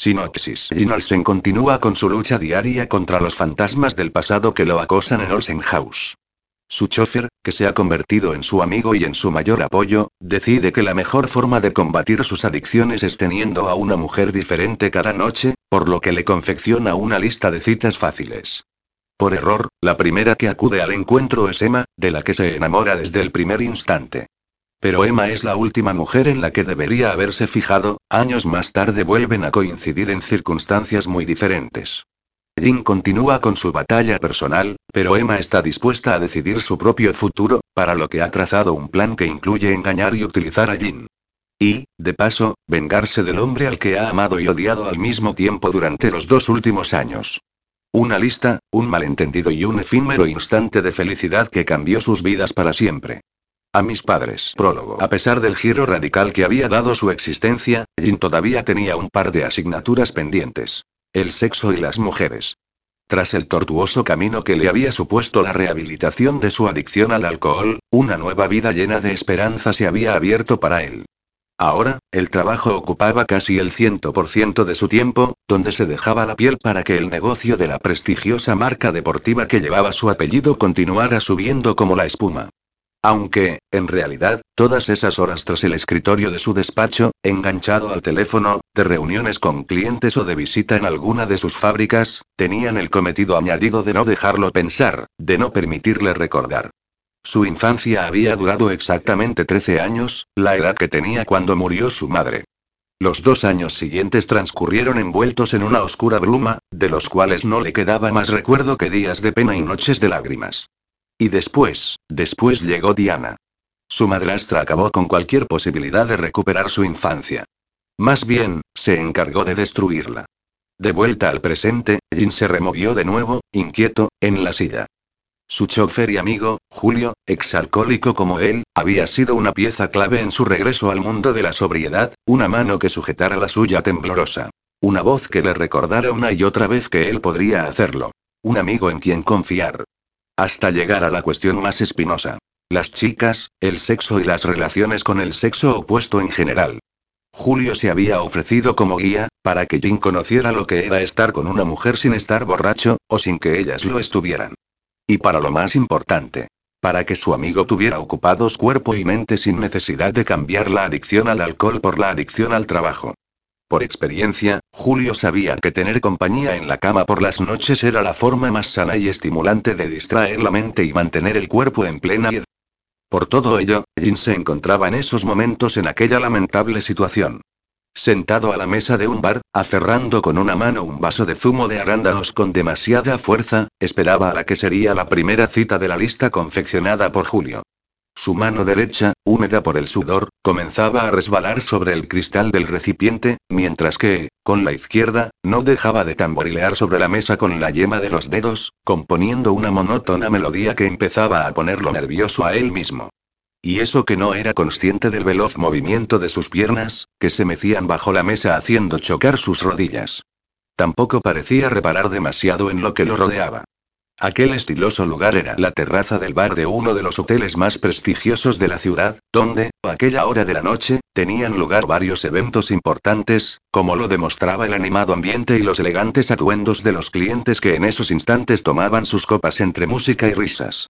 Sinopsis. Jin Olsen continúa con su lucha diaria contra los fantasmas del pasado que lo acosan en Olsen House. Su chofer, que se ha convertido en su amigo y en su mayor apoyo, decide que la mejor forma de combatir sus adicciones es teniendo a una mujer diferente cada noche, por lo que le confecciona una lista de citas fáciles. Por error, la primera que acude al encuentro es Emma, de la que se enamora desde el primer instante. Pero Emma es la última mujer en la que debería haberse fijado, años más tarde vuelven a coincidir en circunstancias muy diferentes. Jin continúa con su batalla personal, pero Emma está dispuesta a decidir su propio futuro, para lo que ha trazado un plan que incluye engañar y utilizar a Jin. Y, de paso, vengarse del hombre al que ha amado y odiado al mismo tiempo durante los dos últimos años. Una lista, un malentendido y un efímero instante de felicidad que cambió sus vidas para siempre. A mis padres. Prólogo. A pesar del giro radical que había dado su existencia, Jin todavía tenía un par de asignaturas pendientes. El sexo y las mujeres. Tras el tortuoso camino que le había supuesto la rehabilitación de su adicción al alcohol, una nueva vida llena de esperanza se había abierto para él. Ahora, el trabajo ocupaba casi el 100% de su tiempo, donde se dejaba la piel para que el negocio de la prestigiosa marca deportiva que llevaba su apellido continuara subiendo como la espuma. Aunque, en realidad, todas esas horas tras el escritorio de su despacho, enganchado al teléfono, de reuniones con clientes o de visita en alguna de sus fábricas, tenían el cometido añadido de no dejarlo pensar, de no permitirle recordar. Su infancia había durado exactamente 13 años, la edad que tenía cuando murió su madre. Los dos años siguientes transcurrieron envueltos en una oscura bruma, de los cuales no le quedaba más recuerdo que días de pena y noches de lágrimas. Y después, después llegó Diana. Su madrastra acabó con cualquier posibilidad de recuperar su infancia. Más bien, se encargó de destruirla. De vuelta al presente, Jin se removió de nuevo, inquieto, en la silla. Su chofer y amigo, Julio, exalcohólico como él, había sido una pieza clave en su regreso al mundo de la sobriedad, una mano que sujetara la suya temblorosa. Una voz que le recordara una y otra vez que él podría hacerlo. Un amigo en quien confiar. Hasta llegar a la cuestión más espinosa. Las chicas, el sexo y las relaciones con el sexo opuesto en general. Julio se había ofrecido como guía, para que Jin conociera lo que era estar con una mujer sin estar borracho, o sin que ellas lo estuvieran. Y para lo más importante, para que su amigo tuviera ocupados cuerpo y mente sin necesidad de cambiar la adicción al alcohol por la adicción al trabajo. Por experiencia, Julio sabía que tener compañía en la cama por las noches era la forma más sana y estimulante de distraer la mente y mantener el cuerpo en plena id. Por todo ello, Jin se encontraba en esos momentos en aquella lamentable situación. Sentado a la mesa de un bar, aferrando con una mano un vaso de zumo de arándanos con demasiada fuerza, esperaba a la que sería la primera cita de la lista confeccionada por Julio. Su mano derecha, húmeda por el sudor, comenzaba a resbalar sobre el cristal del recipiente, mientras que, con la izquierda, no dejaba de tamborilear sobre la mesa con la yema de los dedos, componiendo una monótona melodía que empezaba a ponerlo nervioso a él mismo. Y eso que no era consciente del veloz movimiento de sus piernas, que se mecían bajo la mesa haciendo chocar sus rodillas. Tampoco parecía reparar demasiado en lo que lo rodeaba. Aquel estiloso lugar era la terraza del bar de uno de los hoteles más prestigiosos de la ciudad, donde, a aquella hora de la noche, tenían lugar varios eventos importantes, como lo demostraba el animado ambiente y los elegantes atuendos de los clientes que en esos instantes tomaban sus copas entre música y risas.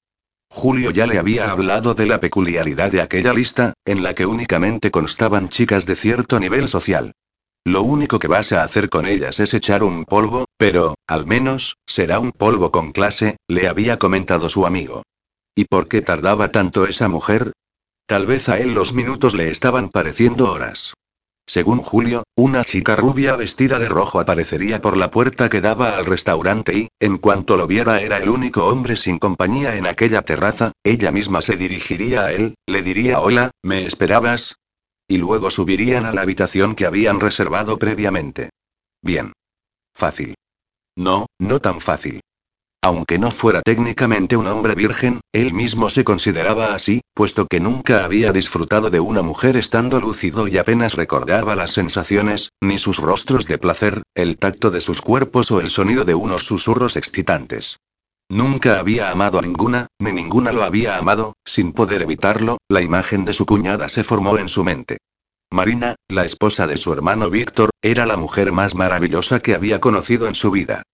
Julio ya le había hablado de la peculiaridad de aquella lista, en la que únicamente constaban chicas de cierto nivel social. Lo único que vas a hacer con ellas es echar un polvo, pero, al menos, será un polvo con clase, le había comentado su amigo. ¿Y por qué tardaba tanto esa mujer? Tal vez a él los minutos le estaban pareciendo horas. Según Julio, una chica rubia vestida de rojo aparecería por la puerta que daba al restaurante y, en cuanto lo viera era el único hombre sin compañía en aquella terraza, ella misma se dirigiría a él, le diría hola, ¿me esperabas? Y luego subirían a la habitación que habían reservado previamente. Bien. Fácil. No, no tan fácil. Aunque no fuera técnicamente un hombre virgen, él mismo se consideraba así, puesto que nunca había disfrutado de una mujer estando lúcido y apenas recordaba las sensaciones, ni sus rostros de placer, el tacto de sus cuerpos o el sonido de unos susurros excitantes. Nunca había amado a ninguna, ni ninguna lo había amado, sin poder evitarlo, la imagen de su cuñada se formó en su mente. Marina, la esposa de su hermano Víctor, era la mujer más maravillosa que había conocido en su vida.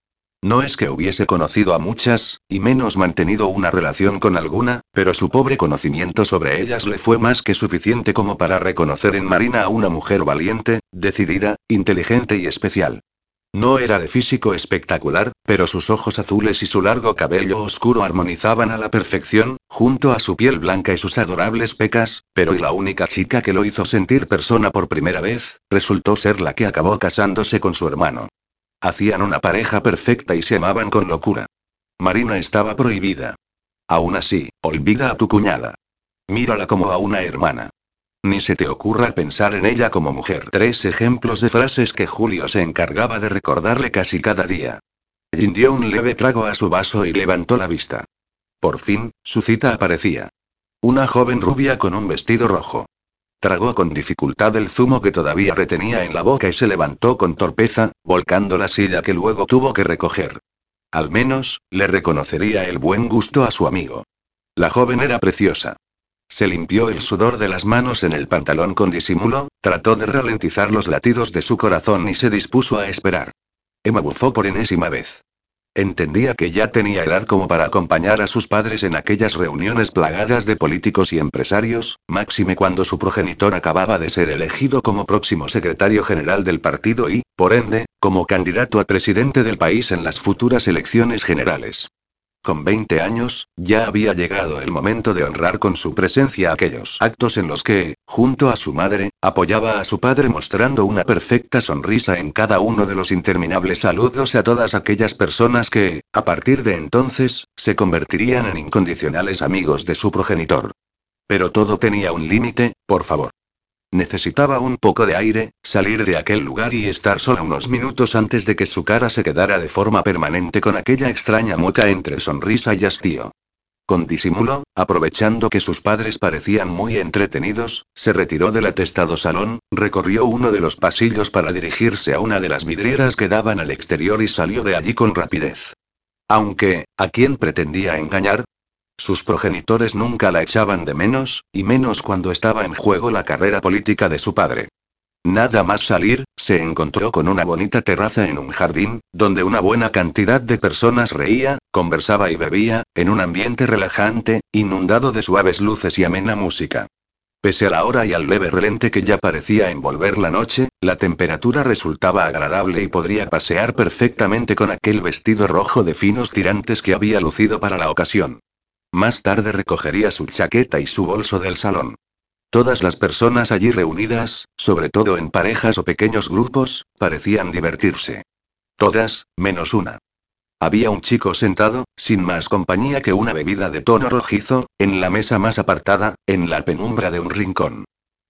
No es que hubiese conocido a muchas, y menos mantenido una relación con alguna, pero su pobre conocimiento sobre ellas le fue más que suficiente como para reconocer en Marina a una mujer valiente, decidida, inteligente y especial. No era de físico espectacular, pero sus ojos azules y su largo cabello oscuro armonizaban a la perfección, junto a su piel blanca y sus adorables pecas, pero y la única chica que lo hizo sentir persona por primera vez, resultó ser la que acabó casándose con su hermano. Hacían una pareja perfecta y se amaban con locura. Marina estaba prohibida. Aún así, olvida a tu cuñada. Mírala como a una hermana. Ni se te ocurra pensar en ella como mujer. Tres ejemplos de frases que Julio se encargaba de recordarle casi cada día. Jin dio un leve trago a su vaso y levantó la vista. Por fin, su cita aparecía. Una joven rubia con un vestido rojo. Tragó con dificultad el zumo que todavía retenía en la boca y se levantó con torpeza, volcando la silla que luego tuvo que recoger. Al menos, le reconocería el buen gusto a su amigo. La joven era preciosa. Se limpió el sudor de las manos en el pantalón con disimulo, trató de ralentizar los latidos de su corazón y se dispuso a esperar. Emma bufó por enésima vez. Entendía que ya tenía edad como para acompañar a sus padres en aquellas reuniones plagadas de políticos y empresarios, máxime cuando su progenitor acababa de ser elegido como próximo secretario general del partido y, por ende, como candidato a presidente del país en las futuras elecciones generales. Con 20 años, ya había llegado el momento de honrar con su presencia aquellos actos en los que, junto a su madre, apoyaba a su padre mostrando una perfecta sonrisa en cada uno de los interminables saludos a todas aquellas personas que, a partir de entonces, se convertirían en incondicionales amigos de su progenitor. Pero todo tenía un límite, por favor. Necesitaba un poco de aire, salir de aquel lugar y estar sola unos minutos antes de que su cara se quedara de forma permanente con aquella extraña mueca entre sonrisa y hastío. Con disimulo, aprovechando que sus padres parecían muy entretenidos, se retiró del atestado salón, recorrió uno de los pasillos para dirigirse a una de las vidrieras que daban al exterior y salió de allí con rapidez. Aunque, ¿a quién pretendía engañar? Sus progenitores nunca la echaban de menos, y menos cuando estaba en juego la carrera política de su padre. Nada más salir, se encontró con una bonita terraza en un jardín, donde una buena cantidad de personas reía, conversaba y bebía, en un ambiente relajante, inundado de suaves luces y amena música. Pese a la hora y al leve relente que ya parecía envolver la noche, la temperatura resultaba agradable y podría pasear perfectamente con aquel vestido rojo de finos tirantes que había lucido para la ocasión. Más tarde recogería su chaqueta y su bolso del salón. Todas las personas allí reunidas, sobre todo en parejas o pequeños grupos, parecían divertirse. Todas, menos una. Había un chico sentado, sin más compañía que una bebida de tono rojizo, en la mesa más apartada, en la penumbra de un rincón.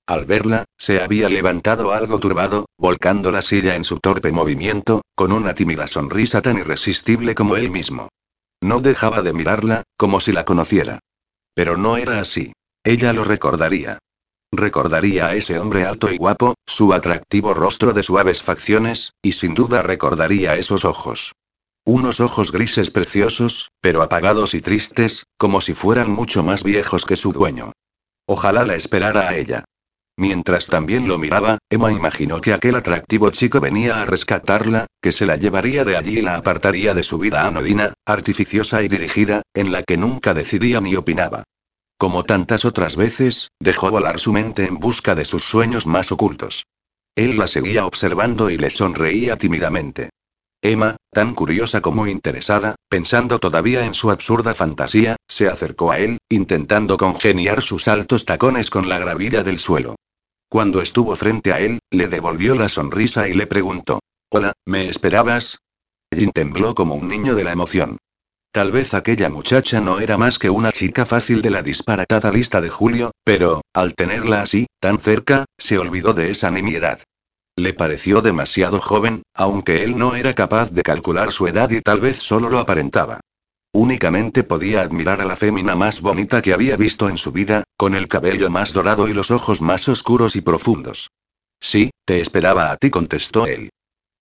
Al verla, se había levantado algo turbado, volcando la silla en su torpe movimiento, con una tímida sonrisa tan irresistible como él mismo. No dejaba de mirarla, como si la conociera. Pero no era así. Ella lo recordaría. Recordaría a ese hombre alto y guapo, su atractivo rostro de suaves facciones, y sin duda recordaría esos ojos. Unos ojos grises preciosos, pero apagados y tristes, como si fueran mucho más viejos que su dueño. Ojalá la esperara a ella. Mientras también lo miraba, Emma imaginó que aquel atractivo chico venía a rescatarla, que se la llevaría de allí y la apartaría de su vida anodina, artificiosa y dirigida, en la que nunca decidía ni opinaba. Como tantas otras veces, dejó volar su mente en busca de sus sueños más ocultos. Él la seguía observando y le sonreía tímidamente. Emma, tan curiosa como interesada, pensando todavía en su absurda fantasía, se acercó a él, intentando congeniar sus altos tacones con la gravilla del suelo. Cuando estuvo frente a él, le devolvió la sonrisa y le preguntó. Hola, ¿me esperabas? Jin tembló como un niño de la emoción. Tal vez aquella muchacha no era más que una chica fácil de la disparatada lista de Julio, pero, al tenerla así, tan cerca, se olvidó de esa nimiedad. Le pareció demasiado joven, aunque él no era capaz de calcular su edad y tal vez solo lo aparentaba. Únicamente podía admirar a la fémina más bonita que había visto en su vida, con el cabello más dorado y los ojos más oscuros y profundos. Sí, te esperaba a ti, contestó él.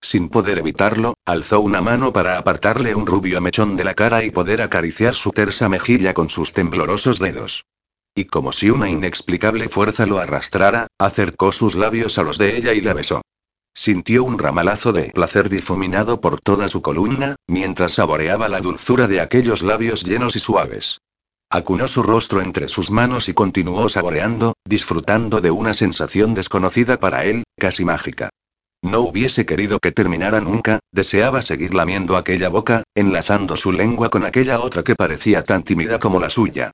Sin poder evitarlo, alzó una mano para apartarle un rubio mechón de la cara y poder acariciar su tersa mejilla con sus temblorosos dedos. Y como si una inexplicable fuerza lo arrastrara, acercó sus labios a los de ella y la besó. Sintió un ramalazo de placer difuminado por toda su columna, mientras saboreaba la dulzura de aquellos labios llenos y suaves. Acunó su rostro entre sus manos y continuó saboreando, disfrutando de una sensación desconocida para él, casi mágica. No hubiese querido que terminara nunca, deseaba seguir lamiendo aquella boca, enlazando su lengua con aquella otra que parecía tan tímida como la suya.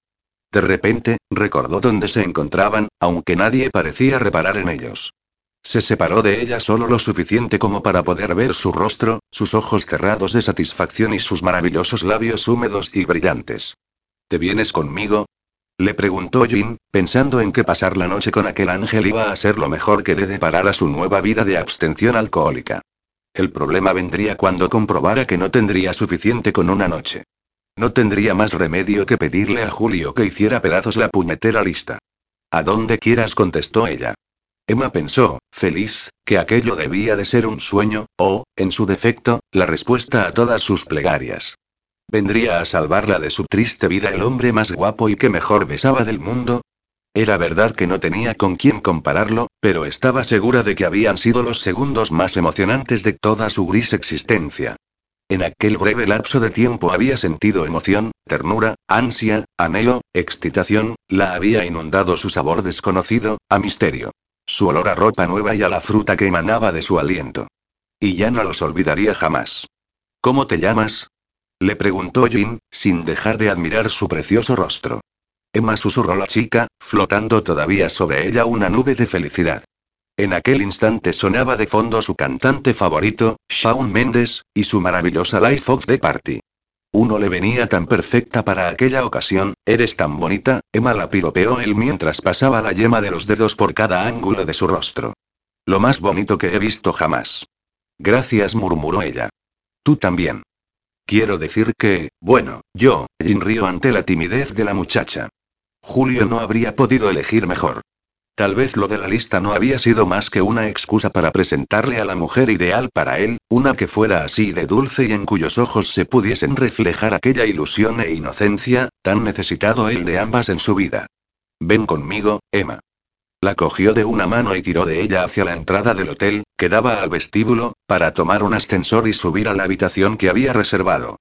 De repente, recordó dónde se encontraban, aunque nadie parecía reparar en ellos. Se separó de ella solo lo suficiente como para poder ver su rostro, sus ojos cerrados de satisfacción y sus maravillosos labios húmedos y brillantes. ¿Te vienes conmigo? Le preguntó Jin, pensando en que pasar la noche con aquel ángel iba a ser lo mejor que le deparara su nueva vida de abstención alcohólica. El problema vendría cuando comprobara que no tendría suficiente con una noche. No tendría más remedio que pedirle a Julio que hiciera pedazos la puñetera lista. A donde quieras contestó ella. Emma pensó, feliz, que aquello debía de ser un sueño, o, en su defecto, la respuesta a todas sus plegarias. ¿Vendría a salvarla de su triste vida el hombre más guapo y que mejor besaba del mundo? Era verdad que no tenía con quién compararlo, pero estaba segura de que habían sido los segundos más emocionantes de toda su gris existencia. En aquel breve lapso de tiempo había sentido emoción, ternura, ansia, anhelo, excitación, la había inundado su sabor desconocido, a misterio. Su olor a ropa nueva y a la fruta que emanaba de su aliento. Y ya no los olvidaría jamás. ¿Cómo te llamas? Le preguntó Jin, sin dejar de admirar su precioso rostro. Emma susurró la chica, flotando todavía sobre ella una nube de felicidad. En aquel instante sonaba de fondo su cantante favorito, Shawn Mendes, y su maravillosa Life of the Party. Uno le venía tan perfecta para aquella ocasión, eres tan bonita, Emma la piropeó él mientras pasaba la yema de los dedos por cada ángulo de su rostro. Lo más bonito que he visto jamás. Gracias, murmuró ella. Tú también. Quiero decir que, bueno, yo, Jin río ante la timidez de la muchacha. Julio no habría podido elegir mejor. Tal vez lo de la lista no había sido más que una excusa para presentarle a la mujer ideal para él, una que fuera así de dulce y en cuyos ojos se pudiesen reflejar aquella ilusión e inocencia, tan necesitado él de ambas en su vida. Ven conmigo, Emma. La cogió de una mano y tiró de ella hacia la entrada del hotel, que daba al vestíbulo, para tomar un ascensor y subir a la habitación que había reservado.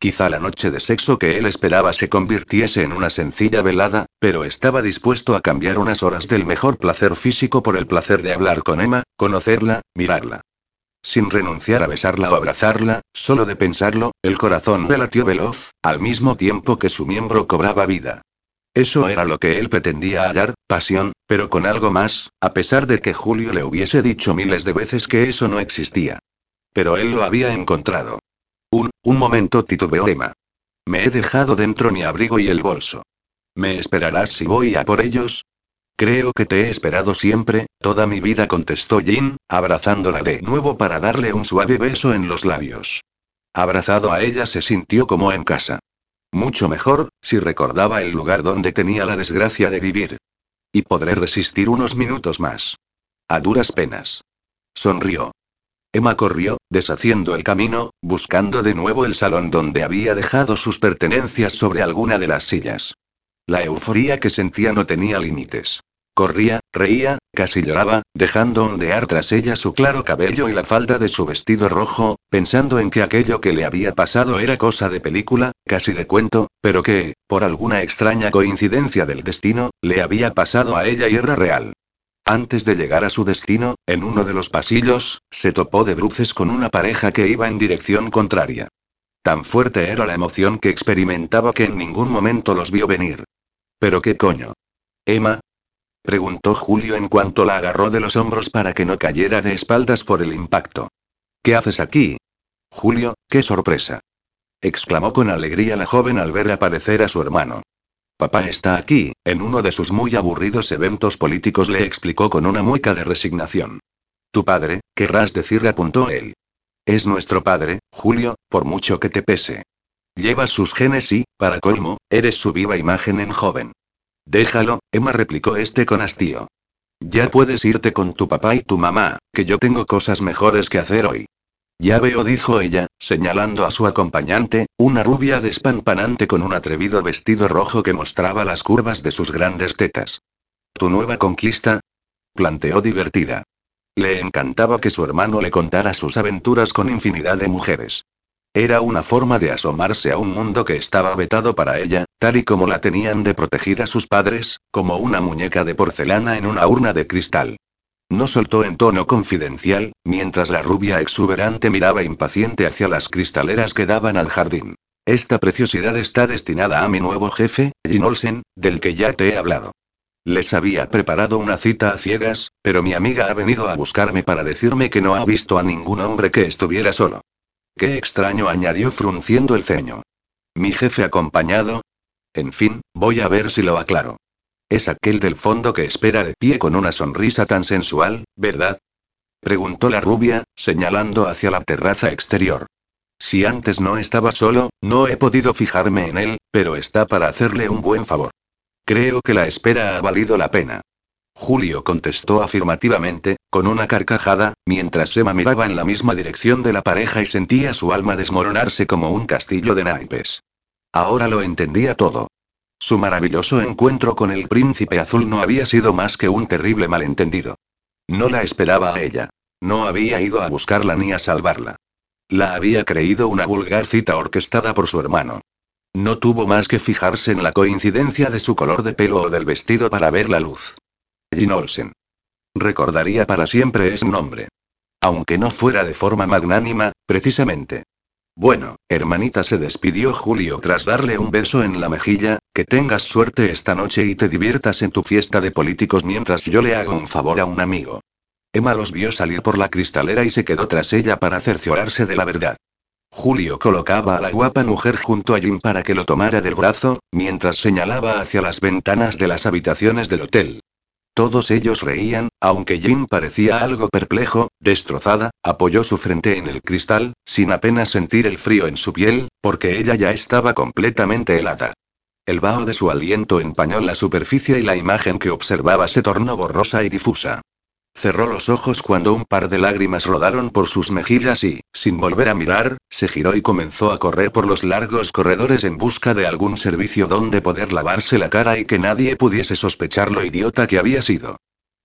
Quizá la noche de sexo que él esperaba se convirtiese en una sencilla velada, pero estaba dispuesto a cambiar unas horas del mejor placer físico por el placer de hablar con Emma, conocerla, mirarla. Sin renunciar a besarla o abrazarla, solo de pensarlo, el corazón le latió veloz, al mismo tiempo que su miembro cobraba vida. Eso era lo que él pretendía hallar, pasión, pero con algo más, a pesar de que Julio le hubiese dicho miles de veces que eso no existía. Pero él lo había encontrado. Un, momento titubeó Emma. Me he dejado dentro mi abrigo y el bolso. ¿Me esperarás si voy a por ellos? Creo que te he esperado siempre, toda mi vida contestó Jin, abrazándola de nuevo para darle un suave beso en los labios. Abrazado a ella se sintió como en casa. Mucho mejor, si recordaba el lugar donde tenía la desgracia de vivir. Y podré resistir unos minutos más. A duras penas. Sonrió. Emma corrió, deshaciendo el camino, buscando de nuevo el salón donde había dejado sus pertenencias sobre alguna de las sillas. La euforía que sentía no tenía límites. Corría, reía, casi lloraba, dejando ondear tras ella su claro cabello y la falda de su vestido rojo, pensando en que aquello que le había pasado era cosa de película, casi de cuento, pero que, por alguna extraña coincidencia del destino, le había pasado a ella y era real. Antes de llegar a su destino, en uno de los pasillos, se topó de bruces con una pareja que iba en dirección contraria. Tan fuerte era la emoción que experimentaba que en ningún momento los vio venir. ¿Pero qué coño? Emma, Preguntó Julio en cuanto la agarró de los hombros para que no cayera de espaldas por el impacto. ¿Qué haces aquí? Julio, qué sorpresa. exclamó con alegría la joven al ver aparecer a su hermano. Papá está aquí, en uno de sus muy aburridos eventos políticos, le explicó con una mueca de resignación. Tu padre, querrás decir, apuntó él. Es nuestro padre, Julio, por mucho que te pese. Llevas sus genes y, para colmo, eres su viva imagen en joven. Déjalo, Emma replicó este con hastío. Ya puedes irte con tu papá y tu mamá, que yo tengo cosas mejores que hacer hoy. Ya veo, dijo ella, señalando a su acompañante, una rubia despampanante con un atrevido vestido rojo que mostraba las curvas de sus grandes tetas. ¿Tu nueva conquista? planteó divertida. Le encantaba que su hermano le contara sus aventuras con infinidad de mujeres. Era una forma de asomarse a un mundo que estaba vetado para ella, tal y como la tenían de protegida sus padres, como una muñeca de porcelana en una urna de cristal. No soltó en tono confidencial, mientras la rubia exuberante miraba impaciente hacia las cristaleras que daban al jardín. Esta preciosidad está destinada a mi nuevo jefe, Jim Olsen, del que ya te he hablado. Les había preparado una cita a ciegas, pero mi amiga ha venido a buscarme para decirme que no ha visto a ningún hombre que estuviera solo. Qué extraño, añadió frunciendo el ceño. Mi jefe acompañado. En fin, voy a ver si lo aclaro. Es aquel del fondo que espera de pie con una sonrisa tan sensual, ¿verdad? Preguntó la rubia, señalando hacia la terraza exterior. Si antes no estaba solo, no he podido fijarme en él, pero está para hacerle un buen favor. Creo que la espera ha valido la pena. Julio contestó afirmativamente, con una carcajada, mientras Emma miraba en la misma dirección de la pareja y sentía su alma desmoronarse como un castillo de naipes. Ahora lo entendía todo. Su maravilloso encuentro con el príncipe azul no había sido más que un terrible malentendido. No la esperaba a ella. No había ido a buscarla ni a salvarla. La había creído una vulgar cita orquestada por su hermano. No tuvo más que fijarse en la coincidencia de su color de pelo o del vestido para ver la luz. Jean Olsen. Recordaría para siempre ese nombre. Aunque no fuera de forma magnánima, precisamente. Bueno, hermanita, se despidió Julio tras darle un beso en la mejilla, que tengas suerte esta noche y te diviertas en tu fiesta de políticos mientras yo le hago un favor a un amigo. Emma los vio salir por la cristalera y se quedó tras ella para cerciorarse de la verdad. Julio colocaba a la guapa mujer junto a Jim para que lo tomara del brazo, mientras señalaba hacia las ventanas de las habitaciones del hotel. Todos ellos reían, aunque Jim parecía algo perplejo, destrozada, apoyó su frente en el cristal, sin apenas sentir el frío en su piel, porque ella ya estaba completamente helada. El vaho de su aliento empañó la superficie y la imagen que observaba se tornó borrosa y difusa. Cerró los ojos cuando un par de lágrimas rodaron por sus mejillas y, sin volver a mirar, se giró y comenzó a correr por los largos corredores en busca de algún servicio donde poder lavarse la cara y que nadie pudiese sospechar lo idiota que había sido.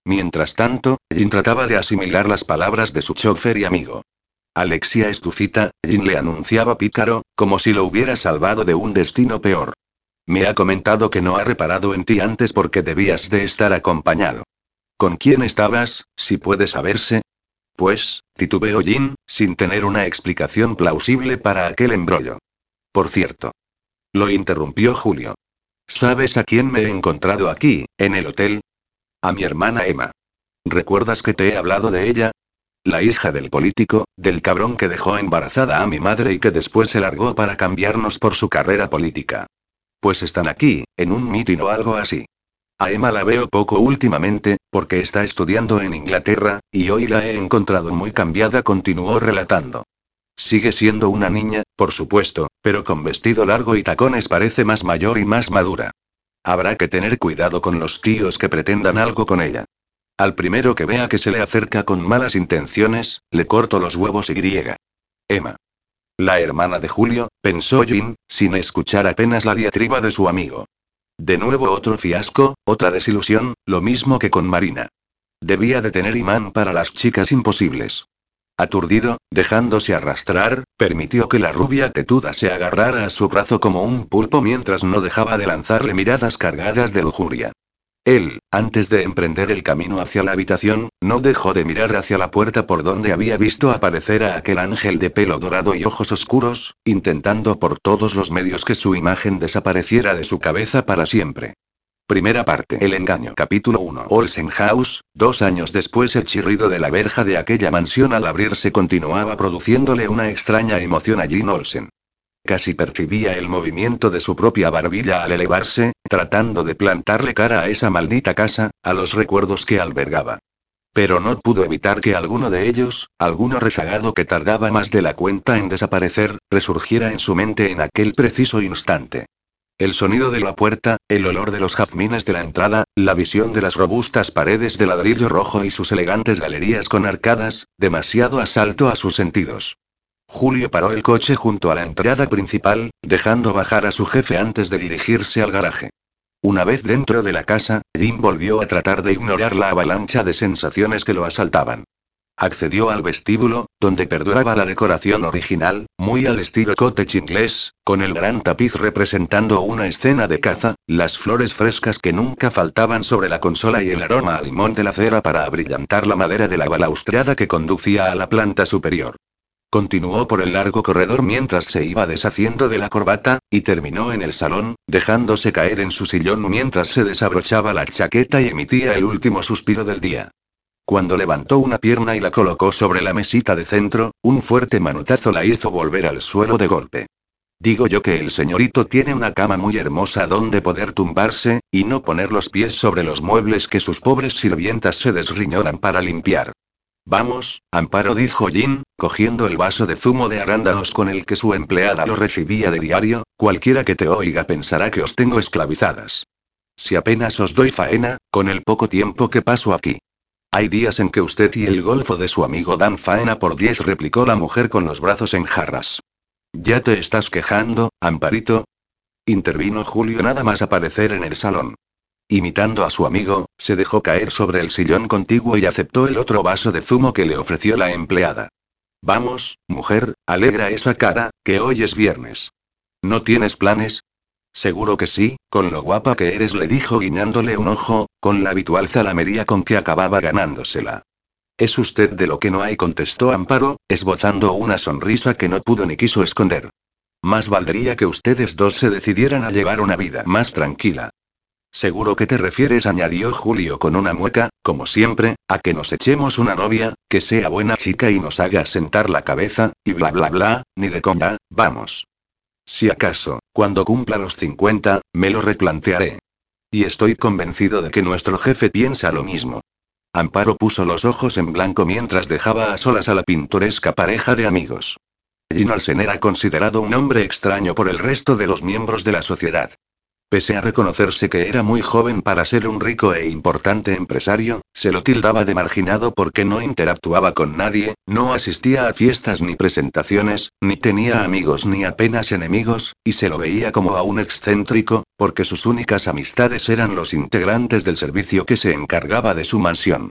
Mientras tanto, Jin trataba de asimilar las palabras de su chofer y amigo. Alexia es tu cita, Jin le anunciaba pícaro, como si lo hubiera salvado de un destino peor. Me ha comentado que no ha reparado en ti antes porque debías de estar acompañado. ¿Con quién estabas, si puede saberse? Pues, titubeó Jin, sin tener una explicación plausible para aquel embrollo. Por cierto. Lo interrumpió Julio. ¿Sabes a quién me he encontrado aquí, en el hotel? A mi hermana Emma. ¿Recuerdas que te he hablado de ella? La hija del político, del cabrón que dejó embarazada a mi madre y que después se largó para cambiarnos por su carrera política. Pues están aquí, en un mitin o algo así. A Emma la veo poco últimamente, porque está estudiando en Inglaterra, y hoy la he encontrado muy cambiada, continuó relatando. Sigue siendo una niña, por supuesto, pero con vestido largo y tacones parece más mayor y más madura. Habrá que tener cuidado con los tíos que pretendan algo con ella. Al primero que vea que se le acerca con malas intenciones, le corto los huevos y griega. Emma. La hermana de Julio, pensó Jim, sin escuchar apenas la diatriba de su amigo. De nuevo otro fiasco, otra desilusión, lo mismo que con Marina. Debía de tener imán para las chicas imposibles. Aturdido, dejándose arrastrar, permitió que la rubia tetuda se agarrara a su brazo como un pulpo mientras no dejaba de lanzarle miradas cargadas de lujuria. Él, antes de emprender el camino hacia la habitación, no dejó de mirar hacia la puerta por donde había visto aparecer a aquel ángel de pelo dorado y ojos oscuros, intentando por todos los medios que su imagen desapareciera de su cabeza para siempre. Primera parte. El engaño. Capítulo 1. Olsen House. Dos años después el chirrido de la verja de aquella mansión al abrirse continuaba produciéndole una extraña emoción a Jean Olsen. Casi percibía el movimiento de su propia barbilla al elevarse, tratando de plantarle cara a esa maldita casa, a los recuerdos que albergaba. Pero no pudo evitar que alguno de ellos, alguno rezagado que tardaba más de la cuenta en desaparecer, resurgiera en su mente en aquel preciso instante. El sonido de la puerta, el olor de los jazmines de la entrada, la visión de las robustas paredes de ladrillo rojo y sus elegantes galerías con arcadas, demasiado asalto a sus sentidos. Julio paró el coche junto a la entrada principal, dejando bajar a su jefe antes de dirigirse al garaje. Una vez dentro de la casa, Jim volvió a tratar de ignorar la avalancha de sensaciones que lo asaltaban. Accedió al vestíbulo, donde perduraba la decoración original, muy al estilo cottage inglés, con el gran tapiz representando una escena de caza, las flores frescas que nunca faltaban sobre la consola y el aroma a limón de la cera para abrillantar la madera de la balaustrada que conducía a la planta superior. Continuó por el largo corredor mientras se iba deshaciendo de la corbata, y terminó en el salón, dejándose caer en su sillón mientras se desabrochaba la chaqueta y emitía el último suspiro del día. Cuando levantó una pierna y la colocó sobre la mesita de centro, un fuerte manotazo la hizo volver al suelo de golpe. Digo yo que el señorito tiene una cama muy hermosa donde poder tumbarse, y no poner los pies sobre los muebles que sus pobres sirvientas se desriñoran para limpiar. Vamos, Amparo dijo Jin, cogiendo el vaso de zumo de arándanos con el que su empleada lo recibía de diario, cualquiera que te oiga pensará que os tengo esclavizadas. Si apenas os doy faena, con el poco tiempo que paso aquí. Hay días en que usted y el golfo de su amigo dan faena por diez, replicó la mujer con los brazos en jarras. ¿Ya te estás quejando, Amparito? Intervino Julio nada más aparecer en el salón. Imitando a su amigo, se dejó caer sobre el sillón contiguo y aceptó el otro vaso de zumo que le ofreció la empleada. Vamos, mujer, alegra esa cara, que hoy es viernes. ¿No tienes planes? Seguro que sí, con lo guapa que eres, le dijo guiñándole un ojo, con la habitual zalamería con que acababa ganándosela. Es usted de lo que no hay, contestó Amparo, esbozando una sonrisa que no pudo ni quiso esconder. Más valdría que ustedes dos se decidieran a llevar una vida más tranquila. Seguro que te refieres, añadió Julio con una mueca, como siempre, a que nos echemos una novia, que sea buena chica y nos haga sentar la cabeza, y bla bla bla, ni de conda, vamos. Si acaso, cuando cumpla los 50, me lo replantearé. Y estoy convencido de que nuestro jefe piensa lo mismo. Amparo puso los ojos en blanco mientras dejaba a solas a la pintoresca pareja de amigos. Ginalsen era considerado un hombre extraño por el resto de los miembros de la sociedad. Pese a reconocerse que era muy joven para ser un rico e importante empresario, se lo tildaba de marginado porque no interactuaba con nadie, no asistía a fiestas ni presentaciones, ni tenía amigos ni apenas enemigos, y se lo veía como a un excéntrico, porque sus únicas amistades eran los integrantes del servicio que se encargaba de su mansión.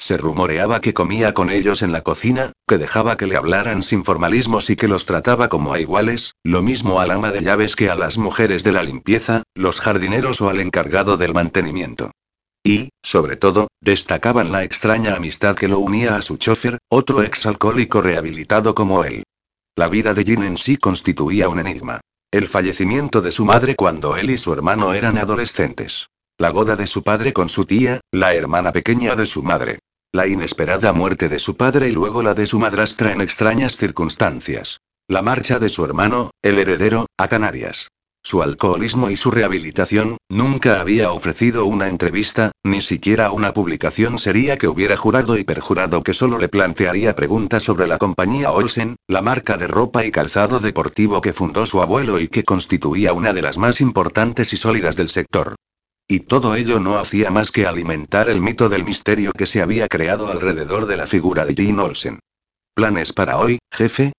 Se rumoreaba que comía con ellos en la cocina, que dejaba que le hablaran sin formalismos y que los trataba como a iguales, lo mismo al ama de llaves que a las mujeres de la limpieza, los jardineros o al encargado del mantenimiento. Y, sobre todo, destacaban la extraña amistad que lo unía a su chofer, otro exalcohólico rehabilitado como él. La vida de Jin en sí constituía un enigma. El fallecimiento de su madre cuando él y su hermano eran adolescentes. La boda de su padre con su tía, la hermana pequeña de su madre. La inesperada muerte de su padre y luego la de su madrastra en extrañas circunstancias. La marcha de su hermano, el heredero, a Canarias. Su alcoholismo y su rehabilitación, nunca había ofrecido una entrevista, ni siquiera una publicación sería que hubiera jurado y perjurado que solo le plantearía preguntas sobre la compañía Olsen, la marca de ropa y calzado deportivo que fundó su abuelo y que constituía una de las más importantes y sólidas del sector. Y todo ello no hacía más que alimentar el mito del misterio que se había creado alrededor de la figura de Jean Olsen. ¿Planes para hoy, jefe?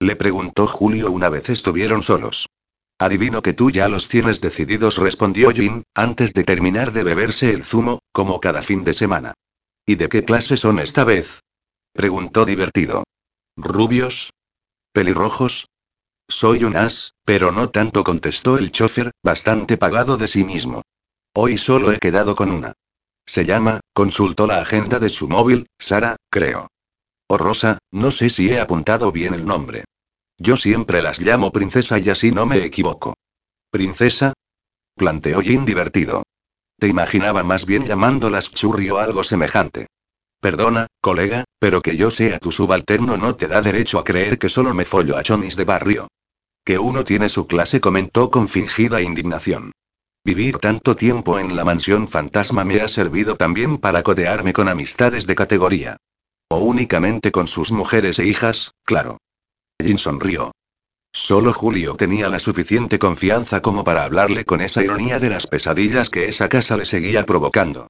Le preguntó Julio una vez estuvieron solos. Adivino que tú ya los tienes decididos, respondió Jean, antes de terminar de beberse el zumo, como cada fin de semana. ¿Y de qué clase son esta vez? preguntó divertido. ¿Rubios? ¿Pelirrojos? Soy un as, pero no tanto, contestó el chofer, bastante pagado de sí mismo. Hoy solo he quedado con una. Se llama, consultó la agenda de su móvil, Sara, creo. O Rosa, no sé si he apuntado bien el nombre. Yo siempre las llamo princesa y así no me equivoco. ¿Princesa? Planteó Jin divertido. Te imaginaba más bien llamándolas churri o algo semejante. Perdona, colega, pero que yo sea tu subalterno no te da derecho a creer que solo me follo a chonis de barrio. Que uno tiene su clase, comentó con fingida indignación. Vivir tanto tiempo en la mansión fantasma me ha servido también para codearme con amistades de categoría. O únicamente con sus mujeres e hijas, claro. Jin sonrió. Solo Julio tenía la suficiente confianza como para hablarle con esa ironía de las pesadillas que esa casa le seguía provocando.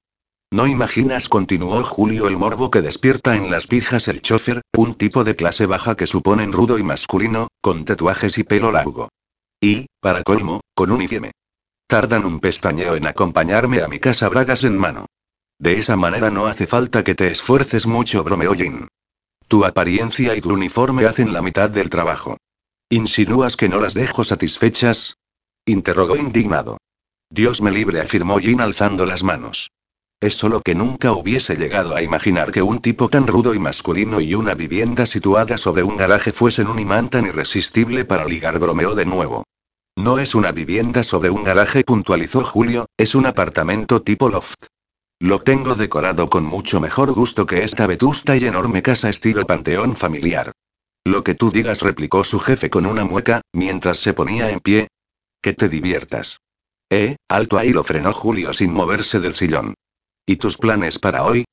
No imaginas, continuó Julio, el morbo que despierta en las pijas el chofer, un tipo de clase baja que suponen rudo y masculino, con tatuajes y pelo largo. Y, para colmo, con un. Tardan un pestañeo en acompañarme a mi casa bragas en mano. De esa manera no hace falta que te esfuerces mucho, bromeó Jin. Tu apariencia y tu uniforme hacen la mitad del trabajo. ¿Insinúas que no las dejo satisfechas? Interrogó indignado. Dios me libre, afirmó Jin alzando las manos. Es solo que nunca hubiese llegado a imaginar que un tipo tan rudo y masculino y una vivienda situada sobre un garaje fuesen un imán tan irresistible para ligar, bromeó de nuevo. No es una vivienda sobre un garaje, puntualizó Julio, es un apartamento tipo loft. Lo tengo decorado con mucho mejor gusto que esta vetusta y enorme casa estilo panteón familiar. Lo que tú digas, replicó su jefe con una mueca, mientras se ponía en pie. Que te diviertas. Eh, alto ahí lo frenó Julio sin moverse del sillón. ¿Y tus planes para hoy?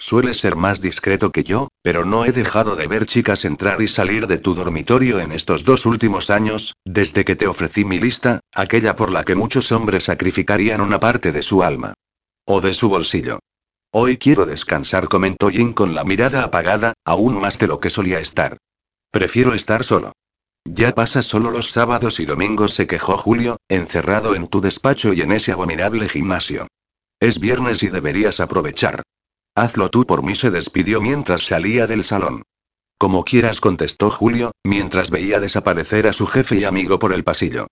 Sueles ser más discreto que yo, pero no he dejado de ver chicas entrar y salir de tu dormitorio en estos dos últimos años, desde que te ofrecí mi lista, aquella por la que muchos hombres sacrificarían una parte de su alma. O de su bolsillo. Hoy quiero descansar, comentó Jin con la mirada apagada, aún más de lo que solía estar. Prefiero estar solo. Ya pasas solo los sábados y domingos, se quejó Julio, encerrado en tu despacho y en ese abominable gimnasio. Es viernes y deberías aprovechar. Hazlo tú por mí, se despidió mientras salía del salón. Como quieras, contestó Julio, mientras veía desaparecer a su jefe y amigo por el pasillo.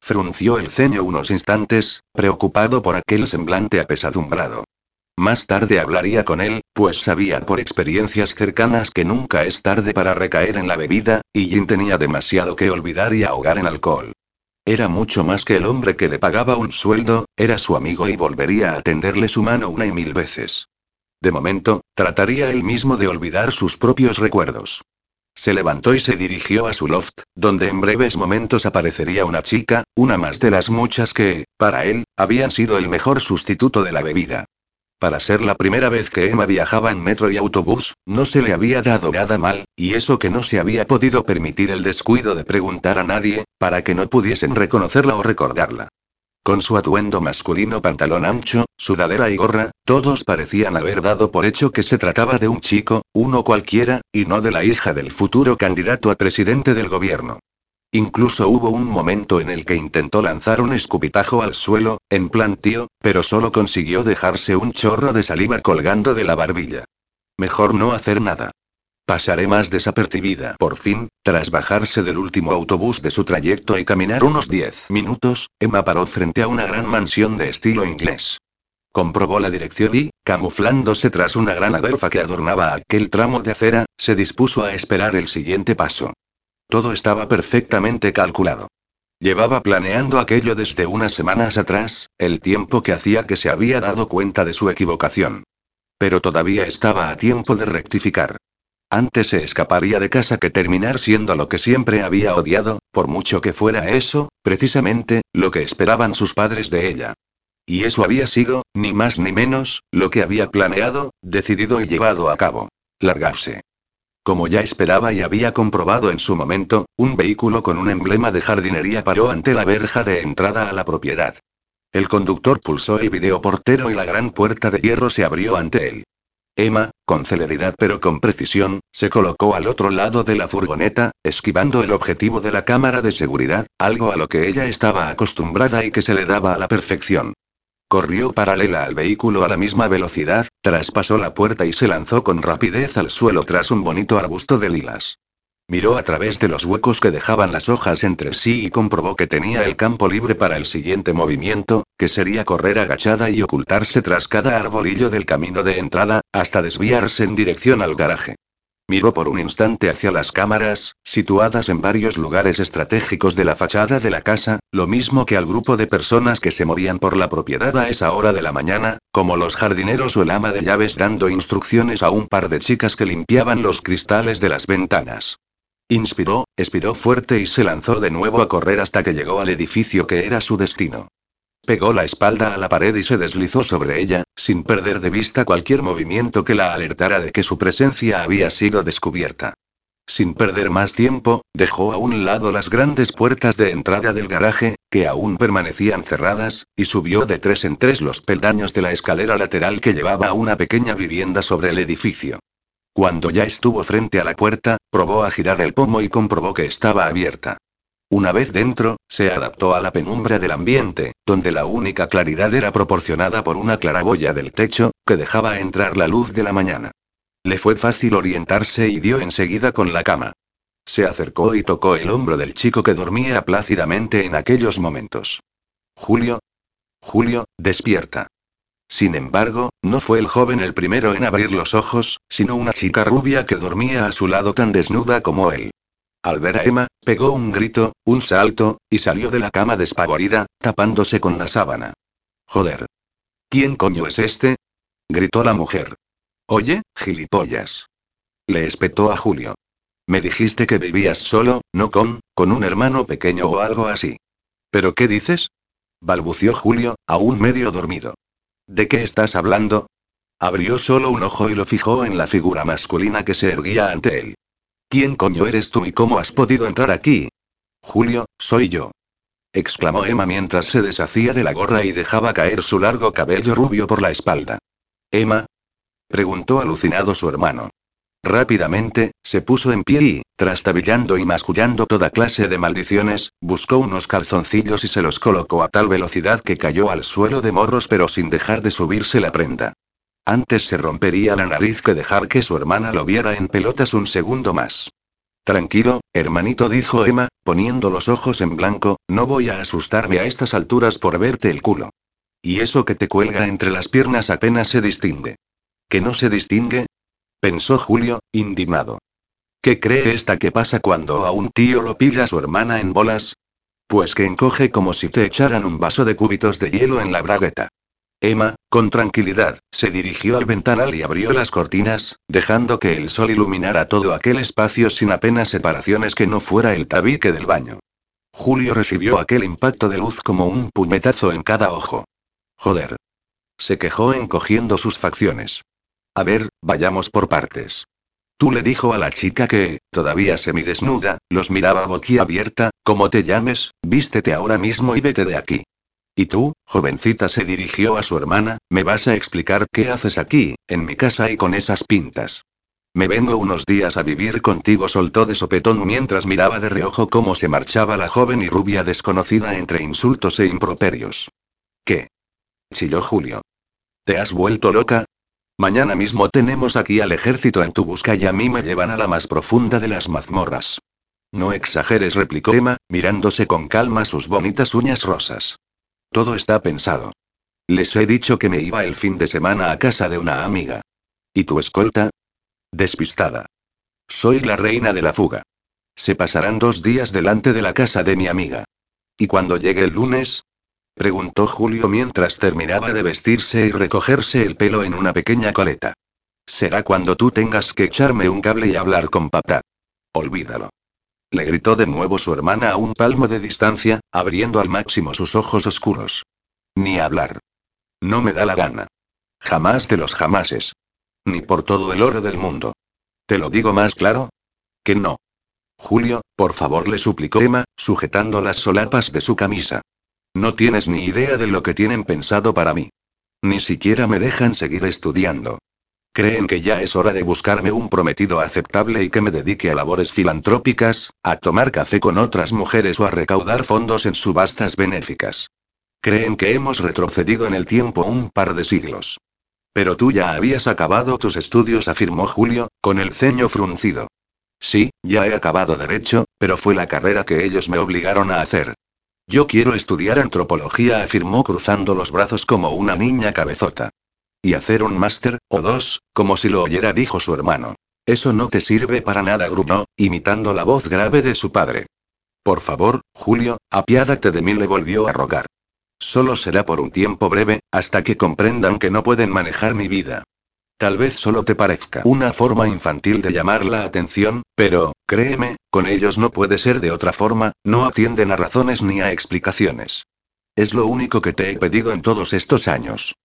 Frunció el ceño unos instantes, preocupado por aquel semblante apesadumbrado. Más tarde hablaría con él, pues sabía por experiencias cercanas que nunca es tarde para recaer en la bebida, y Jin tenía demasiado que olvidar y ahogar en alcohol. Era mucho más que el hombre que le pagaba un sueldo, era su amigo y volvería a tenderle su mano una y mil veces. De momento, trataría él mismo de olvidar sus propios recuerdos. Se levantó y se dirigió a su loft, donde en breves momentos aparecería una chica, una más de las muchas que, para él, habían sido el mejor sustituto de la bebida. Para ser la primera vez que Emma viajaba en metro y autobús, no se le había dado nada mal, y eso que no se había podido permitir el descuido de preguntar a nadie, para que no pudiesen reconocerla o recordarla. Con su atuendo masculino pantalón ancho, sudadera y gorra, todos parecían haber dado por hecho que se trataba de un chico, uno cualquiera, y no de la hija del futuro candidato a presidente del gobierno. Incluso hubo un momento en el que intentó lanzar un escupitajo al suelo, en plan tío, pero solo consiguió dejarse un chorro de saliva colgando de la barbilla. Mejor no hacer nada. Pasaré más desapercibida. Por fin, tras bajarse del último autobús de su trayecto y caminar unos 10 minutos, Emma paró frente a una gran mansión de estilo inglés. Comprobó la dirección y, camuflándose tras una gran adelfa que adornaba aquel tramo de acera, se dispuso a esperar el siguiente paso. Todo estaba perfectamente calculado. Llevaba planeando aquello desde unas semanas atrás, el tiempo que hacía que se había dado cuenta de su equivocación. Pero todavía estaba a tiempo de rectificar. Antes se escaparía de casa que terminar siendo lo que siempre había odiado, por mucho que fuera eso, precisamente, lo que esperaban sus padres de ella. Y eso había sido, ni más ni menos, lo que había planeado, decidido y llevado a cabo. Largarse. Como ya esperaba y había comprobado en su momento, un vehículo con un emblema de jardinería paró ante la verja de entrada a la propiedad. El conductor pulsó el videoportero y la gran puerta de hierro se abrió ante él. Emma, con celeridad pero con precisión, se colocó al otro lado de la furgoneta, esquivando el objetivo de la cámara de seguridad, algo a lo que ella estaba acostumbrada y que se le daba a la perfección. Corrió paralela al vehículo a la misma velocidad, traspasó la puerta y se lanzó con rapidez al suelo tras un bonito arbusto de lilas. Miró a través de los huecos que dejaban las hojas entre sí y comprobó que tenía el campo libre para el siguiente movimiento, que sería correr agachada y ocultarse tras cada arbolillo del camino de entrada, hasta desviarse en dirección al garaje. Miró por un instante hacia las cámaras, situadas en varios lugares estratégicos de la fachada de la casa, lo mismo que al grupo de personas que se movían por la propiedad a esa hora de la mañana, como los jardineros o el ama de llaves dando instrucciones a un par de chicas que limpiaban los cristales de las ventanas. Inspiró, expiró fuerte y se lanzó de nuevo a correr hasta que llegó al edificio que era su destino. Pegó la espalda a la pared y se deslizó sobre ella, sin perder de vista cualquier movimiento que la alertara de que su presencia había sido descubierta. Sin perder más tiempo, dejó a un lado las grandes puertas de entrada del garaje, que aún permanecían cerradas, y subió de tres en tres los peldaños de la escalera lateral que llevaba a una pequeña vivienda sobre el edificio. Cuando ya estuvo frente a la puerta, probó a girar el pomo y comprobó que estaba abierta. Una vez dentro, se adaptó a la penumbra del ambiente, donde la única claridad era proporcionada por una claraboya del techo, que dejaba entrar la luz de la mañana. Le fue fácil orientarse y dio enseguida con la cama. Se acercó y tocó el hombro del chico que dormía plácidamente en aquellos momentos. Julio. Julio, despierta. Sin embargo, no fue el joven el primero en abrir los ojos, sino una chica rubia que dormía a su lado tan desnuda como él. Al ver a Emma, pegó un grito, un salto, y salió de la cama despavorida, tapándose con la sábana. Joder. ¿Quién coño es este? gritó la mujer. Oye, gilipollas. Le espetó a Julio. Me dijiste que vivías solo, no con, con un hermano pequeño o algo así. ¿Pero qué dices? balbució Julio, aún medio dormido. ¿De qué estás hablando? Abrió solo un ojo y lo fijó en la figura masculina que se erguía ante él. ¿Quién coño eres tú y cómo has podido entrar aquí? Julio, soy yo. exclamó Emma mientras se deshacía de la gorra y dejaba caer su largo cabello rubio por la espalda. Emma, Preguntó alucinado su hermano. Rápidamente, se puso en pie y, trastabillando y mascullando toda clase de maldiciones, buscó unos calzoncillos y se los colocó a tal velocidad que cayó al suelo de morros pero sin dejar de subirse la prenda. Antes se rompería la nariz que dejar que su hermana lo viera en pelotas un segundo más. Tranquilo, hermanito, dijo Emma, poniendo los ojos en blanco, no voy a asustarme a estas alturas por verte el culo. Y eso que te cuelga entre las piernas apenas se distingue. ¿Que no se distingue? Pensó Julio, indignado. ¿Qué cree esta que pasa cuando a un tío lo pilla su hermana en bolas? Pues que encoge como si te echaran un vaso de cúbitos de hielo en la bragueta. Emma, con tranquilidad, se dirigió al ventanal y abrió las cortinas, dejando que el sol iluminara todo aquel espacio sin apenas separaciones que no fuera el tabique del baño. Julio recibió aquel impacto de luz como un puñetazo en cada ojo. Joder. Se quejó encogiendo sus facciones. A ver, vayamos por partes. Tú le dijo a la chica que, todavía semidesnuda, los miraba boquiabierta, como te llames, vístete ahora mismo y vete de aquí. Y tú, jovencita, se dirigió a su hermana, me vas a explicar qué haces aquí, en mi casa y con esas pintas. Me vengo unos días a vivir contigo, soltó de sopetón mientras miraba de reojo cómo se marchaba la joven y rubia desconocida entre insultos e improperios. ¿Qué? chilló Julio. ¿Te has vuelto loca? Mañana mismo tenemos aquí al ejército en tu busca y a mí me llevan a la más profunda de las mazmorras. No exageres, replicó Emma, mirándose con calma sus bonitas uñas rosas. Todo está pensado. Les he dicho que me iba el fin de semana a casa de una amiga. ¿Y tu escolta? Despistada. Soy la reina de la fuga. Se pasarán dos días delante de la casa de mi amiga. ¿Y cuando llegue el lunes? Preguntó Julio mientras terminaba de vestirse y recogerse el pelo en una pequeña coleta. Será cuando tú tengas que echarme un cable y hablar con papá. Olvídalo. Le gritó de nuevo su hermana a un palmo de distancia, abriendo al máximo sus ojos oscuros. Ni hablar. No me da la gana. Jamás de los jamases. Ni por todo el oro del mundo. ¿Te lo digo más claro? Que no. Julio, por favor, le suplicó Emma, sujetando las solapas de su camisa. No tienes ni idea de lo que tienen pensado para mí. Ni siquiera me dejan seguir estudiando. Creen que ya es hora de buscarme un prometido aceptable y que me dedique a labores filantrópicas, a tomar café con otras mujeres o a recaudar fondos en subastas benéficas. Creen que hemos retrocedido en el tiempo un par de siglos. Pero tú ya habías acabado tus estudios, afirmó Julio, con el ceño fruncido. Sí, ya he acabado derecho, pero fue la carrera que ellos me obligaron a hacer. Yo quiero estudiar antropología, afirmó cruzando los brazos como una niña cabezota. Y hacer un máster, o dos, como si lo oyera, dijo su hermano. Eso no te sirve para nada, gruñó, imitando la voz grave de su padre. Por favor, Julio, apiádate de mí, le volvió a rogar. Solo será por un tiempo breve, hasta que comprendan que no pueden manejar mi vida. Tal vez solo te parezca una forma infantil de llamar la atención, pero, créeme, con ellos no puede ser de otra forma, no atienden a razones ni a explicaciones. Es lo único que te he pedido en todos estos años.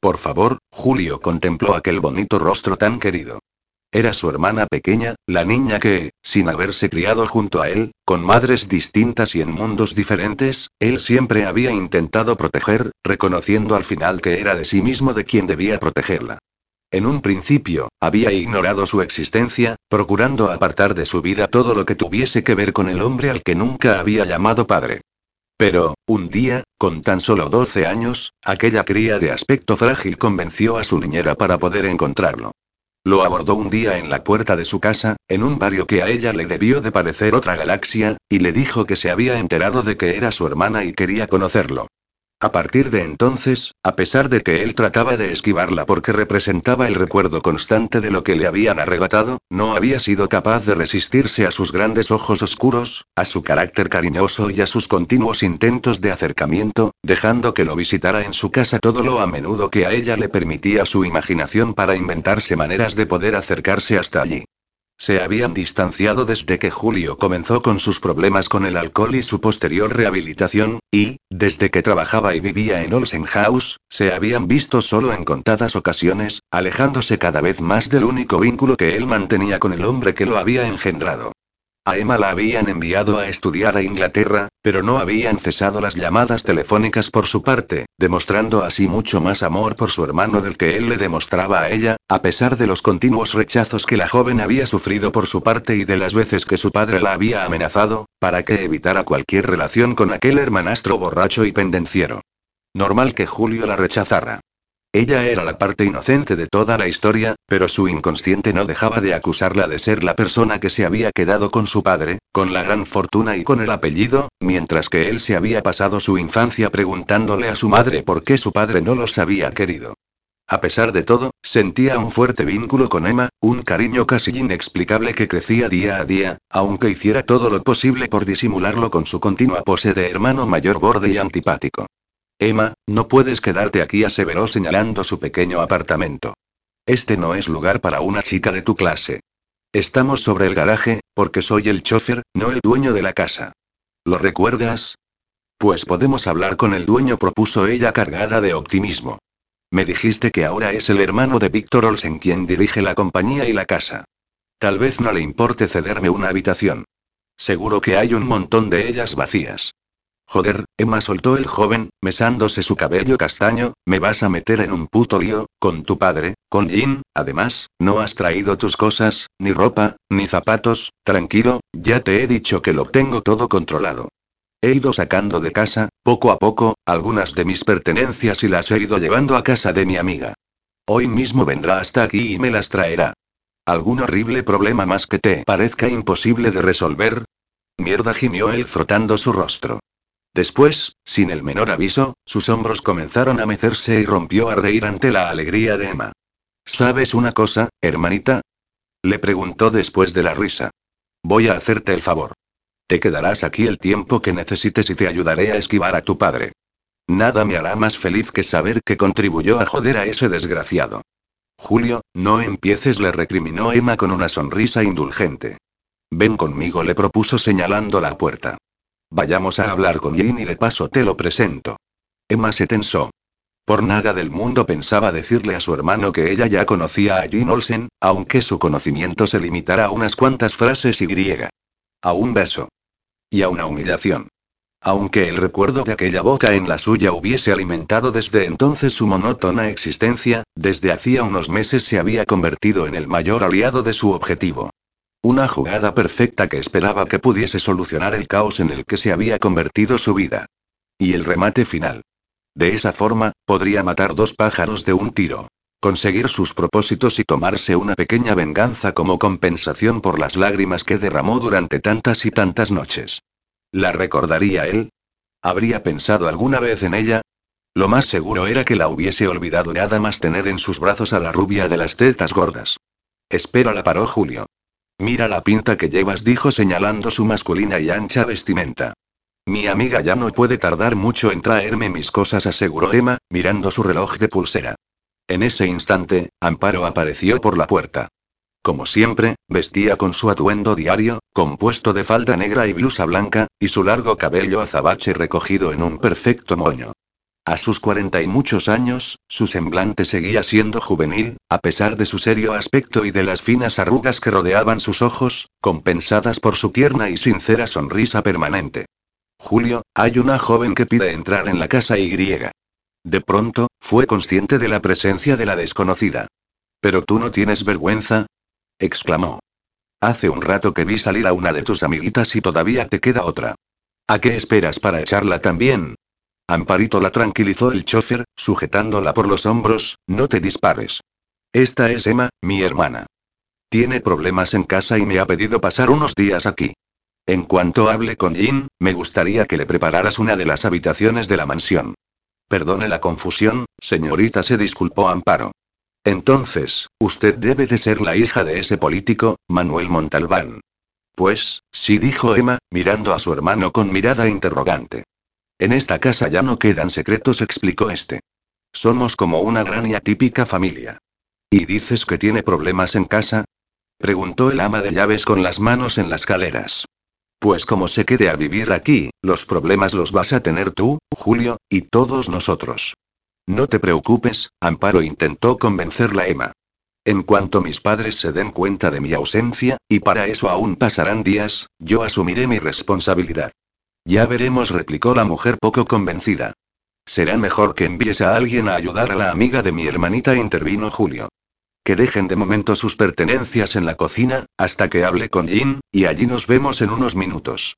Por favor, Julio contempló aquel bonito rostro tan querido. Era su hermana pequeña, la niña que, sin haberse criado junto a él, con madres distintas y en mundos diferentes, él siempre había intentado proteger, reconociendo al final que era de sí mismo de quien debía protegerla. En un principio, había ignorado su existencia, procurando apartar de su vida todo lo que tuviese que ver con el hombre al que nunca había llamado padre. Pero, un día, con tan solo 12 años, aquella cría de aspecto frágil convenció a su niñera para poder encontrarlo. Lo abordó un día en la puerta de su casa, en un barrio que a ella le debió de parecer otra galaxia, y le dijo que se había enterado de que era su hermana y quería conocerlo. A partir de entonces, a pesar de que él trataba de esquivarla porque representaba el recuerdo constante de lo que le habían arrebatado, no había sido capaz de resistirse a sus grandes ojos oscuros, a su carácter cariñoso y a sus continuos intentos de acercamiento, dejando que lo visitara en su casa todo lo a menudo que a ella le permitía su imaginación para inventarse maneras de poder acercarse hasta allí. Se habían distanciado desde que Julio comenzó con sus problemas con el alcohol y su posterior rehabilitación, y, desde que trabajaba y vivía en Olsen House, se habían visto solo en contadas ocasiones, alejándose cada vez más del único vínculo que él mantenía con el hombre que lo había engendrado. A Emma la habían enviado a estudiar a Inglaterra, pero no habían cesado las llamadas telefónicas por su parte, demostrando así mucho más amor por su hermano del que él le demostraba a ella, a pesar de los continuos rechazos que la joven había sufrido por su parte y de las veces que su padre la había amenazado, para que evitara cualquier relación con aquel hermanastro borracho y pendenciero. Normal que Julio la rechazara. Ella era la parte inocente de toda la historia, pero su inconsciente no dejaba de acusarla de ser la persona que se había quedado con su padre, con la gran fortuna y con el apellido, mientras que él se había pasado su infancia preguntándole a su madre por qué su padre no los había querido. A pesar de todo, sentía un fuerte vínculo con Emma, un cariño casi inexplicable que crecía día a día, aunque hiciera todo lo posible por disimularlo con su continua pose de hermano mayor borde y antipático. Emma, no puedes quedarte aquí, aseveró señalando su pequeño apartamento. Este no es lugar para una chica de tu clase. Estamos sobre el garaje, porque soy el chofer, no el dueño de la casa. ¿Lo recuerdas? Pues podemos hablar con el dueño, propuso ella cargada de optimismo. Me dijiste que ahora es el hermano de Víctor Olsen quien dirige la compañía y la casa. Tal vez no le importe cederme una habitación. Seguro que hay un montón de ellas vacías. Joder, Emma soltó el joven, mesándose su cabello castaño, me vas a meter en un puto lío, con tu padre, con Jin, además, no has traído tus cosas, ni ropa, ni zapatos, tranquilo, ya te he dicho que lo tengo todo controlado. He ido sacando de casa, poco a poco, algunas de mis pertenencias y las he ido llevando a casa de mi amiga. Hoy mismo vendrá hasta aquí y me las traerá. ¿Algún horrible problema más que te parezca imposible de resolver? Mierda gimió él frotando su rostro. Después, sin el menor aviso, sus hombros comenzaron a mecerse y rompió a reír ante la alegría de Emma. ¿Sabes una cosa, hermanita? Le preguntó después de la risa. Voy a hacerte el favor. Te quedarás aquí el tiempo que necesites y te ayudaré a esquivar a tu padre. Nada me hará más feliz que saber que contribuyó a joder a ese desgraciado. Julio, no empieces, le recriminó Emma con una sonrisa indulgente. Ven conmigo, le propuso señalando la puerta. Vayamos a hablar con Jin y de paso te lo presento. Emma se tensó. Por nada del mundo pensaba decirle a su hermano que ella ya conocía a Jin Olsen, aunque su conocimiento se limitara a unas cuantas frases y griega. A un beso. Y a una humillación. Aunque el recuerdo de aquella boca en la suya hubiese alimentado desde entonces su monótona existencia, desde hacía unos meses se había convertido en el mayor aliado de su objetivo. Una jugada perfecta que esperaba que pudiese solucionar el caos en el que se había convertido su vida. Y el remate final. De esa forma, podría matar dos pájaros de un tiro. Conseguir sus propósitos y tomarse una pequeña venganza como compensación por las lágrimas que derramó durante tantas y tantas noches. ¿La recordaría él? ¿Habría pensado alguna vez en ella? Lo más seguro era que la hubiese olvidado nada más tener en sus brazos a la rubia de las tetas gordas. Espera, la paró Julio. Mira la pinta que llevas, dijo señalando su masculina y ancha vestimenta. Mi amiga ya no puede tardar mucho en traerme mis cosas, aseguró Emma, mirando su reloj de pulsera. En ese instante, Amparo apareció por la puerta. Como siempre, vestía con su atuendo diario, compuesto de falda negra y blusa blanca, y su largo cabello azabache recogido en un perfecto moño. A sus cuarenta y muchos años, su semblante seguía siendo juvenil, a pesar de su serio aspecto y de las finas arrugas que rodeaban sus ojos, compensadas por su tierna y sincera sonrisa permanente. Julio, hay una joven que pide entrar en la casa Y. De pronto, fue consciente de la presencia de la desconocida. ¿Pero tú no tienes vergüenza? exclamó. Hace un rato que vi salir a una de tus amiguitas y todavía te queda otra. ¿A qué esperas para echarla también? Amparito la tranquilizó el chofer, sujetándola por los hombros, no te dispares. Esta es Emma, mi hermana. Tiene problemas en casa y me ha pedido pasar unos días aquí. En cuanto hable con Jin, me gustaría que le prepararas una de las habitaciones de la mansión. Perdone la confusión, señorita, se disculpó Amparo. Entonces, usted debe de ser la hija de ese político, Manuel Montalbán. Pues, sí, dijo Emma, mirando a su hermano con mirada interrogante. En esta casa ya no quedan secretos, explicó este. Somos como una gran y atípica familia. ¿Y dices que tiene problemas en casa? Preguntó el ama de llaves con las manos en las caleras. Pues como se quede a vivir aquí, los problemas los vas a tener tú, Julio, y todos nosotros. No te preocupes, Amparo intentó convencerla Emma. En cuanto mis padres se den cuenta de mi ausencia, y para eso aún pasarán días, yo asumiré mi responsabilidad. Ya veremos, replicó la mujer poco convencida. Será mejor que envíes a alguien a ayudar a la amiga de mi hermanita, intervino Julio. Que dejen de momento sus pertenencias en la cocina, hasta que hable con Jin, y allí nos vemos en unos minutos.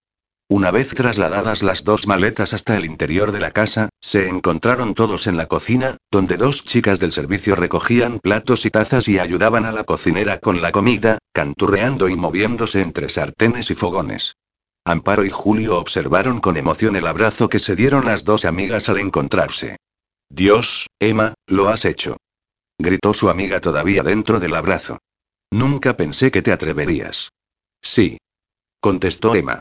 Una vez trasladadas las dos maletas hasta el interior de la casa, se encontraron todos en la cocina, donde dos chicas del servicio recogían platos y tazas y ayudaban a la cocinera con la comida, canturreando y moviéndose entre sartenes y fogones. Amparo y Julio observaron con emoción el abrazo que se dieron las dos amigas al encontrarse. Dios, Emma, lo has hecho. Gritó su amiga todavía dentro del abrazo. Nunca pensé que te atreverías. Sí. Contestó Emma.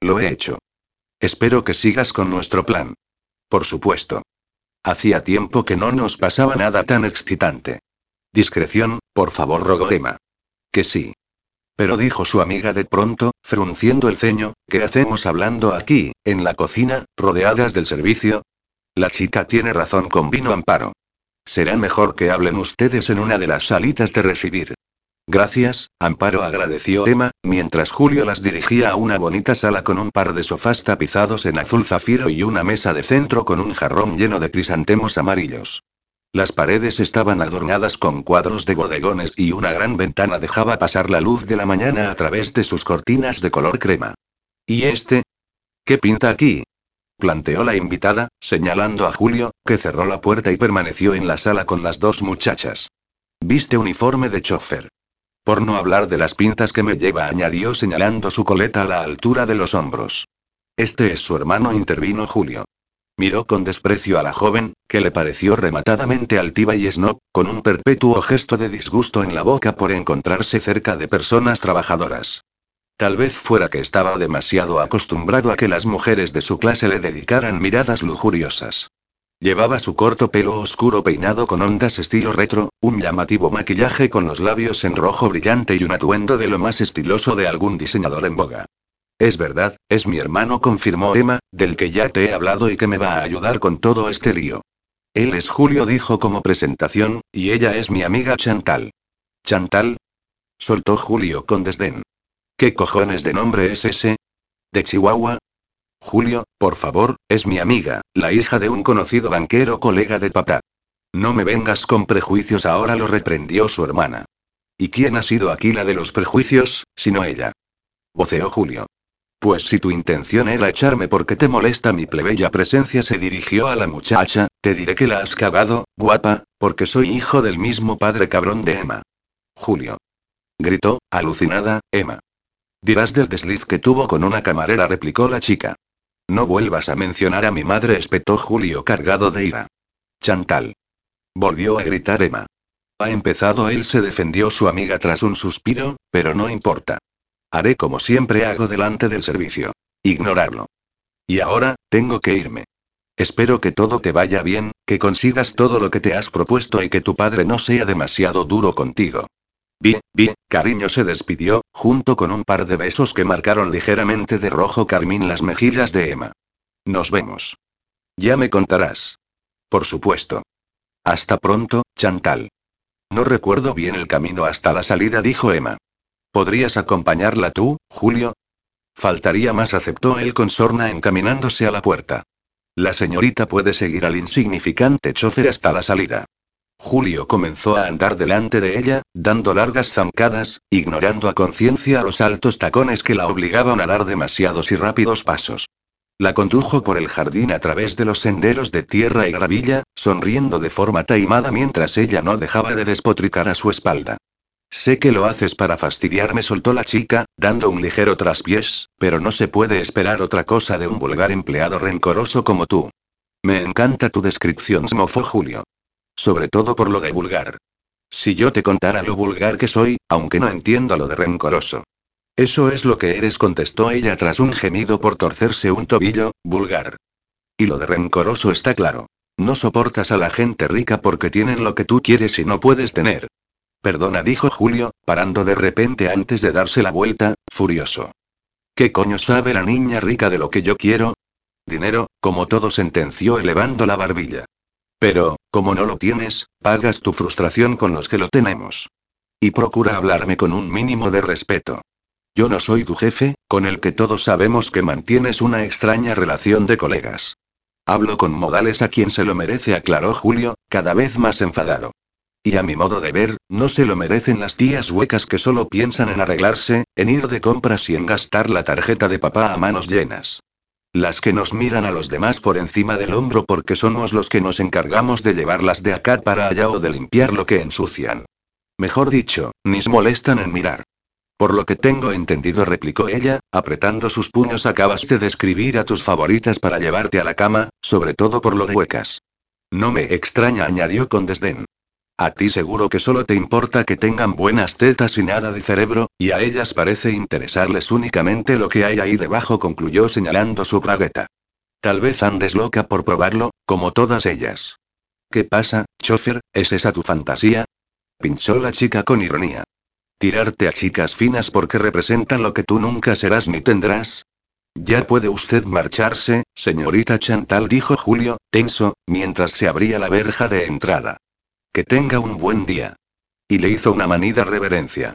Lo he hecho. Espero que sigas con nuestro plan. Por supuesto. Hacía tiempo que no nos pasaba nada tan excitante. Discreción, por favor, rogó Emma. Que sí. Pero dijo su amiga de pronto, frunciendo el ceño, ¿qué hacemos hablando aquí, en la cocina, rodeadas del servicio? La chica tiene razón con vino amparo. Será mejor que hablen ustedes en una de las salitas de recibir. Gracias, Amparo agradeció Emma, mientras Julio las dirigía a una bonita sala con un par de sofás tapizados en azul zafiro y una mesa de centro con un jarrón lleno de crisantemos amarillos. Las paredes estaban adornadas con cuadros de bodegones y una gran ventana dejaba pasar la luz de la mañana a través de sus cortinas de color crema. ¿Y este? ¿Qué pinta aquí? planteó la invitada, señalando a Julio, que cerró la puerta y permaneció en la sala con las dos muchachas. Viste uniforme de chofer. Por no hablar de las pintas que me lleva, añadió señalando su coleta a la altura de los hombros. Este es su hermano, intervino Julio. Miró con desprecio a la joven, que le pareció rematadamente altiva y snob, con un perpetuo gesto de disgusto en la boca por encontrarse cerca de personas trabajadoras. Tal vez fuera que estaba demasiado acostumbrado a que las mujeres de su clase le dedicaran miradas lujuriosas. Llevaba su corto pelo oscuro peinado con ondas estilo retro, un llamativo maquillaje con los labios en rojo brillante y un atuendo de lo más estiloso de algún diseñador en boga. Es verdad, es mi hermano, confirmó Emma, del que ya te he hablado y que me va a ayudar con todo este lío. Él es Julio, dijo como presentación, y ella es mi amiga Chantal. ¿Chantal? soltó Julio con desdén. ¿Qué cojones de nombre es ese? ¿De Chihuahua? Julio, por favor, es mi amiga, la hija de un conocido banquero colega de papá. No me vengas con prejuicios ahora, lo reprendió su hermana. ¿Y quién ha sido aquí la de los prejuicios, sino ella? Voceó Julio. Pues si tu intención era echarme porque te molesta mi plebeya presencia, se dirigió a la muchacha, te diré que la has cagado, guapa, porque soy hijo del mismo padre cabrón de Emma. Julio. Gritó, alucinada, Emma. Dirás del desliz que tuvo con una camarera, replicó la chica. No vuelvas a mencionar a mi madre, espetó Julio cargado de ira. Chantal. Volvió a gritar Emma. Ha empezado él, se defendió su amiga tras un suspiro, pero no importa. Haré como siempre hago delante del servicio. Ignorarlo. Y ahora, tengo que irme. Espero que todo te vaya bien, que consigas todo lo que te has propuesto y que tu padre no sea demasiado duro contigo. Bien, bien, cariño se despidió, junto con un par de besos que marcaron ligeramente de rojo carmín las mejillas de Emma. Nos vemos. Ya me contarás. por supuesto. Hasta pronto, Chantal. No recuerdo bien el camino hasta la salida, dijo Emma. ¿Podrías acompañarla tú, Julio? Faltaría más, aceptó él con sorna encaminándose a la puerta. La señorita puede seguir al insignificante chofer hasta la salida. Julio comenzó a andar delante de ella, dando largas zancadas, ignorando a conciencia los altos tacones que la obligaban a dar demasiados y rápidos pasos. La condujo por el jardín a través de los senderos de tierra y gravilla, sonriendo de forma taimada mientras ella no dejaba de despotricar a su espalda. Sé que lo haces para fastidiarme, soltó la chica, dando un ligero traspiés, pero no se puede esperar otra cosa de un vulgar empleado rencoroso como tú. Me encanta tu descripción, mofó Julio. Sobre todo por lo de vulgar. Si yo te contara lo vulgar que soy, aunque no entiendo lo de rencoroso. Eso es lo que eres, contestó ella tras un gemido por torcerse un tobillo, vulgar. Y lo de rencoroso está claro. No soportas a la gente rica porque tienen lo que tú quieres y no puedes tener. Perdona, dijo Julio, parando de repente antes de darse la vuelta, furioso. ¿Qué coño sabe la niña rica de lo que yo quiero? Dinero, como todo sentenció elevando la barbilla. Pero, como no lo tienes, pagas tu frustración con los que lo tenemos. Y procura hablarme con un mínimo de respeto. Yo no soy tu jefe, con el que todos sabemos que mantienes una extraña relación de colegas. Hablo con modales a quien se lo merece, aclaró Julio, cada vez más enfadado. Y a mi modo de ver, no se lo merecen las tías huecas que solo piensan en arreglarse, en ir de compras y en gastar la tarjeta de papá a manos llenas. Las que nos miran a los demás por encima del hombro porque somos los que nos encargamos de llevarlas de acá para allá o de limpiar lo que ensucian. Mejor dicho, ni se molestan en mirar. Por lo que tengo entendido, replicó ella, apretando sus puños, acabas de describir a tus favoritas para llevarte a la cama, sobre todo por lo de huecas. No me extraña, añadió con desdén. A ti seguro que solo te importa que tengan buenas tetas y nada de cerebro, y a ellas parece interesarles únicamente lo que hay ahí debajo, concluyó señalando su bragueta. Tal vez andes loca por probarlo, como todas ellas. ¿Qué pasa, chofer? ¿Es esa tu fantasía? Pinchó la chica con ironía. ¿Tirarte a chicas finas porque representan lo que tú nunca serás ni tendrás? Ya puede usted marcharse, señorita Chantal, dijo Julio, tenso, mientras se abría la verja de entrada. Que tenga un buen día. Y le hizo una manida reverencia.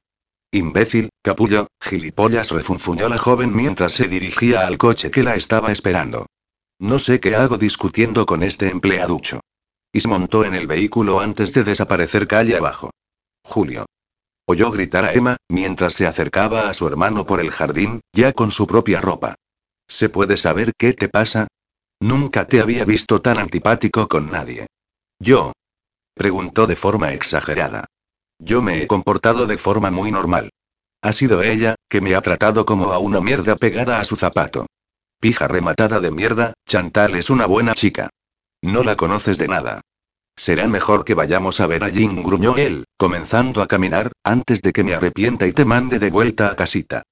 Imbécil, capullo, gilipollas, refunfuñó la joven mientras se dirigía al coche que la estaba esperando. No sé qué hago discutiendo con este empleaducho. Y se montó en el vehículo antes de desaparecer calle abajo. Julio. Oyó gritar a Emma, mientras se acercaba a su hermano por el jardín, ya con su propia ropa. ¿Se puede saber qué te pasa? Nunca te había visto tan antipático con nadie. Yo, Preguntó de forma exagerada. Yo me he comportado de forma muy normal. Ha sido ella, que me ha tratado como a una mierda pegada a su zapato. Pija rematada de mierda, Chantal es una buena chica. No la conoces de nada. Será mejor que vayamos a ver a Jin, gruñó él, comenzando a caminar, antes de que me arrepienta y te mande de vuelta a casita.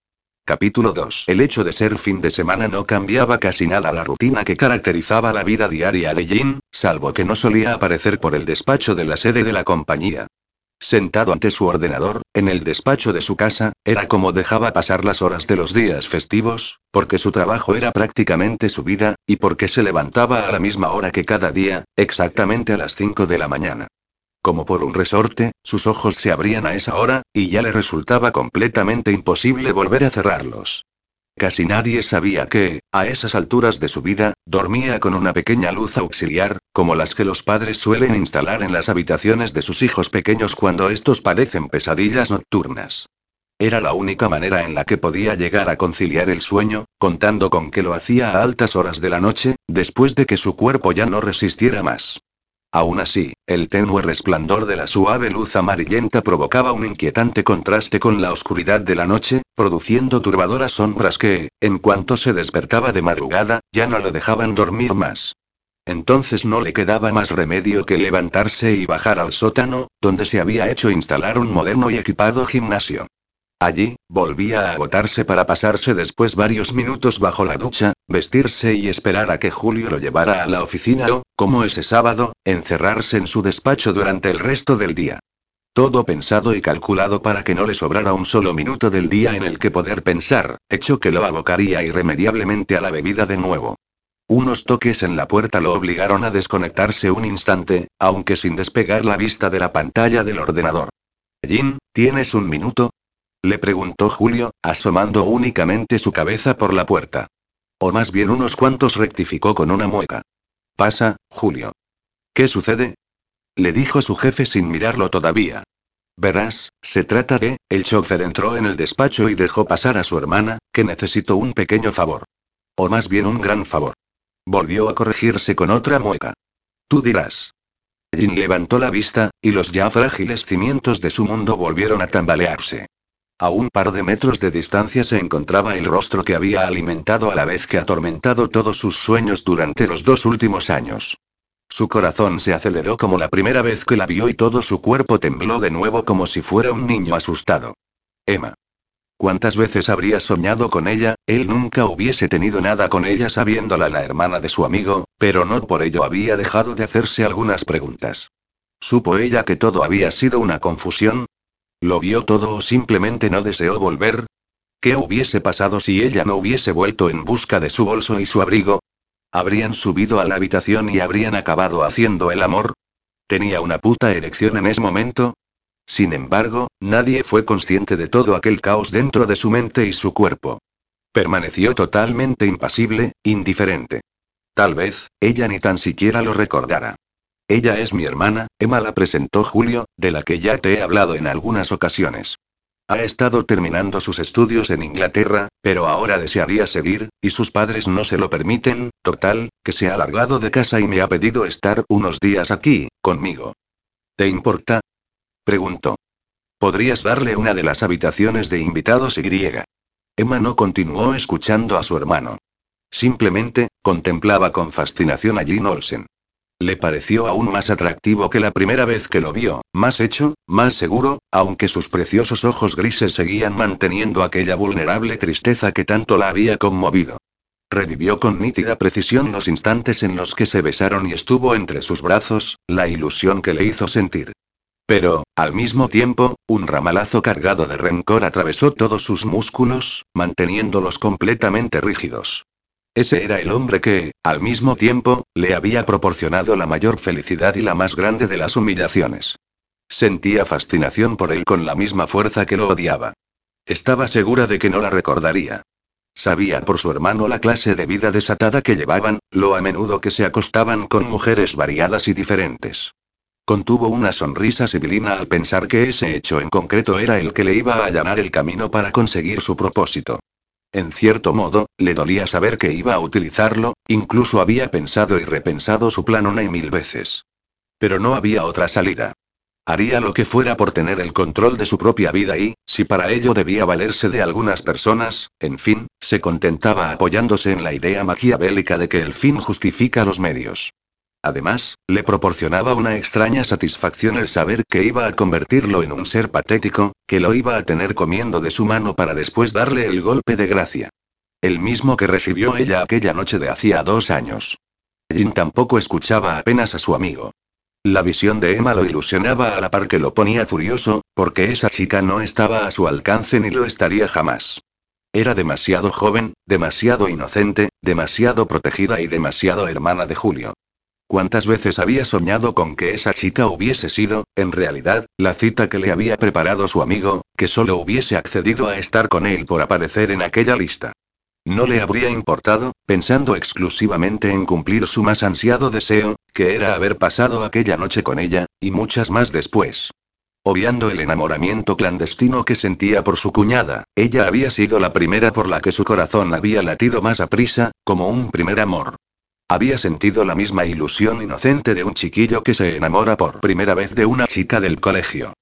Capítulo 2. El hecho de ser fin de semana no cambiaba casi nada la rutina que caracterizaba la vida diaria de Jin, salvo que no solía aparecer por el despacho de la sede de la compañía. Sentado ante su ordenador, en el despacho de su casa, era como dejaba pasar las horas de los días festivos, porque su trabajo era prácticamente su vida, y porque se levantaba a la misma hora que cada día, exactamente a las 5 de la mañana. Como por un resorte, sus ojos se abrían a esa hora, y ya le resultaba completamente imposible volver a cerrarlos. Casi nadie sabía que, a esas alturas de su vida, dormía con una pequeña luz auxiliar, como las que los padres suelen instalar en las habitaciones de sus hijos pequeños cuando estos padecen pesadillas nocturnas. Era la única manera en la que podía llegar a conciliar el sueño, contando con que lo hacía a altas horas de la noche, después de que su cuerpo ya no resistiera más. Aún así, el tenue resplandor de la suave luz amarillenta provocaba un inquietante contraste con la oscuridad de la noche, produciendo turbadoras sombras que, en cuanto se despertaba de madrugada, ya no lo dejaban dormir más. Entonces no le quedaba más remedio que levantarse y bajar al sótano, donde se había hecho instalar un moderno y equipado gimnasio. Allí, volvía a agotarse para pasarse después varios minutos bajo la ducha, vestirse y esperar a que Julio lo llevara a la oficina o, como ese sábado, encerrarse en su despacho durante el resto del día. Todo pensado y calculado para que no le sobrara un solo minuto del día en el que poder pensar, hecho que lo abocaría irremediablemente a la bebida de nuevo. Unos toques en la puerta lo obligaron a desconectarse un instante, aunque sin despegar la vista de la pantalla del ordenador. Jin, ¿tienes un minuto? Le preguntó Julio, asomando únicamente su cabeza por la puerta. O más bien unos cuantos rectificó con una mueca. Pasa, Julio. ¿Qué sucede? Le dijo su jefe sin mirarlo todavía. Verás, se trata de, el chofer entró en el despacho y dejó pasar a su hermana, que necesitó un pequeño favor. O más bien un gran favor. Volvió a corregirse con otra mueca. Tú dirás. Jin levantó la vista, y los ya frágiles cimientos de su mundo volvieron a tambalearse. A un par de metros de distancia se encontraba el rostro que había alimentado a la vez que atormentado todos sus sueños durante los dos últimos años. Su corazón se aceleró como la primera vez que la vio y todo su cuerpo tembló de nuevo como si fuera un niño asustado. Emma. ¿Cuántas veces habría soñado con ella? Él nunca hubiese tenido nada con ella sabiéndola la hermana de su amigo, pero no por ello había dejado de hacerse algunas preguntas. ¿Supo ella que todo había sido una confusión? ¿Lo vio todo o simplemente no deseó volver? ¿Qué hubiese pasado si ella no hubiese vuelto en busca de su bolso y su abrigo? ¿Habrían subido a la habitación y habrían acabado haciendo el amor? ¿Tenía una puta erección en ese momento? Sin embargo, nadie fue consciente de todo aquel caos dentro de su mente y su cuerpo. Permaneció totalmente impasible, indiferente. Tal vez, ella ni tan siquiera lo recordara. Ella es mi hermana, Emma la presentó Julio, de la que ya te he hablado en algunas ocasiones. Ha estado terminando sus estudios en Inglaterra, pero ahora desearía seguir, y sus padres no se lo permiten, total, que se ha largado de casa y me ha pedido estar unos días aquí, conmigo. ¿Te importa? Preguntó. ¿Podrías darle una de las habitaciones de invitados y Emma no continuó escuchando a su hermano. Simplemente, contemplaba con fascinación a Jean Olsen. Le pareció aún más atractivo que la primera vez que lo vio, más hecho, más seguro, aunque sus preciosos ojos grises seguían manteniendo aquella vulnerable tristeza que tanto la había conmovido. Revivió con nítida precisión los instantes en los que se besaron y estuvo entre sus brazos, la ilusión que le hizo sentir. Pero, al mismo tiempo, un ramalazo cargado de rencor atravesó todos sus músculos, manteniéndolos completamente rígidos. Ese era el hombre que, al mismo tiempo, le había proporcionado la mayor felicidad y la más grande de las humillaciones. Sentía fascinación por él con la misma fuerza que lo odiaba. Estaba segura de que no la recordaría. Sabía por su hermano la clase de vida desatada que llevaban, lo a menudo que se acostaban con mujeres variadas y diferentes. Contuvo una sonrisa sibilina al pensar que ese hecho en concreto era el que le iba a allanar el camino para conseguir su propósito. En cierto modo, le dolía saber que iba a utilizarlo, incluso había pensado y repensado su plan una y mil veces. Pero no había otra salida. Haría lo que fuera por tener el control de su propia vida y, si para ello debía valerse de algunas personas, en fin, se contentaba apoyándose en la idea maquiavélica de que el fin justifica los medios. Además, le proporcionaba una extraña satisfacción el saber que iba a convertirlo en un ser patético, que lo iba a tener comiendo de su mano para después darle el golpe de gracia. El mismo que recibió ella aquella noche de hacía dos años. Jin tampoco escuchaba apenas a su amigo. La visión de Emma lo ilusionaba a la par que lo ponía furioso, porque esa chica no estaba a su alcance ni lo estaría jamás. Era demasiado joven, demasiado inocente, demasiado protegida y demasiado hermana de Julio. ¿Cuántas veces había soñado con que esa chica hubiese sido, en realidad, la cita que le había preparado su amigo, que solo hubiese accedido a estar con él por aparecer en aquella lista? No le habría importado, pensando exclusivamente en cumplir su más ansiado deseo, que era haber pasado aquella noche con ella, y muchas más después. Obviando el enamoramiento clandestino que sentía por su cuñada, ella había sido la primera por la que su corazón había latido más a prisa, como un primer amor. Había sentido la misma ilusión inocente de un chiquillo que se enamora por primera vez de una chica del colegio.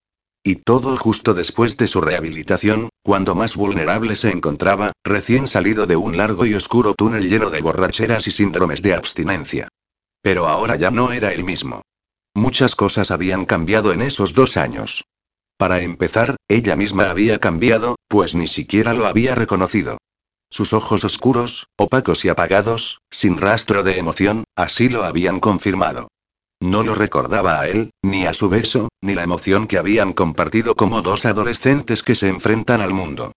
Y todo justo después de su rehabilitación, cuando más vulnerable se encontraba, recién salido de un largo y oscuro túnel lleno de borracheras y síndromes de abstinencia. Pero ahora ya no era el mismo. Muchas cosas habían cambiado en esos dos años. Para empezar, ella misma había cambiado, pues ni siquiera lo había reconocido. Sus ojos oscuros, opacos y apagados, sin rastro de emoción, así lo habían confirmado. No lo recordaba a él, ni a su beso, ni la emoción que habían compartido como dos adolescentes que se enfrentan al mundo.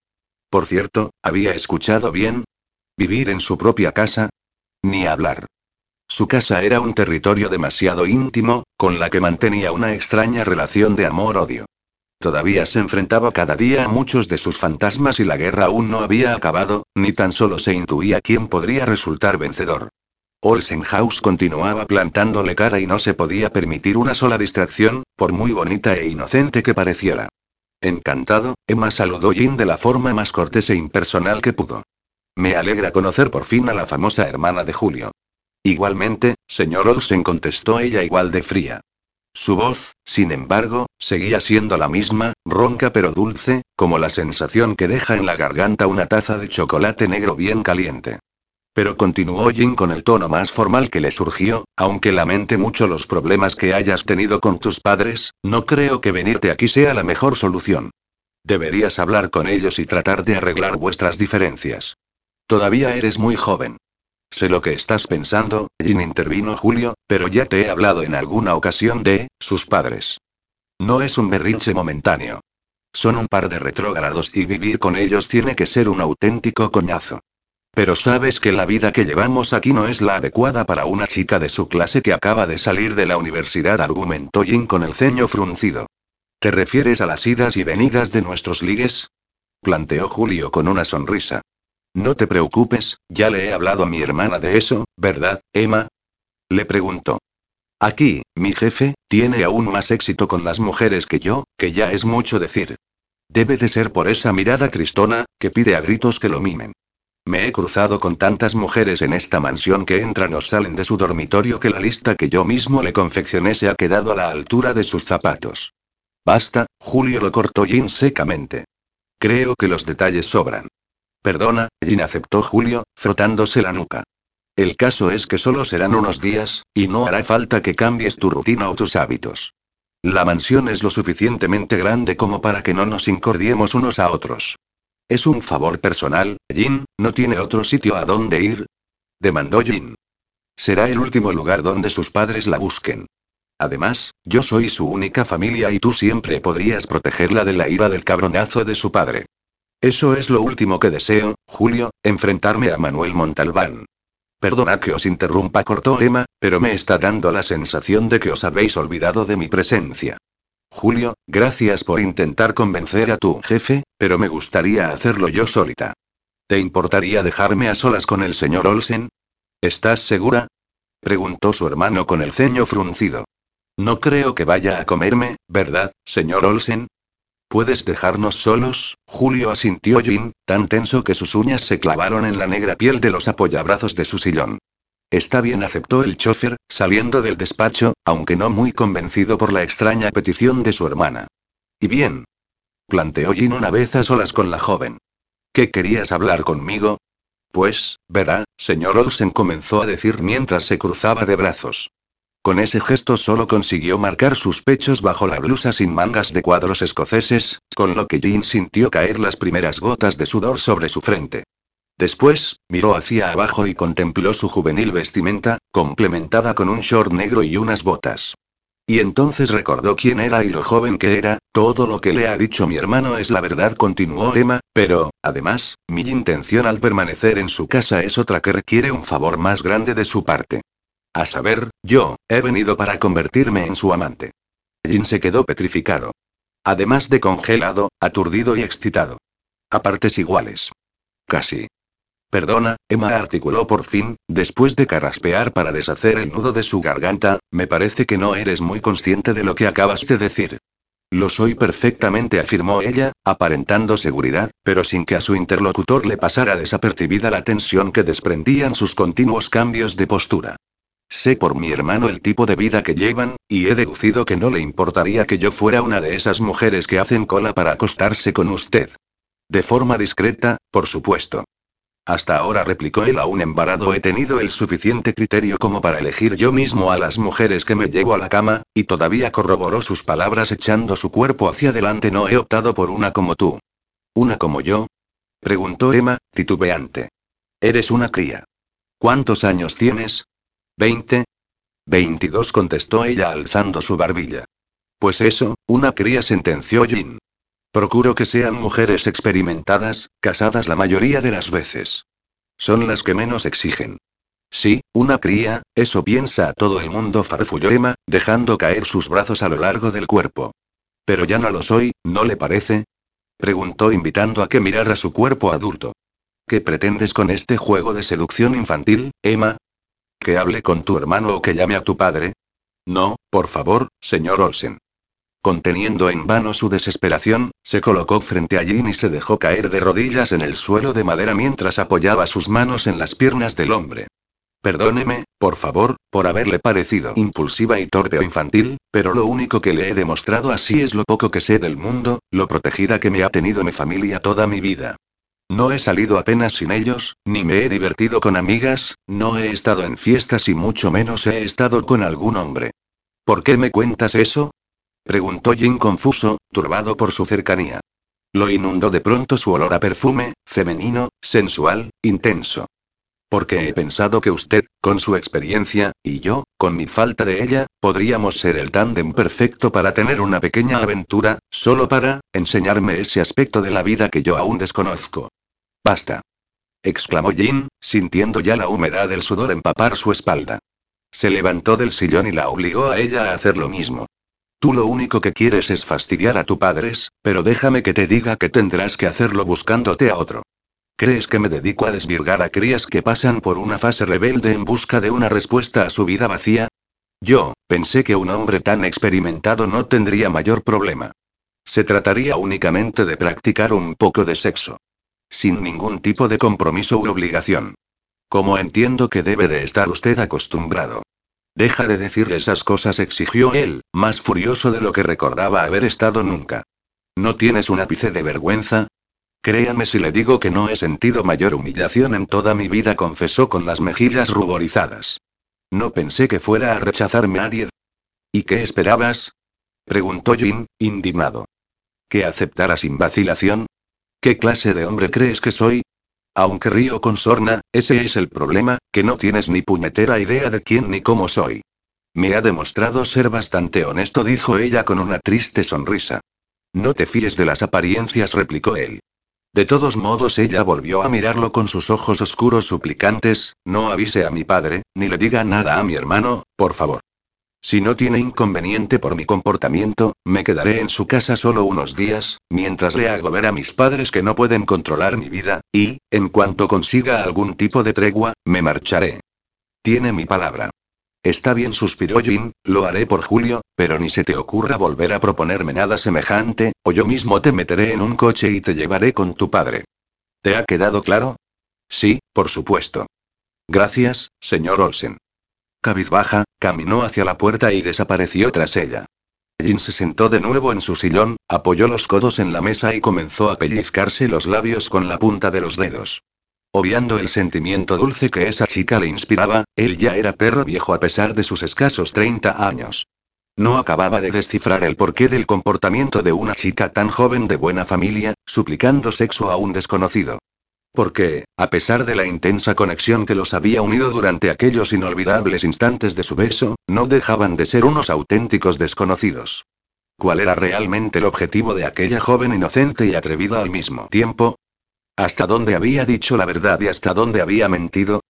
Por cierto, ¿había escuchado bien? ¿Vivir en su propia casa? Ni hablar. Su casa era un territorio demasiado íntimo, con la que mantenía una extraña relación de amor-odio. Todavía se enfrentaba cada día a muchos de sus fantasmas y la guerra aún no había acabado, ni tan solo se intuía quién podría resultar vencedor. Olsen House continuaba plantándole cara y no se podía permitir una sola distracción, por muy bonita e inocente que pareciera. Encantado, Emma saludó Jin de la forma más cortés e impersonal que pudo. Me alegra conocer por fin a la famosa hermana de Julio. Igualmente, señor Olsen contestó ella igual de fría. Su voz, sin embargo, seguía siendo la misma, ronca pero dulce, como la sensación que deja en la garganta una taza de chocolate negro bien caliente. Pero continuó Jin con el tono más formal que le surgió, aunque lamente mucho los problemas que hayas tenido con tus padres, no creo que venirte aquí sea la mejor solución. Deberías hablar con ellos y tratar de arreglar vuestras diferencias. Todavía eres muy joven. Sé lo que estás pensando, Jin intervino Julio, pero ya te he hablado en alguna ocasión de, sus padres. No es un berrinche momentáneo. Son un par de retrógrados y vivir con ellos tiene que ser un auténtico coñazo. Pero sabes que la vida que llevamos aquí no es la adecuada para una chica de su clase que acaba de salir de la universidad, argumentó Jin con el ceño fruncido. ¿Te refieres a las idas y venidas de nuestros ligues? planteó Julio con una sonrisa. No te preocupes, ya le he hablado a mi hermana de eso, ¿verdad, Emma? Le preguntó. Aquí, mi jefe, tiene aún más éxito con las mujeres que yo, que ya es mucho decir. Debe de ser por esa mirada tristona, que pide a gritos que lo mimen. Me he cruzado con tantas mujeres en esta mansión que entran o salen de su dormitorio que la lista que yo mismo le confeccioné se ha quedado a la altura de sus zapatos. Basta, Julio lo cortó Jin secamente. Creo que los detalles sobran. Perdona, Jin aceptó Julio, frotándose la nuca. El caso es que solo serán unos días, y no hará falta que cambies tu rutina o tus hábitos. La mansión es lo suficientemente grande como para que no nos incordiemos unos a otros. Es un favor personal, Jin, ¿no tiene otro sitio a donde ir? Demandó Jin. Será el último lugar donde sus padres la busquen. Además, yo soy su única familia y tú siempre podrías protegerla de la ira del cabronazo de su padre. Eso es lo último que deseo, Julio, enfrentarme a Manuel Montalbán. Perdona que os interrumpa, cortó Emma, pero me está dando la sensación de que os habéis olvidado de mi presencia. Julio, gracias por intentar convencer a tu jefe, pero me gustaría hacerlo yo solita. ¿Te importaría dejarme a solas con el señor Olsen? ¿Estás segura? preguntó su hermano con el ceño fruncido. No creo que vaya a comerme, ¿verdad, señor Olsen? ¿Puedes dejarnos solos? Julio asintió Jin, tan tenso que sus uñas se clavaron en la negra piel de los apoyabrazos de su sillón. Está bien, aceptó el chofer, saliendo del despacho, aunque no muy convencido por la extraña petición de su hermana. ¿Y bien? planteó Jin una vez a solas con la joven. ¿Qué querías hablar conmigo? Pues, verá, señor Olsen comenzó a decir mientras se cruzaba de brazos. Con ese gesto solo consiguió marcar sus pechos bajo la blusa sin mangas de cuadros escoceses, con lo que Jin sintió caer las primeras gotas de sudor sobre su frente. Después, miró hacia abajo y contempló su juvenil vestimenta, complementada con un short negro y unas botas. Y entonces recordó quién era y lo joven que era, todo lo que le ha dicho mi hermano es la verdad, continuó Emma, pero, además, mi intención al permanecer en su casa es otra que requiere un favor más grande de su parte. A saber, yo, he venido para convertirme en su amante. Jin se quedó petrificado. Además de congelado, aturdido y excitado. A partes iguales. Casi. Perdona, Emma articuló por fin, después de carraspear para deshacer el nudo de su garganta, me parece que no eres muy consciente de lo que acabas de decir. Lo soy perfectamente, afirmó ella, aparentando seguridad, pero sin que a su interlocutor le pasara desapercibida la tensión que desprendían sus continuos cambios de postura. Sé por mi hermano el tipo de vida que llevan, y he deducido que no le importaría que yo fuera una de esas mujeres que hacen cola para acostarse con usted. De forma discreta, por supuesto. Hasta ahora replicó él aún embarado he tenido el suficiente criterio como para elegir yo mismo a las mujeres que me llevo a la cama, y todavía corroboró sus palabras echando su cuerpo hacia adelante no he optado por una como tú. ¿Una como yo? preguntó Emma, titubeante. Eres una cría. ¿Cuántos años tienes? ¿Veinte? Veintidós contestó ella alzando su barbilla. Pues eso, una cría sentenció Jin. Procuro que sean mujeres experimentadas, casadas la mayoría de las veces. Son las que menos exigen. Sí, una cría, eso piensa a todo el mundo, farfulló Emma, dejando caer sus brazos a lo largo del cuerpo. Pero ya no lo soy, ¿no le parece? Preguntó invitando a que mirara su cuerpo adulto. ¿Qué pretendes con este juego de seducción infantil, Emma? ¿Que hable con tu hermano o que llame a tu padre? No, por favor, señor Olsen. Conteniendo en vano su desesperación, se colocó frente a Jean y se dejó caer de rodillas en el suelo de madera mientras apoyaba sus manos en las piernas del hombre. Perdóneme, por favor, por haberle parecido impulsiva y torpe o infantil, pero lo único que le he demostrado así es lo poco que sé del mundo, lo protegida que me ha tenido mi familia toda mi vida. No he salido apenas sin ellos, ni me he divertido con amigas, no he estado en fiestas y mucho menos he estado con algún hombre. ¿Por qué me cuentas eso? Preguntó Jin confuso, turbado por su cercanía. Lo inundó de pronto su olor a perfume, femenino, sensual, intenso. Porque he pensado que usted, con su experiencia, y yo, con mi falta de ella, podríamos ser el tándem perfecto para tener una pequeña aventura, solo para, enseñarme ese aspecto de la vida que yo aún desconozco. Basta. exclamó Jin, sintiendo ya la humedad del sudor empapar su espalda. Se levantó del sillón y la obligó a ella a hacer lo mismo. Tú lo único que quieres es fastidiar a tu padres, pero déjame que te diga que tendrás que hacerlo buscándote a otro. ¿Crees que me dedico a desvirgar a crías que pasan por una fase rebelde en busca de una respuesta a su vida vacía? Yo, pensé que un hombre tan experimentado no tendría mayor problema. Se trataría únicamente de practicar un poco de sexo. Sin ningún tipo de compromiso u obligación. Como entiendo que debe de estar usted acostumbrado. Deja de decirle esas cosas, exigió él, más furioso de lo que recordaba haber estado nunca. ¿No tienes un ápice de vergüenza? Créame si le digo que no he sentido mayor humillación en toda mi vida, confesó con las mejillas ruborizadas. No pensé que fuera a rechazarme nadie. ¿Y qué esperabas? preguntó Jim, indignado. ¿Que aceptara sin vacilación? ¿Qué clase de hombre crees que soy? Aunque río con sorna, ese es el problema, que no tienes ni puñetera idea de quién ni cómo soy. Me ha demostrado ser bastante honesto, dijo ella con una triste sonrisa. No te fíes de las apariencias, replicó él. De todos modos, ella volvió a mirarlo con sus ojos oscuros suplicantes, no avise a mi padre, ni le diga nada a mi hermano, por favor. Si no tiene inconveniente por mi comportamiento, me quedaré en su casa solo unos días, mientras le hago ver a mis padres que no pueden controlar mi vida, y, en cuanto consiga algún tipo de tregua, me marcharé. Tiene mi palabra. Está bien, suspiró Jin, lo haré por Julio, pero ni se te ocurra volver a proponerme nada semejante, o yo mismo te meteré en un coche y te llevaré con tu padre. ¿Te ha quedado claro? Sí, por supuesto. Gracias, señor Olsen. Cabizbaja, caminó hacia la puerta y desapareció tras ella. Jin se sentó de nuevo en su sillón, apoyó los codos en la mesa y comenzó a pellizcarse los labios con la punta de los dedos. Obviando el sentimiento dulce que esa chica le inspiraba, él ya era perro viejo a pesar de sus escasos 30 años. No acababa de descifrar el porqué del comportamiento de una chica tan joven de buena familia, suplicando sexo a un desconocido. Porque, a pesar de la intensa conexión que los había unido durante aquellos inolvidables instantes de su beso, no dejaban de ser unos auténticos desconocidos. ¿Cuál era realmente el objetivo de aquella joven inocente y atrevida al mismo tiempo? ¿Hasta dónde había dicho la verdad y hasta dónde había mentido?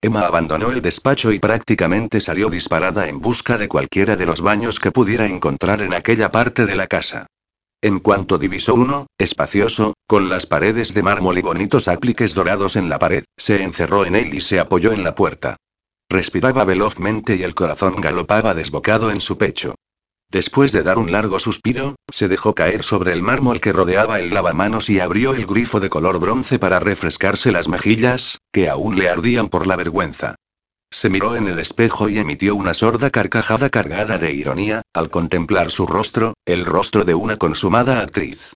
Emma abandonó el despacho y prácticamente salió disparada en busca de cualquiera de los baños que pudiera encontrar en aquella parte de la casa. En cuanto divisó uno, espacioso, con las paredes de mármol y bonitos apliques dorados en la pared, se encerró en él y se apoyó en la puerta. Respiraba velozmente y el corazón galopaba desbocado en su pecho. Después de dar un largo suspiro, se dejó caer sobre el mármol que rodeaba el lavamanos y abrió el grifo de color bronce para refrescarse las mejillas, que aún le ardían por la vergüenza. Se miró en el espejo y emitió una sorda carcajada cargada de ironía, al contemplar su rostro, el rostro de una consumada actriz.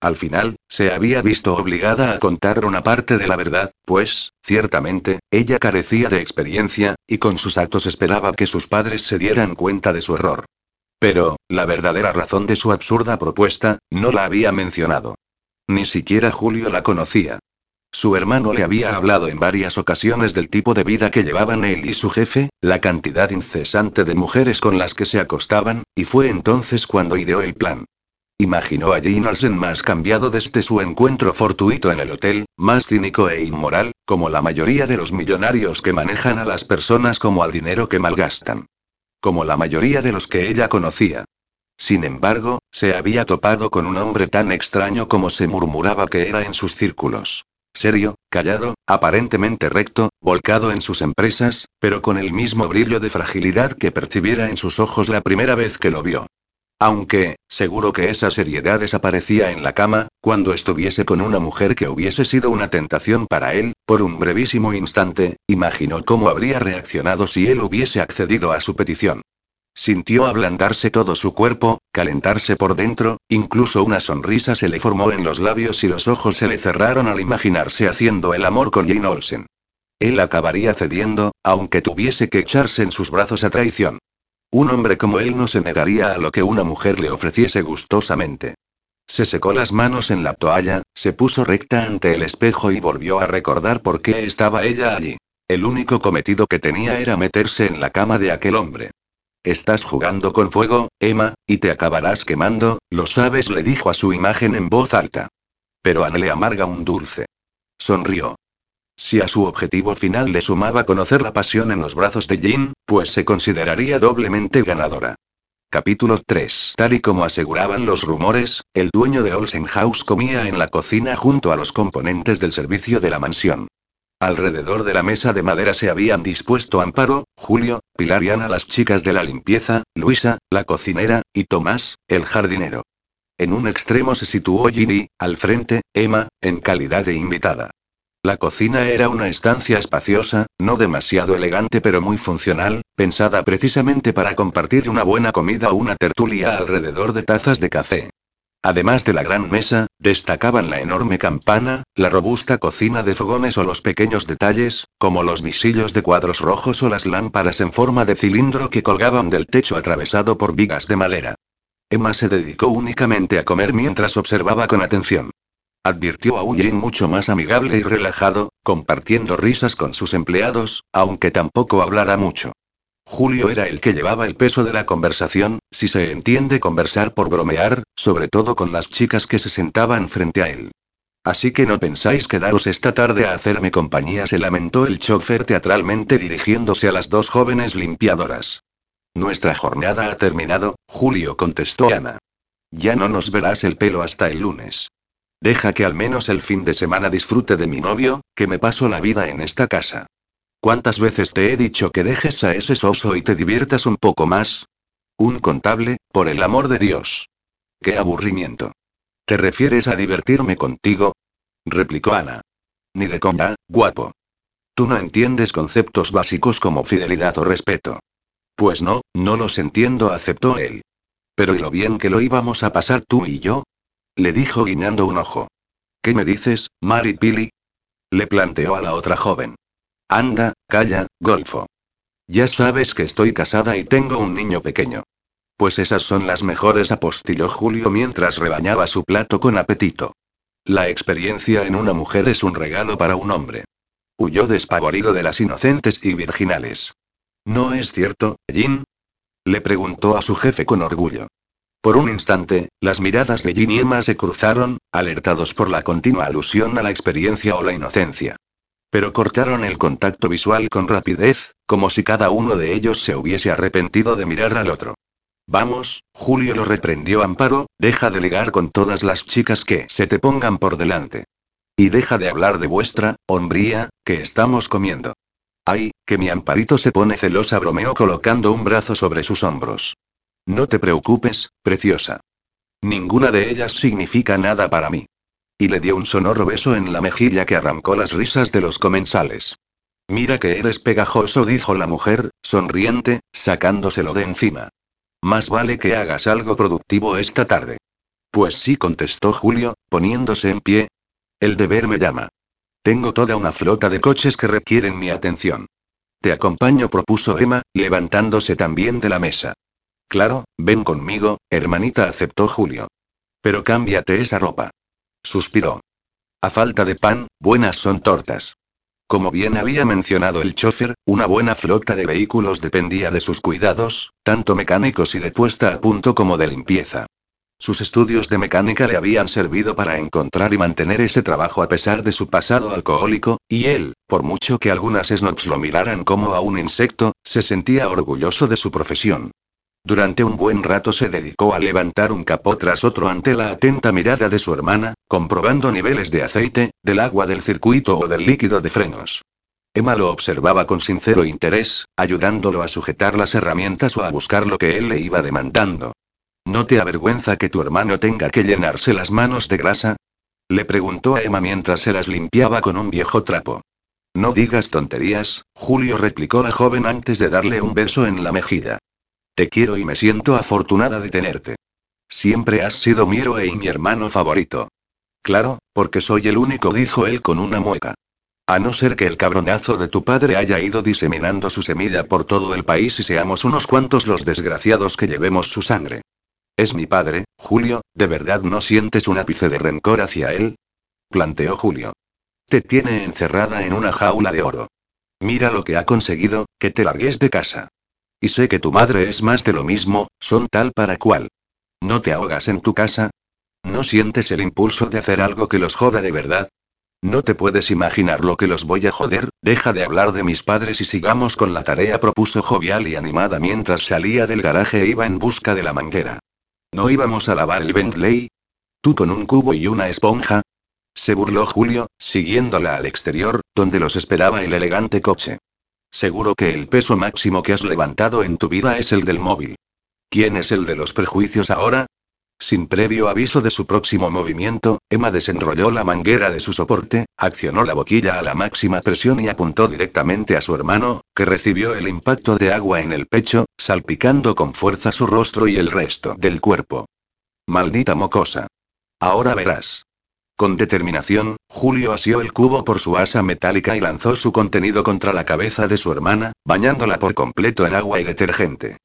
Al final, se había visto obligada a contar una parte de la verdad, pues, ciertamente, ella carecía de experiencia, y con sus actos esperaba que sus padres se dieran cuenta de su error. Pero, la verdadera razón de su absurda propuesta, no la había mencionado. Ni siquiera Julio la conocía. Su hermano le había hablado en varias ocasiones del tipo de vida que llevaban él y su jefe, la cantidad incesante de mujeres con las que se acostaban, y fue entonces cuando ideó el plan. Imaginó a Jane Olsen más cambiado desde su encuentro fortuito en el hotel, más cínico e inmoral, como la mayoría de los millonarios que manejan a las personas como al dinero que malgastan. Como la mayoría de los que ella conocía. Sin embargo, se había topado con un hombre tan extraño como se murmuraba que era en sus círculos. Serio, callado, aparentemente recto, volcado en sus empresas, pero con el mismo brillo de fragilidad que percibiera en sus ojos la primera vez que lo vio. Aunque, seguro que esa seriedad desaparecía en la cama, cuando estuviese con una mujer que hubiese sido una tentación para él, por un brevísimo instante, imaginó cómo habría reaccionado si él hubiese accedido a su petición. Sintió ablandarse todo su cuerpo, calentarse por dentro, incluso una sonrisa se le formó en los labios y los ojos se le cerraron al imaginarse haciendo el amor con Jane Olsen. Él acabaría cediendo, aunque tuviese que echarse en sus brazos a traición. Un hombre como él no se negaría a lo que una mujer le ofreciese gustosamente. Se secó las manos en la toalla, se puso recta ante el espejo y volvió a recordar por qué estaba ella allí. El único cometido que tenía era meterse en la cama de aquel hombre. Estás jugando con fuego, Emma, y te acabarás quemando, lo sabes, le dijo a su imagen en voz alta. Pero Anne le amarga un dulce. Sonrió. Si a su objetivo final le sumaba conocer la pasión en los brazos de Jean, pues se consideraría doblemente ganadora. Capítulo 3. Tal y como aseguraban los rumores, el dueño de Olsen House comía en la cocina junto a los componentes del servicio de la mansión. Alrededor de la mesa de madera se habían dispuesto Amparo, Julio, Pilar y Ana las chicas de la limpieza, Luisa, la cocinera, y Tomás, el jardinero. En un extremo se situó Ginny, al frente, Emma, en calidad de invitada. La cocina era una estancia espaciosa, no demasiado elegante pero muy funcional, pensada precisamente para compartir una buena comida o una tertulia alrededor de tazas de café. Además de la gran mesa, destacaban la enorme campana, la robusta cocina de fogones o los pequeños detalles, como los visillos de cuadros rojos o las lámparas en forma de cilindro que colgaban del techo atravesado por vigas de madera. Emma se dedicó únicamente a comer mientras observaba con atención. Advirtió a un Jane mucho más amigable y relajado, compartiendo risas con sus empleados, aunque tampoco hablara mucho. Julio era el que llevaba el peso de la conversación, si se entiende conversar por bromear, sobre todo con las chicas que se sentaban frente a él. Así que no pensáis quedaros esta tarde a hacerme compañía, se lamentó el chofer teatralmente dirigiéndose a las dos jóvenes limpiadoras. Nuestra jornada ha terminado, Julio contestó Ana. Ya no nos verás el pelo hasta el lunes. Deja que al menos el fin de semana disfrute de mi novio, que me paso la vida en esta casa. ¿Cuántas veces te he dicho que dejes a ese soso y te diviertas un poco más? Un contable, por el amor de Dios. Qué aburrimiento. ¿Te refieres a divertirme contigo? replicó Ana. Ni de coña, guapo. Tú no entiendes conceptos básicos como fidelidad o respeto. Pues no, no los entiendo, aceptó él. Pero ¿y lo bien que lo íbamos a pasar tú y yo? Le dijo guiñando un ojo. ¿Qué me dices, Mary Pili? Le planteó a la otra joven. Anda, calla, golfo. Ya sabes que estoy casada y tengo un niño pequeño. Pues esas son las mejores, apostilló Julio mientras rebañaba su plato con apetito. La experiencia en una mujer es un regalo para un hombre. Huyó despavorido de las inocentes y virginales. ¿No es cierto, Jean? Le preguntó a su jefe con orgullo. Por un instante, las miradas de Jin y Emma se cruzaron, alertados por la continua alusión a la experiencia o la inocencia. Pero cortaron el contacto visual con rapidez, como si cada uno de ellos se hubiese arrepentido de mirar al otro. Vamos, Julio lo reprendió Amparo, deja de ligar con todas las chicas que se te pongan por delante. Y deja de hablar de vuestra, hombría, que estamos comiendo. Ay, que mi amparito se pone celosa, bromeó colocando un brazo sobre sus hombros. No te preocupes, preciosa. Ninguna de ellas significa nada para mí. Y le dio un sonoro beso en la mejilla que arrancó las risas de los comensales. Mira que eres pegajoso, dijo la mujer, sonriente, sacándoselo de encima. Más vale que hagas algo productivo esta tarde. Pues sí, contestó Julio, poniéndose en pie. El deber me llama. Tengo toda una flota de coches que requieren mi atención. Te acompaño, propuso Emma, levantándose también de la mesa. Claro, ven conmigo, hermanita, aceptó Julio. Pero cámbiate esa ropa. Suspiró. A falta de pan, buenas son tortas. Como bien había mencionado el chofer, una buena flota de vehículos dependía de sus cuidados, tanto mecánicos y de puesta a punto como de limpieza. Sus estudios de mecánica le habían servido para encontrar y mantener ese trabajo a pesar de su pasado alcohólico, y él, por mucho que algunas snobs lo miraran como a un insecto, se sentía orgulloso de su profesión. Durante un buen rato se dedicó a levantar un capó tras otro ante la atenta mirada de su hermana, comprobando niveles de aceite, del agua del circuito o del líquido de frenos. Emma lo observaba con sincero interés, ayudándolo a sujetar las herramientas o a buscar lo que él le iba demandando. ¿No te avergüenza que tu hermano tenga que llenarse las manos de grasa? Le preguntó a Emma mientras se las limpiaba con un viejo trapo. No digas tonterías, Julio replicó la joven antes de darle un beso en la mejilla. Te quiero y me siento afortunada de tenerte. Siempre has sido mi héroe y mi hermano favorito. Claro, porque soy el único, dijo él con una mueca. A no ser que el cabronazo de tu padre haya ido diseminando su semilla por todo el país y seamos unos cuantos los desgraciados que llevemos su sangre. Es mi padre, Julio, ¿de verdad no sientes un ápice de rencor hacia él? planteó Julio. Te tiene encerrada en una jaula de oro. Mira lo que ha conseguido, que te largues de casa. Y sé que tu madre es más de lo mismo, son tal para cual. ¿No te ahogas en tu casa? ¿No sientes el impulso de hacer algo que los joda de verdad? No te puedes imaginar lo que los voy a joder, deja de hablar de mis padres y sigamos con la tarea, propuso jovial y animada mientras salía del garaje e iba en busca de la manguera. ¿No íbamos a lavar el Bentley? ¿Tú con un cubo y una esponja? Se burló Julio, siguiéndola al exterior, donde los esperaba el elegante coche. Seguro que el peso máximo que has levantado en tu vida es el del móvil. ¿Quién es el de los prejuicios ahora? Sin previo aviso de su próximo movimiento, Emma desenrolló la manguera de su soporte, accionó la boquilla a la máxima presión y apuntó directamente a su hermano, que recibió el impacto de agua en el pecho, salpicando con fuerza su rostro y el resto del cuerpo. Maldita mocosa. Ahora verás. Con determinación, Julio asió el cubo por su asa metálica y lanzó su contenido contra la cabeza de su hermana, bañándola por completo en agua y detergente.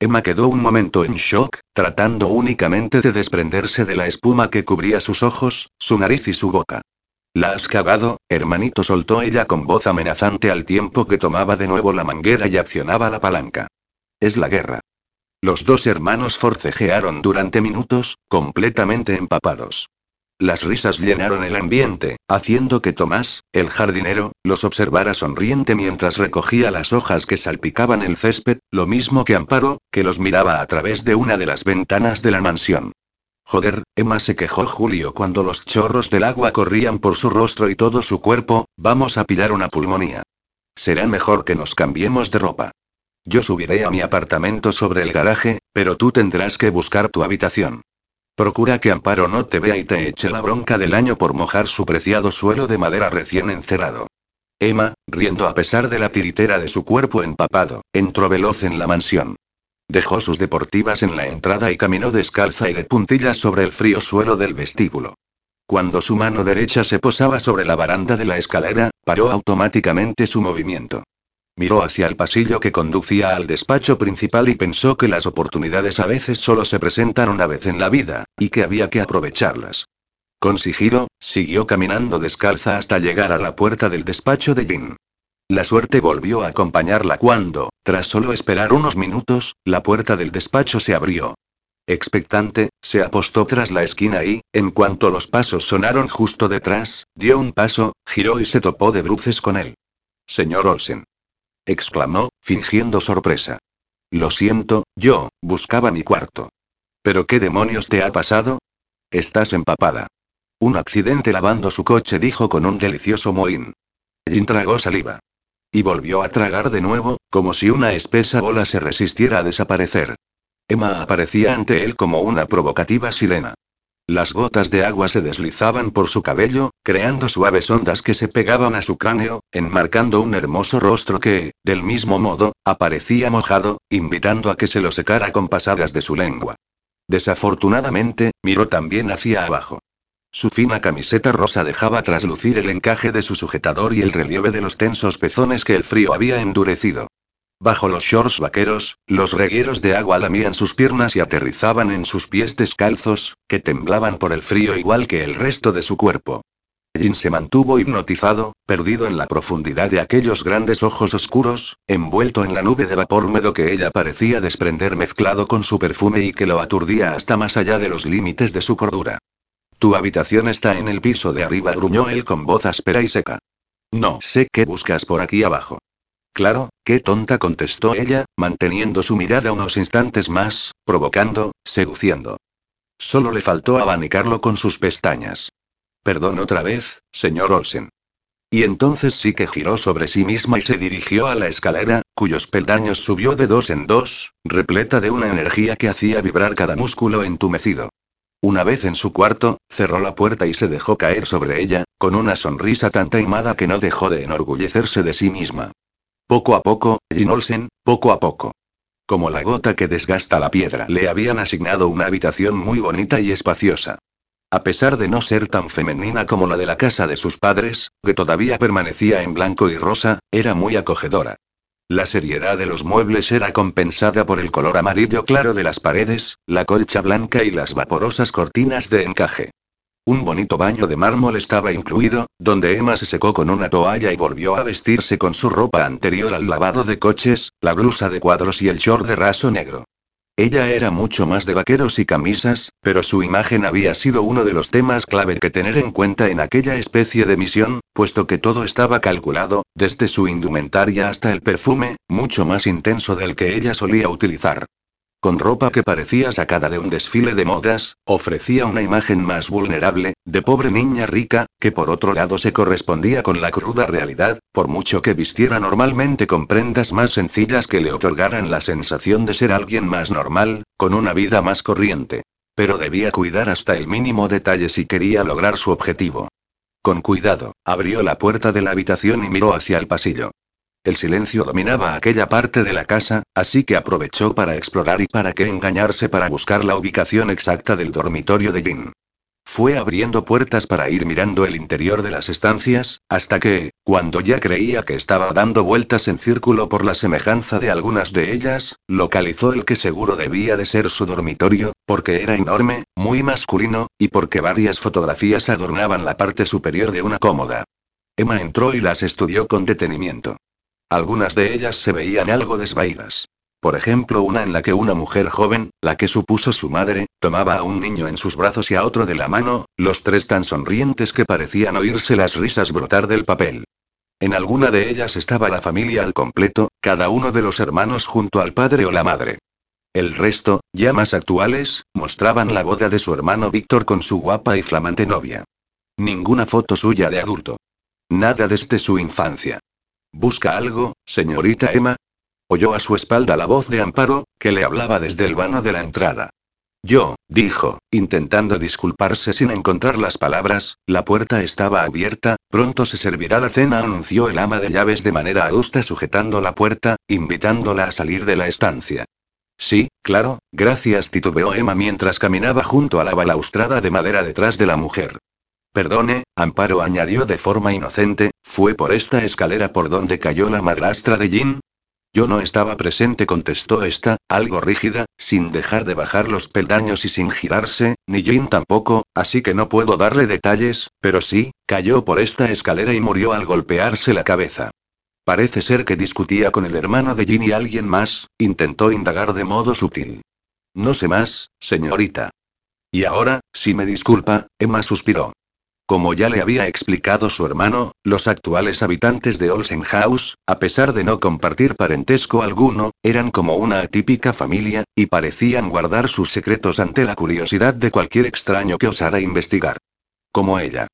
Emma quedó un momento en shock, tratando únicamente de desprenderse de la espuma que cubría sus ojos, su nariz y su boca. La has cagado, hermanito, soltó ella con voz amenazante al tiempo que tomaba de nuevo la manguera y accionaba la palanca. Es la guerra. Los dos hermanos forcejearon durante minutos, completamente empapados. Las risas llenaron el ambiente, haciendo que Tomás, el jardinero, los observara sonriente mientras recogía las hojas que salpicaban el césped, lo mismo que Amparo, que los miraba a través de una de las ventanas de la mansión. Joder, Emma se quejó Julio cuando los chorros del agua corrían por su rostro y todo su cuerpo, vamos a pillar una pulmonía. Será mejor que nos cambiemos de ropa. Yo subiré a mi apartamento sobre el garaje, pero tú tendrás que buscar tu habitación. Procura que Amparo no te vea y te eche la bronca del año por mojar su preciado suelo de madera recién encerado. Emma, riendo a pesar de la tiritera de su cuerpo empapado, entró veloz en la mansión. Dejó sus deportivas en la entrada y caminó descalza y de puntillas sobre el frío suelo del vestíbulo. Cuando su mano derecha se posaba sobre la baranda de la escalera, paró automáticamente su movimiento. Miró hacia el pasillo que conducía al despacho principal y pensó que las oportunidades a veces solo se presentan una vez en la vida, y que había que aprovecharlas. Con sigilo, siguió caminando descalza hasta llegar a la puerta del despacho de Jin. La suerte volvió a acompañarla cuando, tras solo esperar unos minutos, la puerta del despacho se abrió. Expectante, se apostó tras la esquina y, en cuanto los pasos sonaron justo detrás, dio un paso, giró y se topó de bruces con él. Señor Olsen exclamó, fingiendo sorpresa. Lo siento, yo, buscaba mi cuarto. ¿Pero qué demonios te ha pasado? Estás empapada. Un accidente lavando su coche, dijo con un delicioso mohín. Jin tragó saliva. Y volvió a tragar de nuevo, como si una espesa bola se resistiera a desaparecer. Emma aparecía ante él como una provocativa sirena. Las gotas de agua se deslizaban por su cabello, creando suaves ondas que se pegaban a su cráneo, enmarcando un hermoso rostro que, del mismo modo, aparecía mojado, invitando a que se lo secara con pasadas de su lengua. Desafortunadamente, miró también hacia abajo. Su fina camiseta rosa dejaba traslucir el encaje de su sujetador y el relieve de los tensos pezones que el frío había endurecido. Bajo los shorts vaqueros, los regueros de agua lamían sus piernas y aterrizaban en sus pies descalzos, que temblaban por el frío igual que el resto de su cuerpo. Jin se mantuvo hipnotizado, perdido en la profundidad de aquellos grandes ojos oscuros, envuelto en la nube de vapor húmedo que ella parecía desprender mezclado con su perfume y que lo aturdía hasta más allá de los límites de su cordura. Tu habitación está en el piso de arriba, gruñó él con voz áspera y seca. No sé qué buscas por aquí abajo. Claro, qué tonta contestó ella, manteniendo su mirada unos instantes más, provocando, seduciendo. Solo le faltó abanicarlo con sus pestañas. Perdón otra vez, señor Olsen. Y entonces sí que giró sobre sí misma y se dirigió a la escalera, cuyos peldaños subió de dos en dos, repleta de una energía que hacía vibrar cada músculo entumecido. Una vez en su cuarto, cerró la puerta y se dejó caer sobre ella, con una sonrisa tan taimada que no dejó de enorgullecerse de sí misma. Poco a poco, Jin Olsen, poco a poco. Como la gota que desgasta la piedra, le habían asignado una habitación muy bonita y espaciosa. A pesar de no ser tan femenina como la de la casa de sus padres, que todavía permanecía en blanco y rosa, era muy acogedora. La seriedad de los muebles era compensada por el color amarillo claro de las paredes, la colcha blanca y las vaporosas cortinas de encaje. Un bonito baño de mármol estaba incluido, donde Emma se secó con una toalla y volvió a vestirse con su ropa anterior al lavado de coches, la blusa de cuadros y el short de raso negro. Ella era mucho más de vaqueros y camisas, pero su imagen había sido uno de los temas clave que tener en cuenta en aquella especie de misión, puesto que todo estaba calculado, desde su indumentaria hasta el perfume, mucho más intenso del que ella solía utilizar. Con ropa que parecía sacada de un desfile de modas, ofrecía una imagen más vulnerable, de pobre niña rica, que por otro lado se correspondía con la cruda realidad, por mucho que vistiera normalmente con prendas más sencillas que le otorgaran la sensación de ser alguien más normal, con una vida más corriente. Pero debía cuidar hasta el mínimo detalle si quería lograr su objetivo. Con cuidado, abrió la puerta de la habitación y miró hacia el pasillo. El silencio dominaba aquella parte de la casa, así que aprovechó para explorar y para qué engañarse para buscar la ubicación exacta del dormitorio de Jin. Fue abriendo puertas para ir mirando el interior de las estancias, hasta que, cuando ya creía que estaba dando vueltas en círculo por la semejanza de algunas de ellas, localizó el que seguro debía de ser su dormitorio, porque era enorme, muy masculino, y porque varias fotografías adornaban la parte superior de una cómoda. Emma entró y las estudió con detenimiento. Algunas de ellas se veían algo desvaídas. Por ejemplo, una en la que una mujer joven, la que supuso su madre, tomaba a un niño en sus brazos y a otro de la mano, los tres tan sonrientes que parecían oírse las risas brotar del papel. En alguna de ellas estaba la familia al completo, cada uno de los hermanos junto al padre o la madre. El resto, ya más actuales, mostraban la boda de su hermano Víctor con su guapa y flamante novia. Ninguna foto suya de adulto. Nada desde su infancia. ¿Busca algo, señorita Emma? Oyó a su espalda la voz de Amparo, que le hablaba desde el vano de la entrada. Yo, dijo, intentando disculparse sin encontrar las palabras, la puerta estaba abierta, pronto se servirá la cena, anunció el ama de llaves de manera adusta sujetando la puerta, invitándola a salir de la estancia. Sí, claro, gracias, titubeó Emma mientras caminaba junto a la balaustrada de madera detrás de la mujer. Perdone, Amparo añadió de forma inocente, ¿fue por esta escalera por donde cayó la madrastra de Jin? Yo no estaba presente, contestó esta, algo rígida, sin dejar de bajar los peldaños y sin girarse, ni Jin tampoco, así que no puedo darle detalles, pero sí, cayó por esta escalera y murió al golpearse la cabeza. Parece ser que discutía con el hermano de Jin y alguien más, intentó indagar de modo sutil. No sé más, señorita. Y ahora, si me disculpa, Emma suspiró. Como ya le había explicado su hermano, los actuales habitantes de Olsen House, a pesar de no compartir parentesco alguno, eran como una atípica familia, y parecían guardar sus secretos ante la curiosidad de cualquier extraño que osara investigar. Como ella.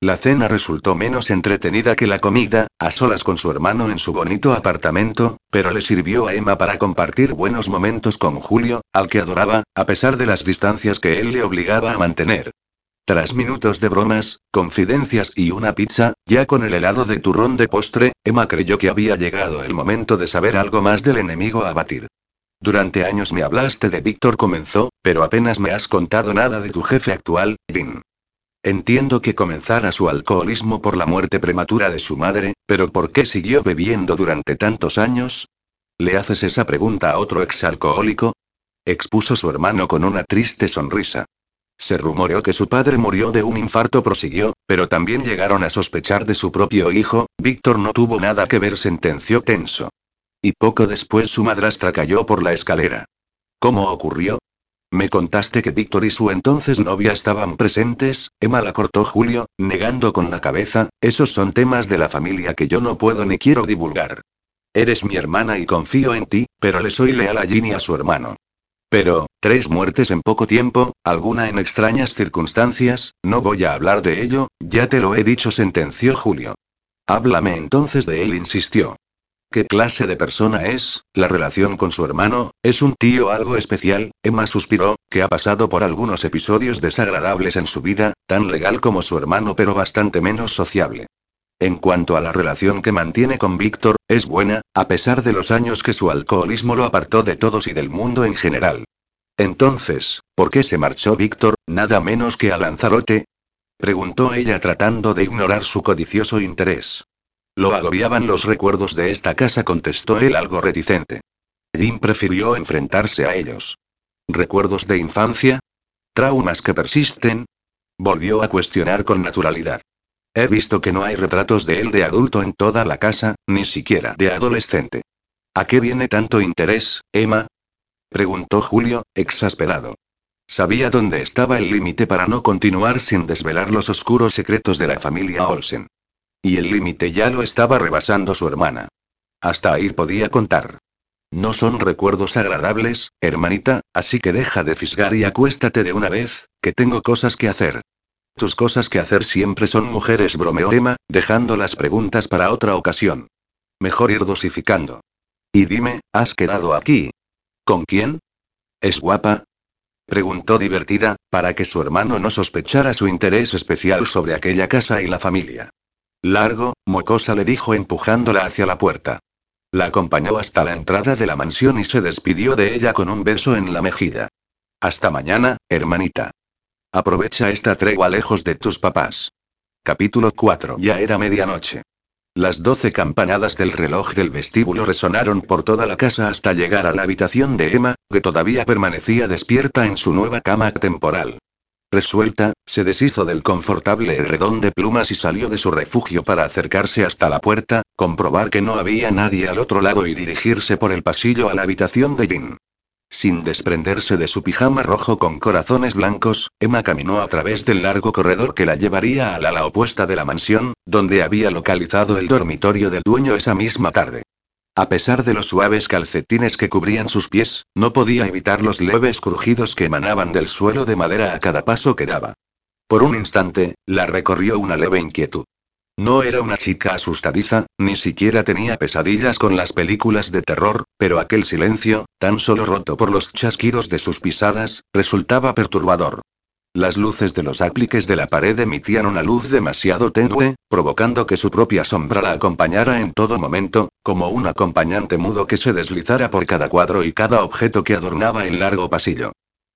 La cena resultó menos entretenida que la comida, a solas con su hermano en su bonito apartamento, pero le sirvió a Emma para compartir buenos momentos con Julio, al que adoraba, a pesar de las distancias que él le obligaba a mantener. Tras minutos de bromas, confidencias y una pizza, ya con el helado de turrón de postre, Emma creyó que había llegado el momento de saber algo más del enemigo a batir. Durante años me hablaste de Víctor comenzó, pero apenas me has contado nada de tu jefe actual, Vin. Entiendo que comenzara su alcoholismo por la muerte prematura de su madre, pero ¿por qué siguió bebiendo durante tantos años? ¿Le haces esa pregunta a otro exalcohólico? Expuso su hermano con una triste sonrisa. Se rumoreó que su padre murió de un infarto, prosiguió, pero también llegaron a sospechar de su propio hijo, Víctor no tuvo nada que ver, sentenció tenso. Y poco después su madrastra cayó por la escalera. ¿Cómo ocurrió? Me contaste que Víctor y su entonces novia estaban presentes, Emma la cortó Julio, negando con la cabeza, esos son temas de la familia que yo no puedo ni quiero divulgar. Eres mi hermana y confío en ti, pero le soy leal a Ginny y a su hermano. Pero, tres muertes en poco tiempo, alguna en extrañas circunstancias, no voy a hablar de ello, ya te lo he dicho, sentenció Julio. Háblame entonces de él, insistió. ¿Qué clase de persona es? La relación con su hermano, ¿es un tío algo especial? Emma suspiró, que ha pasado por algunos episodios desagradables en su vida, tan legal como su hermano pero bastante menos sociable. En cuanto a la relación que mantiene con Víctor, es buena, a pesar de los años que su alcoholismo lo apartó de todos y del mundo en general. Entonces, ¿por qué se marchó Víctor, nada menos que a Lanzarote? preguntó ella tratando de ignorar su codicioso interés. Lo agobiaban los recuerdos de esta casa, contestó él algo reticente. Jim prefirió enfrentarse a ellos. ¿Recuerdos de infancia? ¿Traumas que persisten? Volvió a cuestionar con naturalidad. He visto que no hay retratos de él de adulto en toda la casa, ni siquiera de adolescente. ¿A qué viene tanto interés, Emma? preguntó Julio, exasperado. Sabía dónde estaba el límite para no continuar sin desvelar los oscuros secretos de la familia Olsen. Y el límite ya lo estaba rebasando su hermana. Hasta ahí podía contar. No son recuerdos agradables, hermanita, así que deja de fisgar y acuéstate de una vez, que tengo cosas que hacer. Tus cosas que hacer siempre son mujeres, bromeó Emma, dejando las preguntas para otra ocasión. Mejor ir dosificando. Y dime, ¿has quedado aquí? ¿Con quién? ¿Es guapa? Preguntó divertida, para que su hermano no sospechara su interés especial sobre aquella casa y la familia. Largo, mocosa le dijo empujándola hacia la puerta. La acompañó hasta la entrada de la mansión y se despidió de ella con un beso en la mejilla. Hasta mañana, hermanita. Aprovecha esta tregua lejos de tus papás. Capítulo 4. Ya era medianoche. Las doce campanadas del reloj del vestíbulo resonaron por toda la casa hasta llegar a la habitación de Emma, que todavía permanecía despierta en su nueva cama temporal. Resuelta, se deshizo del confortable redón de plumas y salió de su refugio para acercarse hasta la puerta, comprobar que no había nadie al otro lado y dirigirse por el pasillo a la habitación de Jin. Sin desprenderse de su pijama rojo con corazones blancos, Emma caminó a través del largo corredor que la llevaría al ala opuesta de la mansión, donde había localizado el dormitorio del dueño esa misma tarde. A pesar de los suaves calcetines que cubrían sus pies, no podía evitar los leves crujidos que emanaban del suelo de madera a cada paso que daba. Por un instante, la recorrió una leve inquietud. No era una chica asustadiza, ni siquiera tenía pesadillas con las películas de terror, pero aquel silencio, tan solo roto por los chasquidos de sus pisadas, resultaba perturbador. Las luces de los apliques de la pared emitían una luz demasiado tenue, provocando que su propia sombra la acompañara en todo momento, como un acompañante mudo que se deslizara por cada cuadro y cada objeto que adornaba el largo pasillo.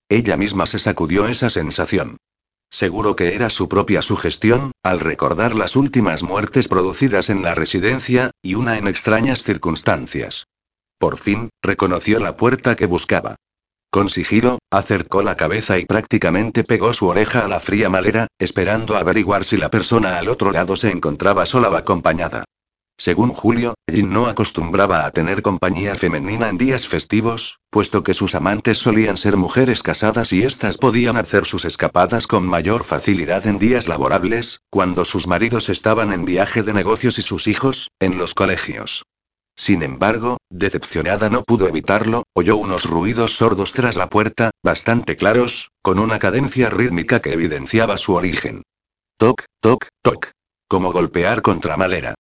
Ella misma se sacudió esa sensación. Seguro que era su propia sugestión, al recordar las últimas muertes producidas en la residencia, y una en extrañas circunstancias. Por fin, reconoció la puerta que buscaba. Con sigilo, acercó la cabeza y prácticamente pegó su oreja a la fría madera, esperando averiguar si la persona al otro lado se encontraba sola o acompañada. Según Julio, Jin no acostumbraba a tener compañía femenina en días festivos, puesto que sus amantes solían ser mujeres casadas y éstas podían hacer sus escapadas con mayor facilidad en días laborables, cuando sus maridos estaban en viaje de negocios y sus hijos, en los colegios. Sin embargo, decepcionada no pudo evitarlo, oyó unos ruidos sordos tras la puerta, bastante claros, con una cadencia rítmica que evidenciaba su origen. Toc, toc, toc. Como golpear contra madera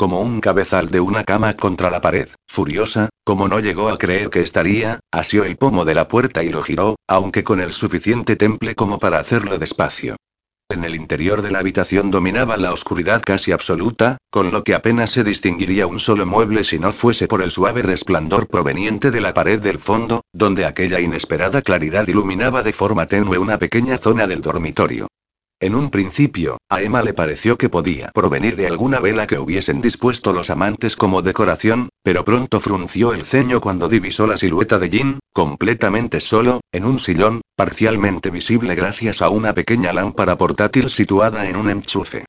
como un cabezal de una cama contra la pared. Furiosa, como no llegó a creer que estaría, asió el pomo de la puerta y lo giró, aunque con el suficiente temple como para hacerlo despacio. En el interior de la habitación dominaba la oscuridad casi absoluta, con lo que apenas se distinguiría un solo mueble si no fuese por el suave resplandor proveniente de la pared del fondo, donde aquella inesperada claridad iluminaba de forma tenue una pequeña zona del dormitorio. En un principio, a Emma le pareció que podía provenir de alguna vela que hubiesen dispuesto los amantes como decoración, pero pronto frunció el ceño cuando divisó la silueta de Jin, completamente solo, en un sillón, parcialmente visible gracias a una pequeña lámpara portátil situada en un enchufe.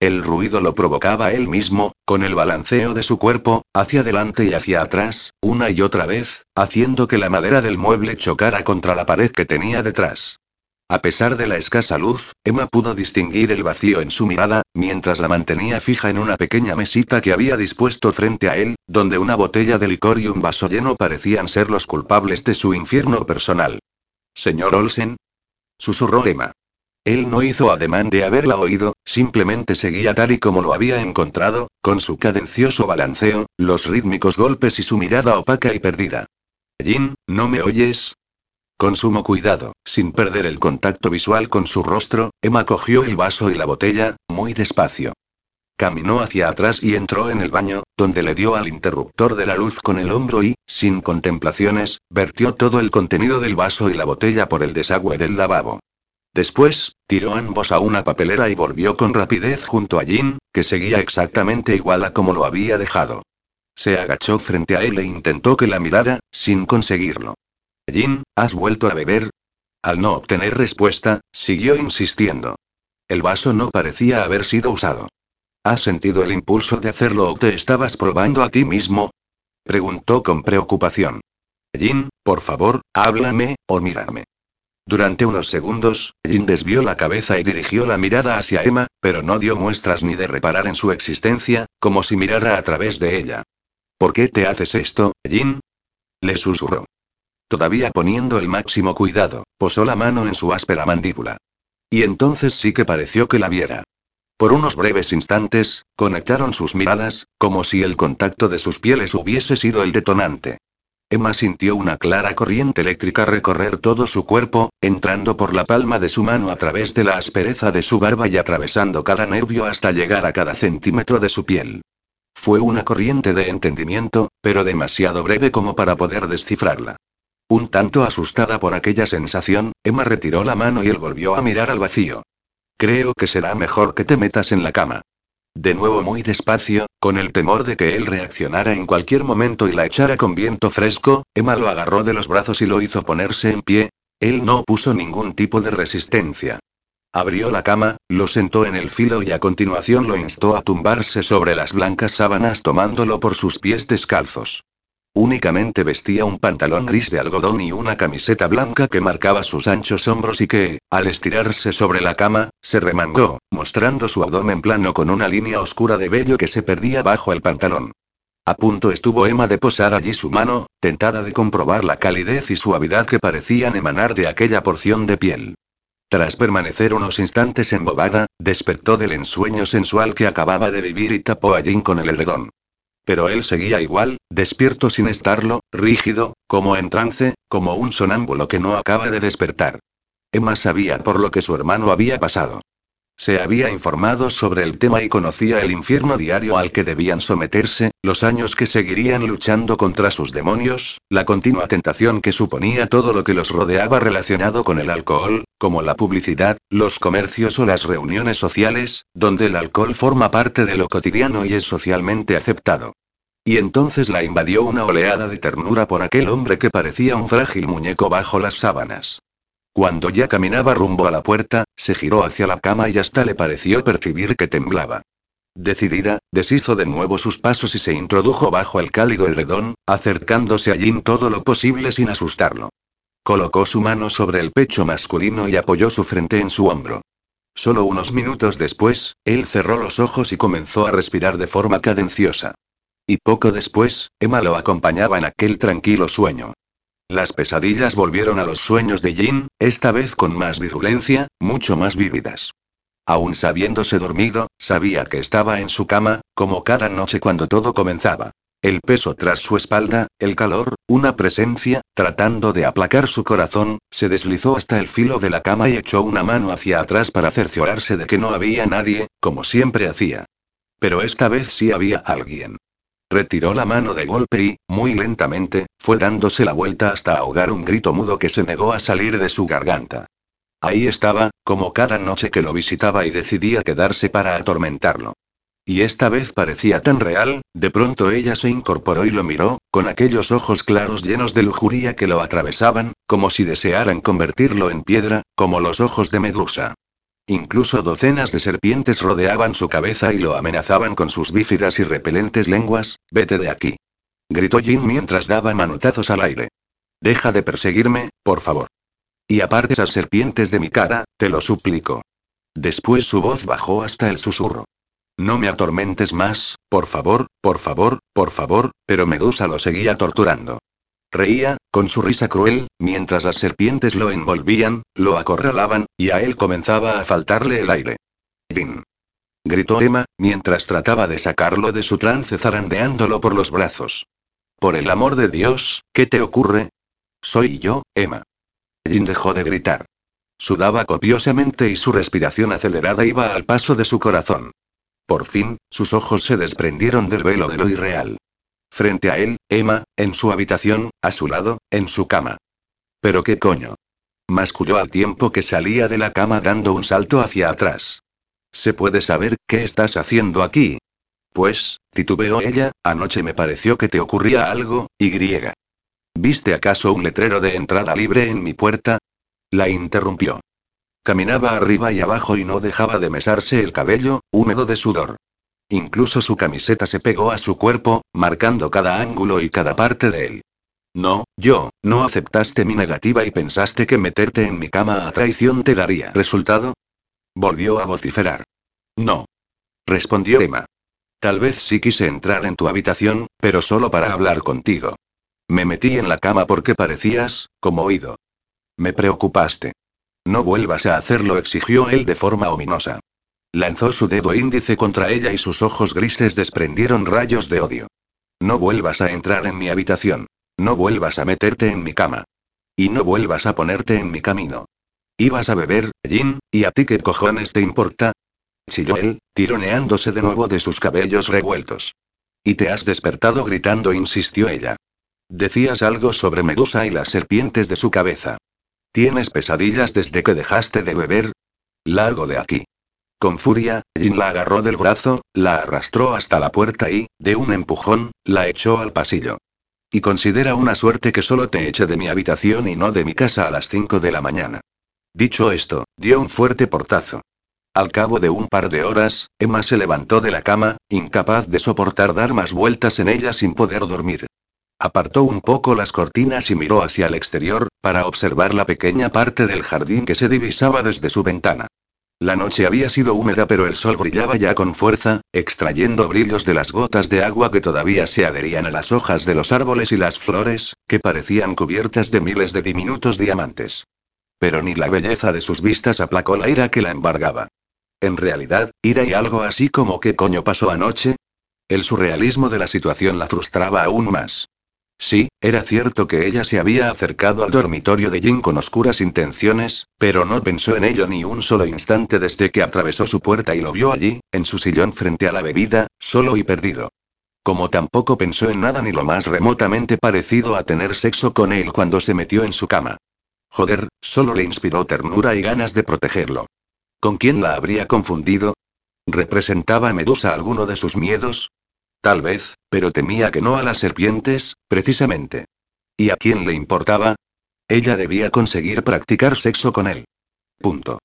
El ruido lo provocaba él mismo, con el balanceo de su cuerpo, hacia adelante y hacia atrás, una y otra vez, haciendo que la madera del mueble chocara contra la pared que tenía detrás. A pesar de la escasa luz, Emma pudo distinguir el vacío en su mirada, mientras la mantenía fija en una pequeña mesita que había dispuesto frente a él, donde una botella de licor y un vaso lleno parecían ser los culpables de su infierno personal. Señor Olsen. Susurró Emma. Él no hizo ademán de haberla oído, simplemente seguía tal y como lo había encontrado, con su cadencioso balanceo, los rítmicos golpes y su mirada opaca y perdida. Jin, ¿no me oyes? Con sumo cuidado, sin perder el contacto visual con su rostro, Emma cogió el vaso y la botella, muy despacio. Caminó hacia atrás y entró en el baño, donde le dio al interruptor de la luz con el hombro y, sin contemplaciones, vertió todo el contenido del vaso y la botella por el desagüe del lavabo. Después, tiró ambos a una papelera y volvió con rapidez junto a Jin, que seguía exactamente igual a como lo había dejado. Se agachó frente a él e intentó que la mirara, sin conseguirlo. Jin, ¿has vuelto a beber? Al no obtener respuesta, siguió insistiendo. El vaso no parecía haber sido usado. ¿Has sentido el impulso de hacerlo o te estabas probando a ti mismo? Preguntó con preocupación. Jin, por favor, háblame, o mírame. Durante unos segundos, Jin desvió la cabeza y dirigió la mirada hacia Emma, pero no dio muestras ni de reparar en su existencia, como si mirara a través de ella. ¿Por qué te haces esto, Jin? Le susurró. Todavía poniendo el máximo cuidado, posó la mano en su áspera mandíbula. Y entonces sí que pareció que la viera. Por unos breves instantes, conectaron sus miradas, como si el contacto de sus pieles hubiese sido el detonante. Emma sintió una clara corriente eléctrica recorrer todo su cuerpo, entrando por la palma de su mano a través de la aspereza de su barba y atravesando cada nervio hasta llegar a cada centímetro de su piel. Fue una corriente de entendimiento, pero demasiado breve como para poder descifrarla. Un tanto asustada por aquella sensación, Emma retiró la mano y él volvió a mirar al vacío. Creo que será mejor que te metas en la cama. De nuevo muy despacio, con el temor de que él reaccionara en cualquier momento y la echara con viento fresco, Emma lo agarró de los brazos y lo hizo ponerse en pie. Él no puso ningún tipo de resistencia. Abrió la cama, lo sentó en el filo y a continuación lo instó a tumbarse sobre las blancas sábanas tomándolo por sus pies descalzos. Únicamente vestía un pantalón gris de algodón y una camiseta blanca que marcaba sus anchos hombros y que, al estirarse sobre la cama, se remangó, mostrando su abdomen plano con una línea oscura de vello que se perdía bajo el pantalón. A punto estuvo Emma de posar allí su mano, tentada de comprobar la calidez y suavidad que parecían emanar de aquella porción de piel. Tras permanecer unos instantes embobada, despertó del ensueño sensual que acababa de vivir y tapó a Jean con el edredón. Pero él seguía igual, despierto sin estarlo, rígido, como en trance, como un sonámbulo que no acaba de despertar. Emma sabía por lo que su hermano había pasado. Se había informado sobre el tema y conocía el infierno diario al que debían someterse, los años que seguirían luchando contra sus demonios, la continua tentación que suponía todo lo que los rodeaba relacionado con el alcohol, como la publicidad, los comercios o las reuniones sociales, donde el alcohol forma parte de lo cotidiano y es socialmente aceptado. Y entonces la invadió una oleada de ternura por aquel hombre que parecía un frágil muñeco bajo las sábanas. Cuando ya caminaba rumbo a la puerta, se giró hacia la cama y hasta le pareció percibir que temblaba. Decidida, deshizo de nuevo sus pasos y se introdujo bajo el cálido edredón, acercándose a Jim todo lo posible sin asustarlo. Colocó su mano sobre el pecho masculino y apoyó su frente en su hombro. Solo unos minutos después, él cerró los ojos y comenzó a respirar de forma cadenciosa. Y poco después, Emma lo acompañaba en aquel tranquilo sueño. Las pesadillas volvieron a los sueños de Jin, esta vez con más virulencia, mucho más vívidas. Aún sabiéndose dormido, sabía que estaba en su cama, como cada noche cuando todo comenzaba. El peso tras su espalda, el calor, una presencia, tratando de aplacar su corazón, se deslizó hasta el filo de la cama y echó una mano hacia atrás para cerciorarse de que no había nadie, como siempre hacía. Pero esta vez sí había alguien. Retiró la mano de golpe y, muy lentamente, fue dándose la vuelta hasta ahogar un grito mudo que se negó a salir de su garganta. Ahí estaba, como cada noche que lo visitaba y decidía quedarse para atormentarlo. Y esta vez parecía tan real, de pronto ella se incorporó y lo miró, con aquellos ojos claros llenos de lujuria que lo atravesaban, como si desearan convertirlo en piedra, como los ojos de Medusa. Incluso docenas de serpientes rodeaban su cabeza y lo amenazaban con sus bífidas y repelentes lenguas, vete de aquí. Gritó Jin mientras daba manotazos al aire. Deja de perseguirme, por favor. Y aparte esas serpientes de mi cara, te lo suplico. Después su voz bajó hasta el susurro. No me atormentes más, por favor, por favor, por favor, pero Medusa lo seguía torturando. Reía, con su risa cruel, mientras las serpientes lo envolvían, lo acorralaban, y a él comenzaba a faltarle el aire. Fin. Gritó Emma, mientras trataba de sacarlo de su trance zarandeándolo por los brazos. Por el amor de Dios, ¿qué te ocurre? Soy yo, Emma. Jin dejó de gritar. Sudaba copiosamente y su respiración acelerada iba al paso de su corazón. Por fin, sus ojos se desprendieron del velo de lo irreal. Frente a él, Emma, en su habitación, a su lado, en su cama. ¿Pero qué coño? Masculló al tiempo que salía de la cama dando un salto hacia atrás. ¿Se puede saber qué estás haciendo aquí? Pues, titubeó ella, anoche me pareció que te ocurría algo, y griega. ¿Viste acaso un letrero de entrada libre en mi puerta? La interrumpió. Caminaba arriba y abajo y no dejaba de mesarse el cabello, húmedo de sudor. Incluso su camiseta se pegó a su cuerpo, marcando cada ángulo y cada parte de él. No, yo, no aceptaste mi negativa y pensaste que meterte en mi cama a traición te daría resultado. Volvió a vociferar. No. Respondió Emma. Tal vez sí quise entrar en tu habitación, pero solo para hablar contigo. Me metí en la cama porque parecías, como oído. Me preocupaste. No vuelvas a hacerlo, exigió él de forma ominosa. Lanzó su dedo índice contra ella y sus ojos grises desprendieron rayos de odio. No vuelvas a entrar en mi habitación. No vuelvas a meterte en mi cama. Y no vuelvas a ponerte en mi camino. Ibas a beber, Jin, ¿y a ti qué cojones te importa? Chilló él, tironeándose de nuevo de sus cabellos revueltos. Y te has despertado gritando, insistió ella. Decías algo sobre Medusa y las serpientes de su cabeza. ¿Tienes pesadillas desde que dejaste de beber? Largo de aquí. Con furia, Jin la agarró del brazo, la arrastró hasta la puerta y, de un empujón, la echó al pasillo. Y considera una suerte que solo te eche de mi habitación y no de mi casa a las 5 de la mañana. Dicho esto, dio un fuerte portazo. Al cabo de un par de horas, Emma se levantó de la cama, incapaz de soportar dar más vueltas en ella sin poder dormir. Apartó un poco las cortinas y miró hacia el exterior, para observar la pequeña parte del jardín que se divisaba desde su ventana. La noche había sido húmeda pero el sol brillaba ya con fuerza, extrayendo brillos de las gotas de agua que todavía se adherían a las hojas de los árboles y las flores, que parecían cubiertas de miles de diminutos diamantes. Pero ni la belleza de sus vistas aplacó la ira que la embargaba. En realidad, ira y algo así como ¿qué coño pasó anoche? El surrealismo de la situación la frustraba aún más. Sí, era cierto que ella se había acercado al dormitorio de Jin con oscuras intenciones, pero no pensó en ello ni un solo instante desde que atravesó su puerta y lo vio allí, en su sillón frente a la bebida, solo y perdido. Como tampoco pensó en nada ni lo más remotamente parecido a tener sexo con él cuando se metió en su cama. Joder, solo le inspiró ternura y ganas de protegerlo. ¿Con quién la habría confundido? ¿Representaba Medusa alguno de sus miedos? Tal vez, pero temía que no a las serpientes, precisamente. ¿Y a quién le importaba? Ella debía conseguir practicar sexo con él. Punto.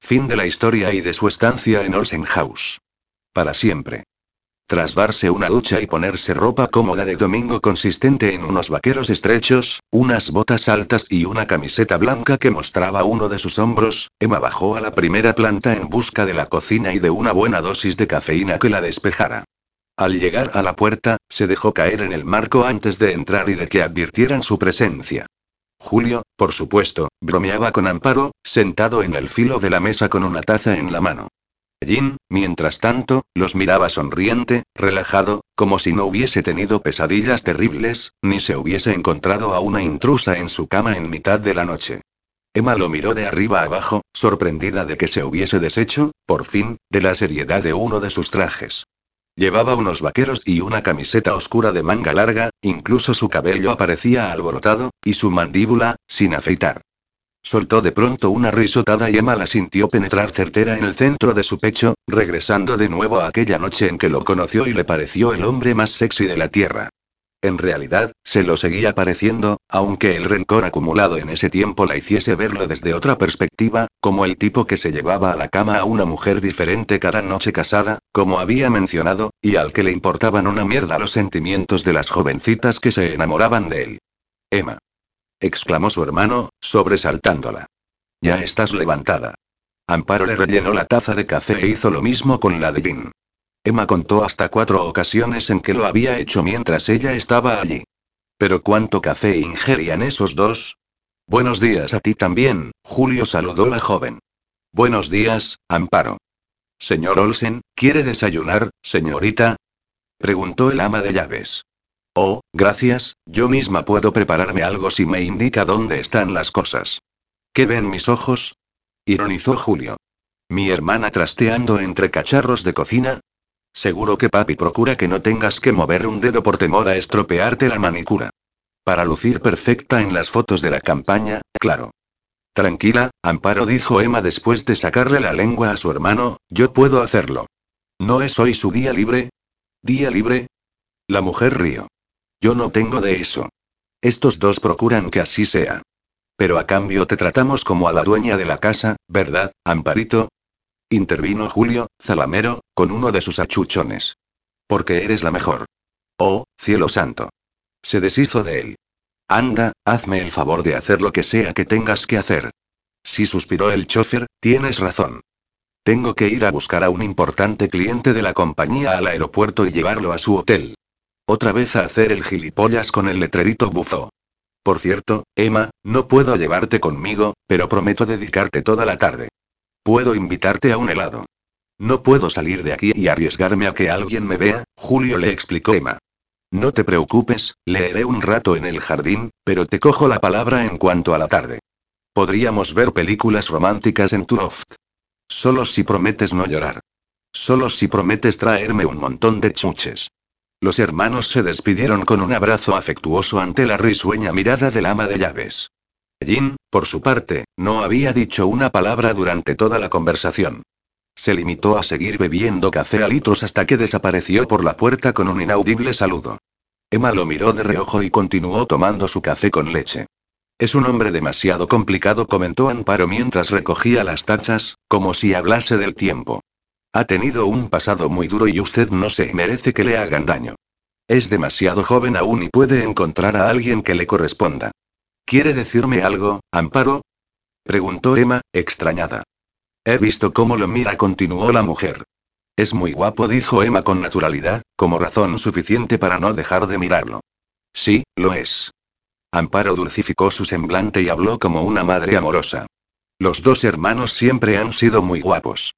Fin de la historia y de su estancia en Olsen House. Para siempre. Tras darse una ducha y ponerse ropa cómoda de domingo consistente en unos vaqueros estrechos, unas botas altas y una camiseta blanca que mostraba uno de sus hombros, Emma bajó a la primera planta en busca de la cocina y de una buena dosis de cafeína que la despejara. Al llegar a la puerta, se dejó caer en el marco antes de entrar y de que advirtieran su presencia. Julio, por supuesto, bromeaba con Amparo, sentado en el filo de la mesa con una taza en la mano. Jin, mientras tanto, los miraba sonriente, relajado, como si no hubiese tenido pesadillas terribles, ni se hubiese encontrado a una intrusa en su cama en mitad de la noche. Emma lo miró de arriba abajo, sorprendida de que se hubiese deshecho, por fin, de la seriedad de uno de sus trajes. Llevaba unos vaqueros y una camiseta oscura de manga larga, incluso su cabello aparecía alborotado, y su mandíbula, sin afeitar. Soltó de pronto una risotada y Emma la sintió penetrar certera en el centro de su pecho, regresando de nuevo a aquella noche en que lo conoció y le pareció el hombre más sexy de la tierra. En realidad, se lo seguía pareciendo, aunque el rencor acumulado en ese tiempo la hiciese verlo desde otra perspectiva, como el tipo que se llevaba a la cama a una mujer diferente cada noche casada, como había mencionado, y al que le importaban una mierda los sentimientos de las jovencitas que se enamoraban de él. Emma exclamó su hermano, sobresaltándola. Ya estás levantada. Amparo le rellenó la taza de café e hizo lo mismo con la de Jean. Emma contó hasta cuatro ocasiones en que lo había hecho mientras ella estaba allí. ¿Pero cuánto café ingerían esos dos? Buenos días a ti también, Julio saludó la joven. Buenos días, Amparo. Señor Olsen, ¿quiere desayunar, señorita? preguntó el ama de llaves. Oh, gracias, yo misma puedo prepararme algo si me indica dónde están las cosas. ¿Qué ven mis ojos? ironizó Julio. Mi hermana trasteando entre cacharros de cocina. Seguro que papi procura que no tengas que mover un dedo por temor a estropearte la manicura. Para lucir perfecta en las fotos de la campaña, claro. Tranquila, Amparo dijo Emma después de sacarle la lengua a su hermano, yo puedo hacerlo. ¿No es hoy su día libre? ¿Día libre? La mujer rió. Yo no tengo de eso. Estos dos procuran que así sea. Pero a cambio te tratamos como a la dueña de la casa, ¿verdad, Amparito? Intervino Julio, zalamero, con uno de sus achuchones. Porque eres la mejor. Oh, cielo santo. Se deshizo de él. Anda, hazme el favor de hacer lo que sea que tengas que hacer. Sí suspiró el chofer, tienes razón. Tengo que ir a buscar a un importante cliente de la compañía al aeropuerto y llevarlo a su hotel. Otra vez a hacer el gilipollas con el letrerito bufó. Por cierto, Emma, no puedo llevarte conmigo, pero prometo dedicarte toda la tarde. Puedo invitarte a un helado. No puedo salir de aquí y arriesgarme a que alguien me vea, Julio le explicó Emma. No te preocupes, leeré un rato en el jardín, pero te cojo la palabra en cuanto a la tarde. Podríamos ver películas románticas en tu loft. Solo si prometes no llorar. Solo si prometes traerme un montón de chuches. Los hermanos se despidieron con un abrazo afectuoso ante la risueña mirada del ama de llaves. Jin, por su parte, no había dicho una palabra durante toda la conversación. Se limitó a seguir bebiendo café a litros hasta que desapareció por la puerta con un inaudible saludo. Emma lo miró de reojo y continuó tomando su café con leche. Es un hombre demasiado complicado, comentó Amparo mientras recogía las tachas, como si hablase del tiempo. Ha tenido un pasado muy duro y usted no se merece que le hagan daño. Es demasiado joven aún y puede encontrar a alguien que le corresponda. ¿Quiere decirme algo, Amparo? preguntó Emma, extrañada. He visto cómo lo mira, continuó la mujer. Es muy guapo, dijo Emma con naturalidad, como razón suficiente para no dejar de mirarlo. Sí, lo es. Amparo dulcificó su semblante y habló como una madre amorosa. Los dos hermanos siempre han sido muy guapos.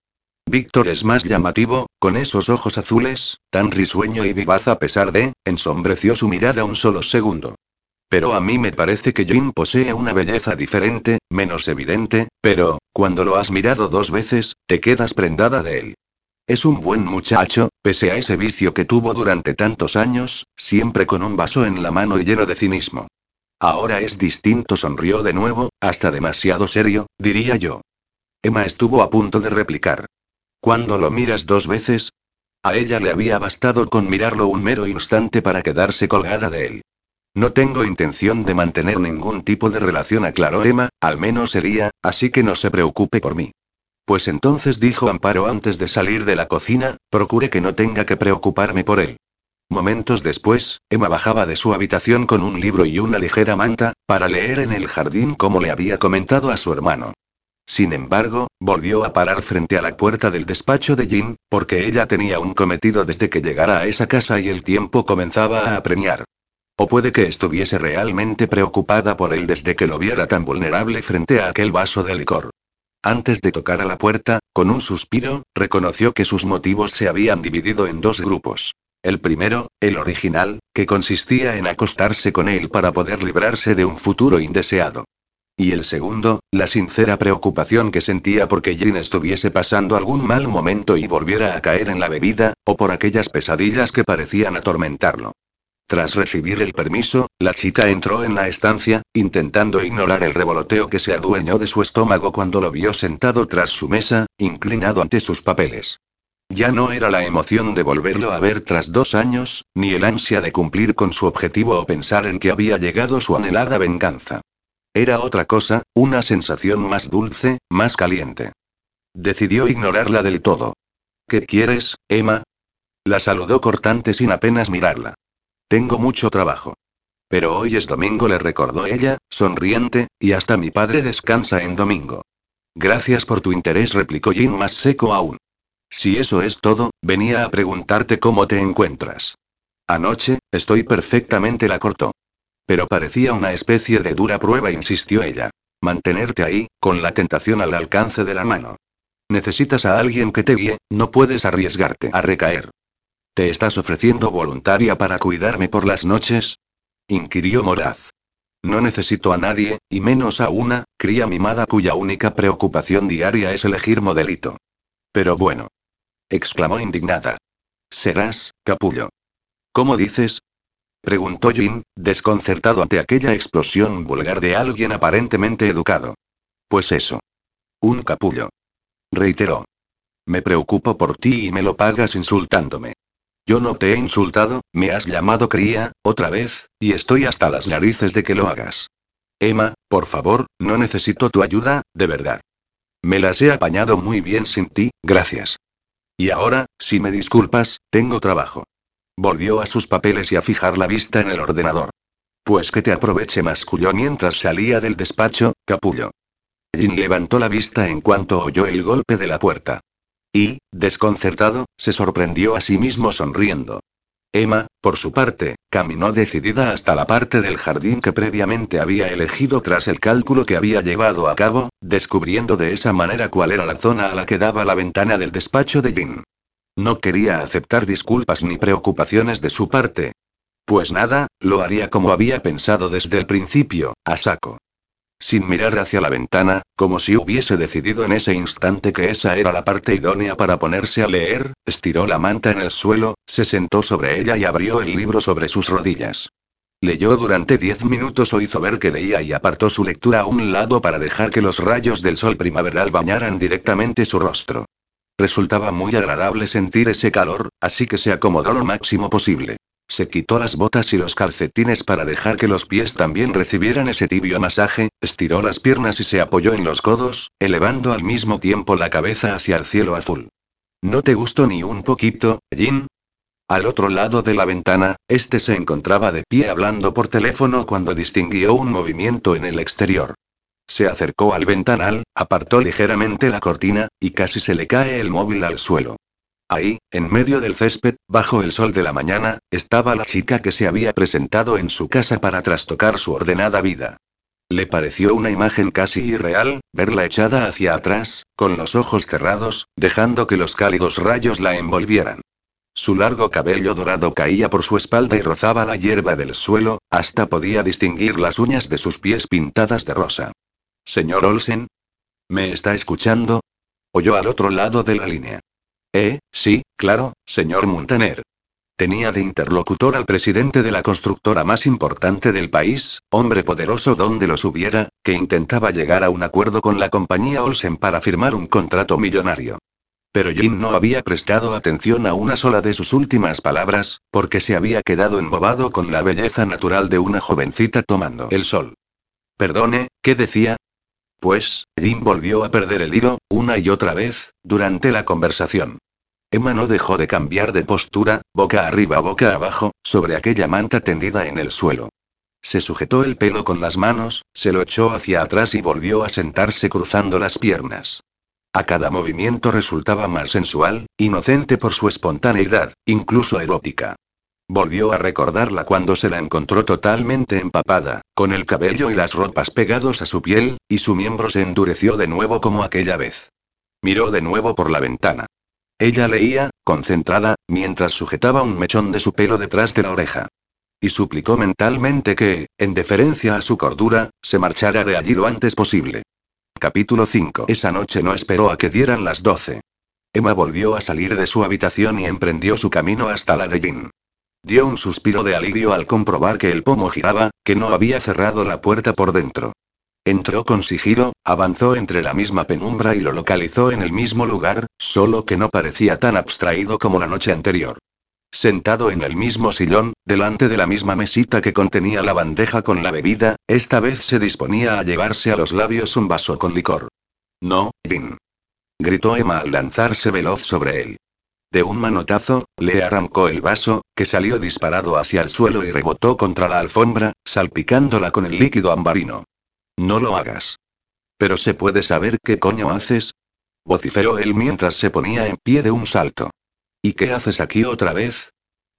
Víctor es más llamativo, con esos ojos azules, tan risueño y vivaz a pesar de, ensombreció su mirada un solo segundo. Pero a mí me parece que Jin posee una belleza diferente, menos evidente, pero, cuando lo has mirado dos veces, te quedas prendada de él. Es un buen muchacho, pese a ese vicio que tuvo durante tantos años, siempre con un vaso en la mano y lleno de cinismo. Ahora es distinto, sonrió de nuevo, hasta demasiado serio, diría yo. Emma estuvo a punto de replicar. ¿Cuándo lo miras dos veces? A ella le había bastado con mirarlo un mero instante para quedarse colgada de él. No tengo intención de mantener ningún tipo de relación, aclaró Emma, al menos sería, así que no se preocupe por mí. Pues entonces dijo Amparo antes de salir de la cocina, procure que no tenga que preocuparme por él. Momentos después, Emma bajaba de su habitación con un libro y una ligera manta, para leer en el jardín como le había comentado a su hermano. Sin embargo, volvió a parar frente a la puerta del despacho de Jim, porque ella tenía un cometido desde que llegara a esa casa y el tiempo comenzaba a apremiar. O puede que estuviese realmente preocupada por él desde que lo viera tan vulnerable frente a aquel vaso de licor. Antes de tocar a la puerta, con un suspiro, reconoció que sus motivos se habían dividido en dos grupos. El primero, el original, que consistía en acostarse con él para poder librarse de un futuro indeseado. Y el segundo, la sincera preocupación que sentía porque Jin estuviese pasando algún mal momento y volviera a caer en la bebida, o por aquellas pesadillas que parecían atormentarlo. Tras recibir el permiso, la chica entró en la estancia, intentando ignorar el revoloteo que se adueñó de su estómago cuando lo vio sentado tras su mesa, inclinado ante sus papeles. Ya no era la emoción de volverlo a ver tras dos años, ni el ansia de cumplir con su objetivo o pensar en que había llegado su anhelada venganza. Era otra cosa, una sensación más dulce, más caliente. Decidió ignorarla del todo. ¿Qué quieres, Emma? La saludó cortante sin apenas mirarla. Tengo mucho trabajo. Pero hoy es domingo, le recordó ella, sonriente, y hasta mi padre descansa en domingo. Gracias por tu interés, replicó Jin más seco aún. Si eso es todo, venía a preguntarte cómo te encuentras. Anoche, estoy perfectamente, la cortó. Pero parecía una especie de dura prueba, insistió ella. Mantenerte ahí, con la tentación al alcance de la mano. Necesitas a alguien que te guíe, no puedes arriesgarte a recaer. ¿Te estás ofreciendo voluntaria para cuidarme por las noches? inquirió Moraz. No necesito a nadie, y menos a una, cría mimada cuya única preocupación diaria es elegir modelito. Pero bueno. exclamó indignada. Serás, capullo. ¿Cómo dices? preguntó Jin, desconcertado ante aquella explosión vulgar de alguien aparentemente educado. Pues eso. Un capullo. Reiteró. Me preocupo por ti y me lo pagas insultándome. Yo no te he insultado, me has llamado cría, otra vez, y estoy hasta las narices de que lo hagas. Emma, por favor, no necesito tu ayuda, de verdad. Me las he apañado muy bien sin ti, gracias. Y ahora, si me disculpas, tengo trabajo. Volvió a sus papeles y a fijar la vista en el ordenador. Pues que te aproveche, masculló mientras salía del despacho, capullo. Jin levantó la vista en cuanto oyó el golpe de la puerta. Y, desconcertado, se sorprendió a sí mismo sonriendo. Emma, por su parte, caminó decidida hasta la parte del jardín que previamente había elegido tras el cálculo que había llevado a cabo, descubriendo de esa manera cuál era la zona a la que daba la ventana del despacho de Jin. No quería aceptar disculpas ni preocupaciones de su parte. Pues nada, lo haría como había pensado desde el principio, a saco. Sin mirar hacia la ventana, como si hubiese decidido en ese instante que esa era la parte idónea para ponerse a leer, estiró la manta en el suelo, se sentó sobre ella y abrió el libro sobre sus rodillas. Leyó durante diez minutos o hizo ver que leía y apartó su lectura a un lado para dejar que los rayos del sol primaveral bañaran directamente su rostro. Resultaba muy agradable sentir ese calor, así que se acomodó lo máximo posible. Se quitó las botas y los calcetines para dejar que los pies también recibieran ese tibio masaje, estiró las piernas y se apoyó en los codos, elevando al mismo tiempo la cabeza hacia el cielo azul. ¿No te gustó ni un poquito, Jin? Al otro lado de la ventana, este se encontraba de pie hablando por teléfono cuando distinguió un movimiento en el exterior. Se acercó al ventanal, apartó ligeramente la cortina, y casi se le cae el móvil al suelo. Ahí, en medio del césped, bajo el sol de la mañana, estaba la chica que se había presentado en su casa para trastocar su ordenada vida. Le pareció una imagen casi irreal, verla echada hacia atrás, con los ojos cerrados, dejando que los cálidos rayos la envolvieran. Su largo cabello dorado caía por su espalda y rozaba la hierba del suelo, hasta podía distinguir las uñas de sus pies pintadas de rosa. Señor Olsen. ¿Me está escuchando? Oyó al otro lado de la línea. Eh, sí, claro, señor Montaner. Tenía de interlocutor al presidente de la constructora más importante del país, hombre poderoso donde los hubiera, que intentaba llegar a un acuerdo con la compañía Olsen para firmar un contrato millonario. Pero Jin no había prestado atención a una sola de sus últimas palabras, porque se había quedado embobado con la belleza natural de una jovencita tomando el sol. Perdone, ¿qué decía? Pues, Jin volvió a perder el hilo, una y otra vez, durante la conversación. Emma no dejó de cambiar de postura, boca arriba, boca abajo, sobre aquella manta tendida en el suelo. Se sujetó el pelo con las manos, se lo echó hacia atrás y volvió a sentarse cruzando las piernas. A cada movimiento resultaba más sensual, inocente por su espontaneidad, incluso erótica. Volvió a recordarla cuando se la encontró totalmente empapada, con el cabello y las ropas pegados a su piel, y su miembro se endureció de nuevo como aquella vez. Miró de nuevo por la ventana. Ella leía, concentrada, mientras sujetaba un mechón de su pelo detrás de la oreja. Y suplicó mentalmente que, en deferencia a su cordura, se marchara de allí lo antes posible. Capítulo 5. Esa noche no esperó a que dieran las doce. Emma volvió a salir de su habitación y emprendió su camino hasta la de Jin. Dio un suspiro de alivio al comprobar que el pomo giraba, que no había cerrado la puerta por dentro. Entró con sigilo, avanzó entre la misma penumbra y lo localizó en el mismo lugar, solo que no parecía tan abstraído como la noche anterior. Sentado en el mismo sillón, delante de la misma mesita que contenía la bandeja con la bebida, esta vez se disponía a llevarse a los labios un vaso con licor. No, Jin. Gritó Emma al lanzarse veloz sobre él. De un manotazo, le arrancó el vaso, que salió disparado hacia el suelo y rebotó contra la alfombra, salpicándola con el líquido ambarino. No lo hagas. Pero se puede saber qué coño haces, vociferó él mientras se ponía en pie de un salto. ¿Y qué haces aquí otra vez?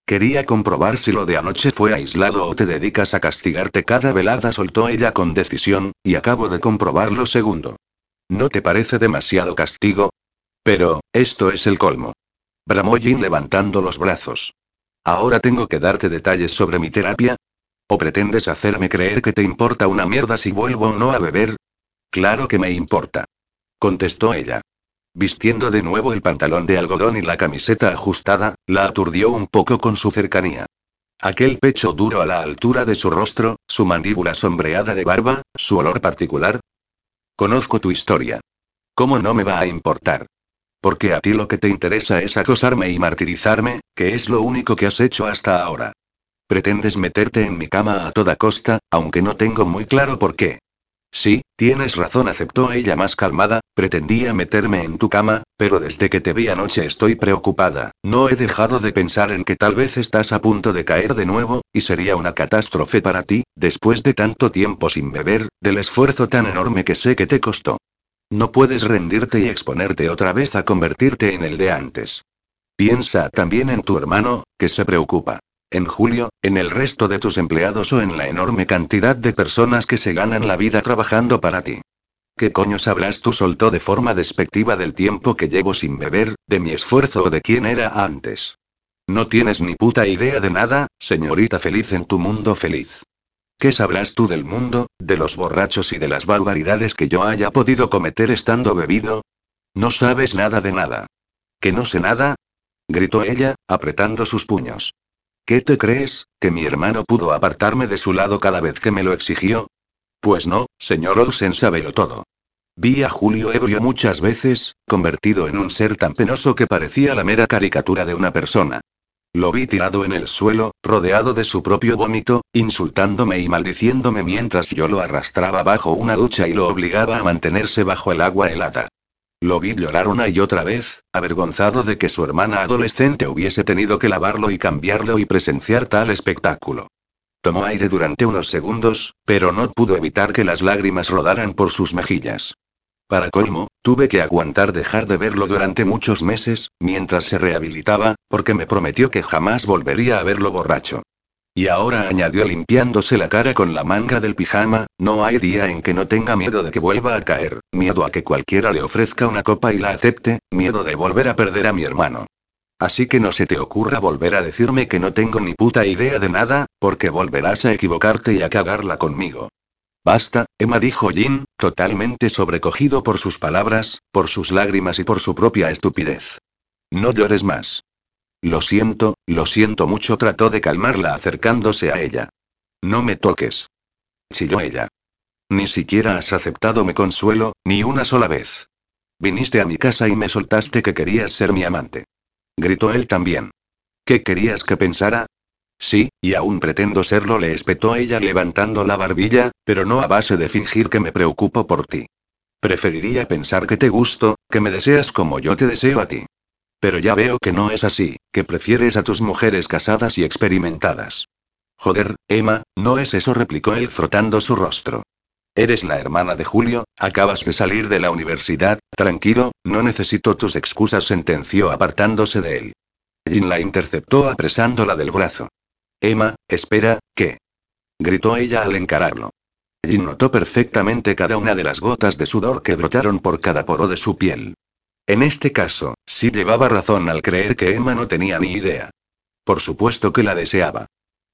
Quería comprobar si lo de anoche fue aislado o te dedicas a castigarte cada velada, soltó ella con decisión, y acabo de comprobarlo segundo. ¿No te parece demasiado castigo? Pero, esto es el colmo. Bramó Jin levantando los brazos. ¿Ahora tengo que darte detalles sobre mi terapia? ¿O pretendes hacerme creer que te importa una mierda si vuelvo o no a beber? Claro que me importa. Contestó ella. Vistiendo de nuevo el pantalón de algodón y la camiseta ajustada, la aturdió un poco con su cercanía. Aquel pecho duro a la altura de su rostro, su mandíbula sombreada de barba, su olor particular. Conozco tu historia. ¿Cómo no me va a importar? Porque a ti lo que te interesa es acosarme y martirizarme, que es lo único que has hecho hasta ahora. Pretendes meterte en mi cama a toda costa, aunque no tengo muy claro por qué. Sí, tienes razón, aceptó ella más calmada, pretendía meterme en tu cama, pero desde que te vi anoche estoy preocupada, no he dejado de pensar en que tal vez estás a punto de caer de nuevo, y sería una catástrofe para ti, después de tanto tiempo sin beber, del esfuerzo tan enorme que sé que te costó. No puedes rendirte y exponerte otra vez a convertirte en el de antes. Piensa también en tu hermano, que se preocupa. En julio, en el resto de tus empleados o en la enorme cantidad de personas que se ganan la vida trabajando para ti. ¿Qué coño sabrás tú? soltó de forma despectiva del tiempo que llevo sin beber, de mi esfuerzo o de quién era antes. No tienes ni puta idea de nada, señorita feliz en tu mundo feliz. ¿Qué sabrás tú del mundo, de los borrachos y de las barbaridades que yo haya podido cometer estando bebido? No sabes nada de nada. ¿Que no sé nada? gritó ella, apretando sus puños. ¿Qué te crees, que mi hermano pudo apartarme de su lado cada vez que me lo exigió? Pues no, señor Olsen sabelo todo. Vi a Julio ebrio muchas veces, convertido en un ser tan penoso que parecía la mera caricatura de una persona. Lo vi tirado en el suelo, rodeado de su propio vómito, insultándome y maldiciéndome mientras yo lo arrastraba bajo una ducha y lo obligaba a mantenerse bajo el agua helada. Lo vi llorar una y otra vez, avergonzado de que su hermana adolescente hubiese tenido que lavarlo y cambiarlo y presenciar tal espectáculo. Tomó aire durante unos segundos, pero no pudo evitar que las lágrimas rodaran por sus mejillas. Para colmo, tuve que aguantar dejar de verlo durante muchos meses, mientras se rehabilitaba, porque me prometió que jamás volvería a verlo borracho. Y ahora añadió limpiándose la cara con la manga del pijama, no hay día en que no tenga miedo de que vuelva a caer, miedo a que cualquiera le ofrezca una copa y la acepte, miedo de volver a perder a mi hermano. Así que no se te ocurra volver a decirme que no tengo ni puta idea de nada, porque volverás a equivocarte y a cagarla conmigo. Basta, Emma dijo Jin, totalmente sobrecogido por sus palabras, por sus lágrimas y por su propia estupidez. No llores más. Lo siento, lo siento mucho, trató de calmarla acercándose a ella. No me toques. Chilló ella. Ni siquiera has aceptado mi consuelo, ni una sola vez. Viniste a mi casa y me soltaste que querías ser mi amante. Gritó él también. ¿Qué querías que pensara? Sí, y aún pretendo serlo, le espetó ella levantando la barbilla, pero no a base de fingir que me preocupo por ti. Preferiría pensar que te gusto, que me deseas como yo te deseo a ti. Pero ya veo que no es así, que prefieres a tus mujeres casadas y experimentadas. Joder, Emma, no es eso, replicó él frotando su rostro. Eres la hermana de Julio, acabas de salir de la universidad, tranquilo, no necesito tus excusas, sentenció apartándose de él. Jin la interceptó apresándola del brazo. Emma, espera, ¿qué? gritó ella al encararlo. Jin notó perfectamente cada una de las gotas de sudor que brotaron por cada poro de su piel. En este caso, sí llevaba razón al creer que Emma no tenía ni idea. Por supuesto que la deseaba.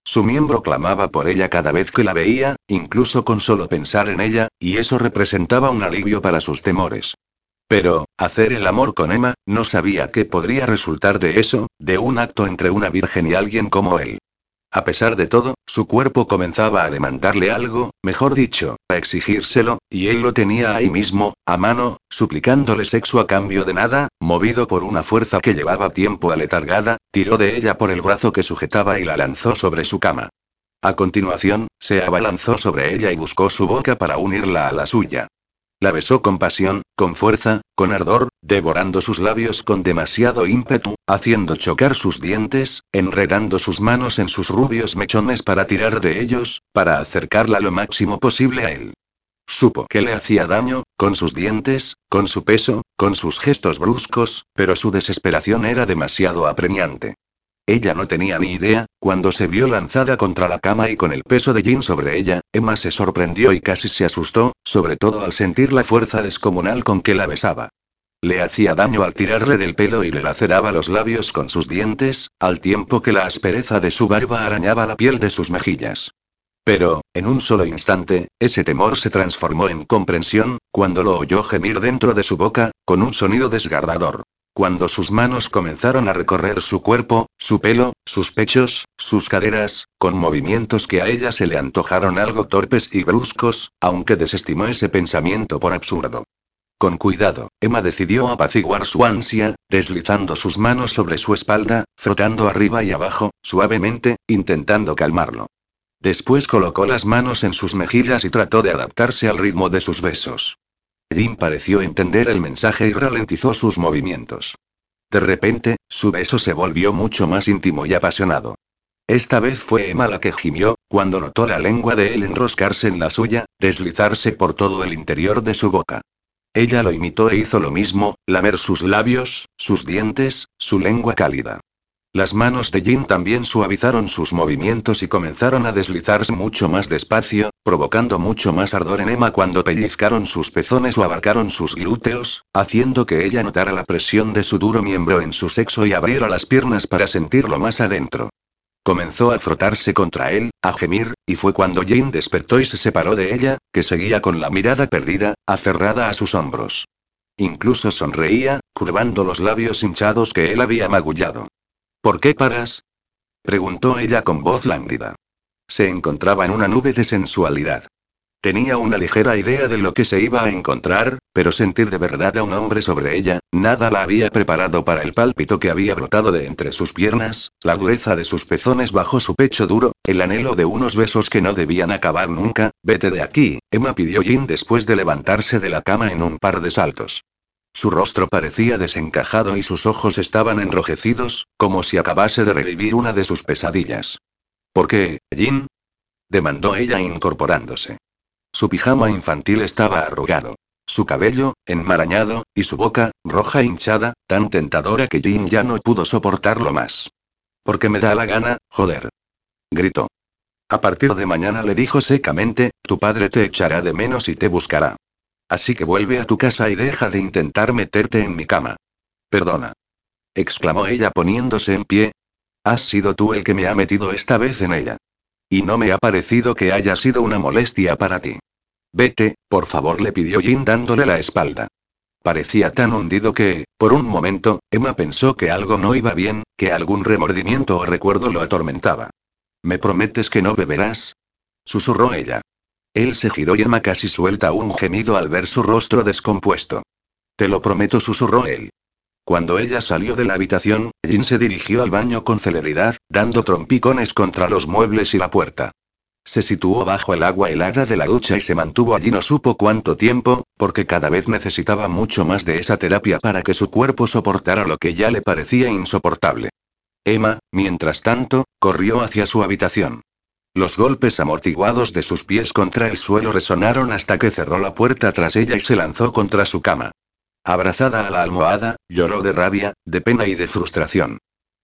Su miembro clamaba por ella cada vez que la veía, incluso con solo pensar en ella, y eso representaba un alivio para sus temores. Pero, hacer el amor con Emma, no sabía qué podría resultar de eso, de un acto entre una virgen y alguien como él. A pesar de todo, su cuerpo comenzaba a demandarle algo, mejor dicho, a exigírselo, y él lo tenía ahí mismo, a mano, suplicándole sexo a cambio de nada, movido por una fuerza que llevaba tiempo aletargada, tiró de ella por el brazo que sujetaba y la lanzó sobre su cama. A continuación, se abalanzó sobre ella y buscó su boca para unirla a la suya. La besó con pasión, con fuerza, con ardor, devorando sus labios con demasiado ímpetu, haciendo chocar sus dientes, enredando sus manos en sus rubios mechones para tirar de ellos, para acercarla lo máximo posible a él. Supo que le hacía daño, con sus dientes, con su peso, con sus gestos bruscos, pero su desesperación era demasiado apremiante. Ella no tenía ni idea, cuando se vio lanzada contra la cama y con el peso de Jin sobre ella, Emma se sorprendió y casi se asustó, sobre todo al sentir la fuerza descomunal con que la besaba. Le hacía daño al tirarle del pelo y le laceraba los labios con sus dientes, al tiempo que la aspereza de su barba arañaba la piel de sus mejillas. Pero, en un solo instante, ese temor se transformó en comprensión, cuando lo oyó gemir dentro de su boca, con un sonido desgarrador. Cuando sus manos comenzaron a recorrer su cuerpo, su pelo, sus pechos, sus caderas, con movimientos que a ella se le antojaron algo torpes y bruscos, aunque desestimó ese pensamiento por absurdo. Con cuidado, Emma decidió apaciguar su ansia, deslizando sus manos sobre su espalda, frotando arriba y abajo, suavemente, intentando calmarlo. Después colocó las manos en sus mejillas y trató de adaptarse al ritmo de sus besos. Jim pareció entender el mensaje y ralentizó sus movimientos. De repente, su beso se volvió mucho más íntimo y apasionado. Esta vez fue Emma la que gimió, cuando notó la lengua de él enroscarse en la suya, deslizarse por todo el interior de su boca. Ella lo imitó e hizo lo mismo, lamer sus labios, sus dientes, su lengua cálida. Las manos de Jin también suavizaron sus movimientos y comenzaron a deslizarse mucho más despacio, provocando mucho más ardor en Emma cuando pellizcaron sus pezones o abarcaron sus glúteos, haciendo que ella notara la presión de su duro miembro en su sexo y abriera las piernas para sentirlo más adentro. Comenzó a frotarse contra él, a gemir, y fue cuando Jane despertó y se separó de ella, que seguía con la mirada perdida, aferrada a sus hombros. Incluso sonreía, curvando los labios hinchados que él había magullado. ¿Por qué paras? preguntó ella con voz lánguida. Se encontraba en una nube de sensualidad. Tenía una ligera idea de lo que se iba a encontrar, pero sentir de verdad a un hombre sobre ella, nada la había preparado para el pálpito que había brotado de entre sus piernas, la dureza de sus pezones bajo su pecho duro, el anhelo de unos besos que no debían acabar nunca. Vete de aquí, Emma pidió Jin después de levantarse de la cama en un par de saltos. Su rostro parecía desencajado y sus ojos estaban enrojecidos, como si acabase de revivir una de sus pesadillas. ¿Por qué, Jin? demandó ella incorporándose. Su pijama infantil estaba arrugado. Su cabello, enmarañado, y su boca, roja hinchada, tan tentadora que Jin ya no pudo soportarlo más. Porque me da la gana, joder. Gritó. A partir de mañana le dijo secamente, tu padre te echará de menos y te buscará. Así que vuelve a tu casa y deja de intentar meterte en mi cama. Perdona. exclamó ella poniéndose en pie. Has sido tú el que me ha metido esta vez en ella. Y no me ha parecido que haya sido una molestia para ti. Vete, por favor, le pidió Jin dándole la espalda. Parecía tan hundido que, por un momento, Emma pensó que algo no iba bien, que algún remordimiento o recuerdo lo atormentaba. ¿Me prometes que no beberás? susurró ella. Él se giró y Emma casi suelta un gemido al ver su rostro descompuesto. Te lo prometo, susurró él. Cuando ella salió de la habitación, Jin se dirigió al baño con celeridad, dando trompicones contra los muebles y la puerta. Se situó bajo el agua helada de la ducha y se mantuvo allí no supo cuánto tiempo, porque cada vez necesitaba mucho más de esa terapia para que su cuerpo soportara lo que ya le parecía insoportable. Emma, mientras tanto, corrió hacia su habitación. Los golpes amortiguados de sus pies contra el suelo resonaron hasta que cerró la puerta tras ella y se lanzó contra su cama. Abrazada a la almohada, lloró de rabia, de pena y de frustración.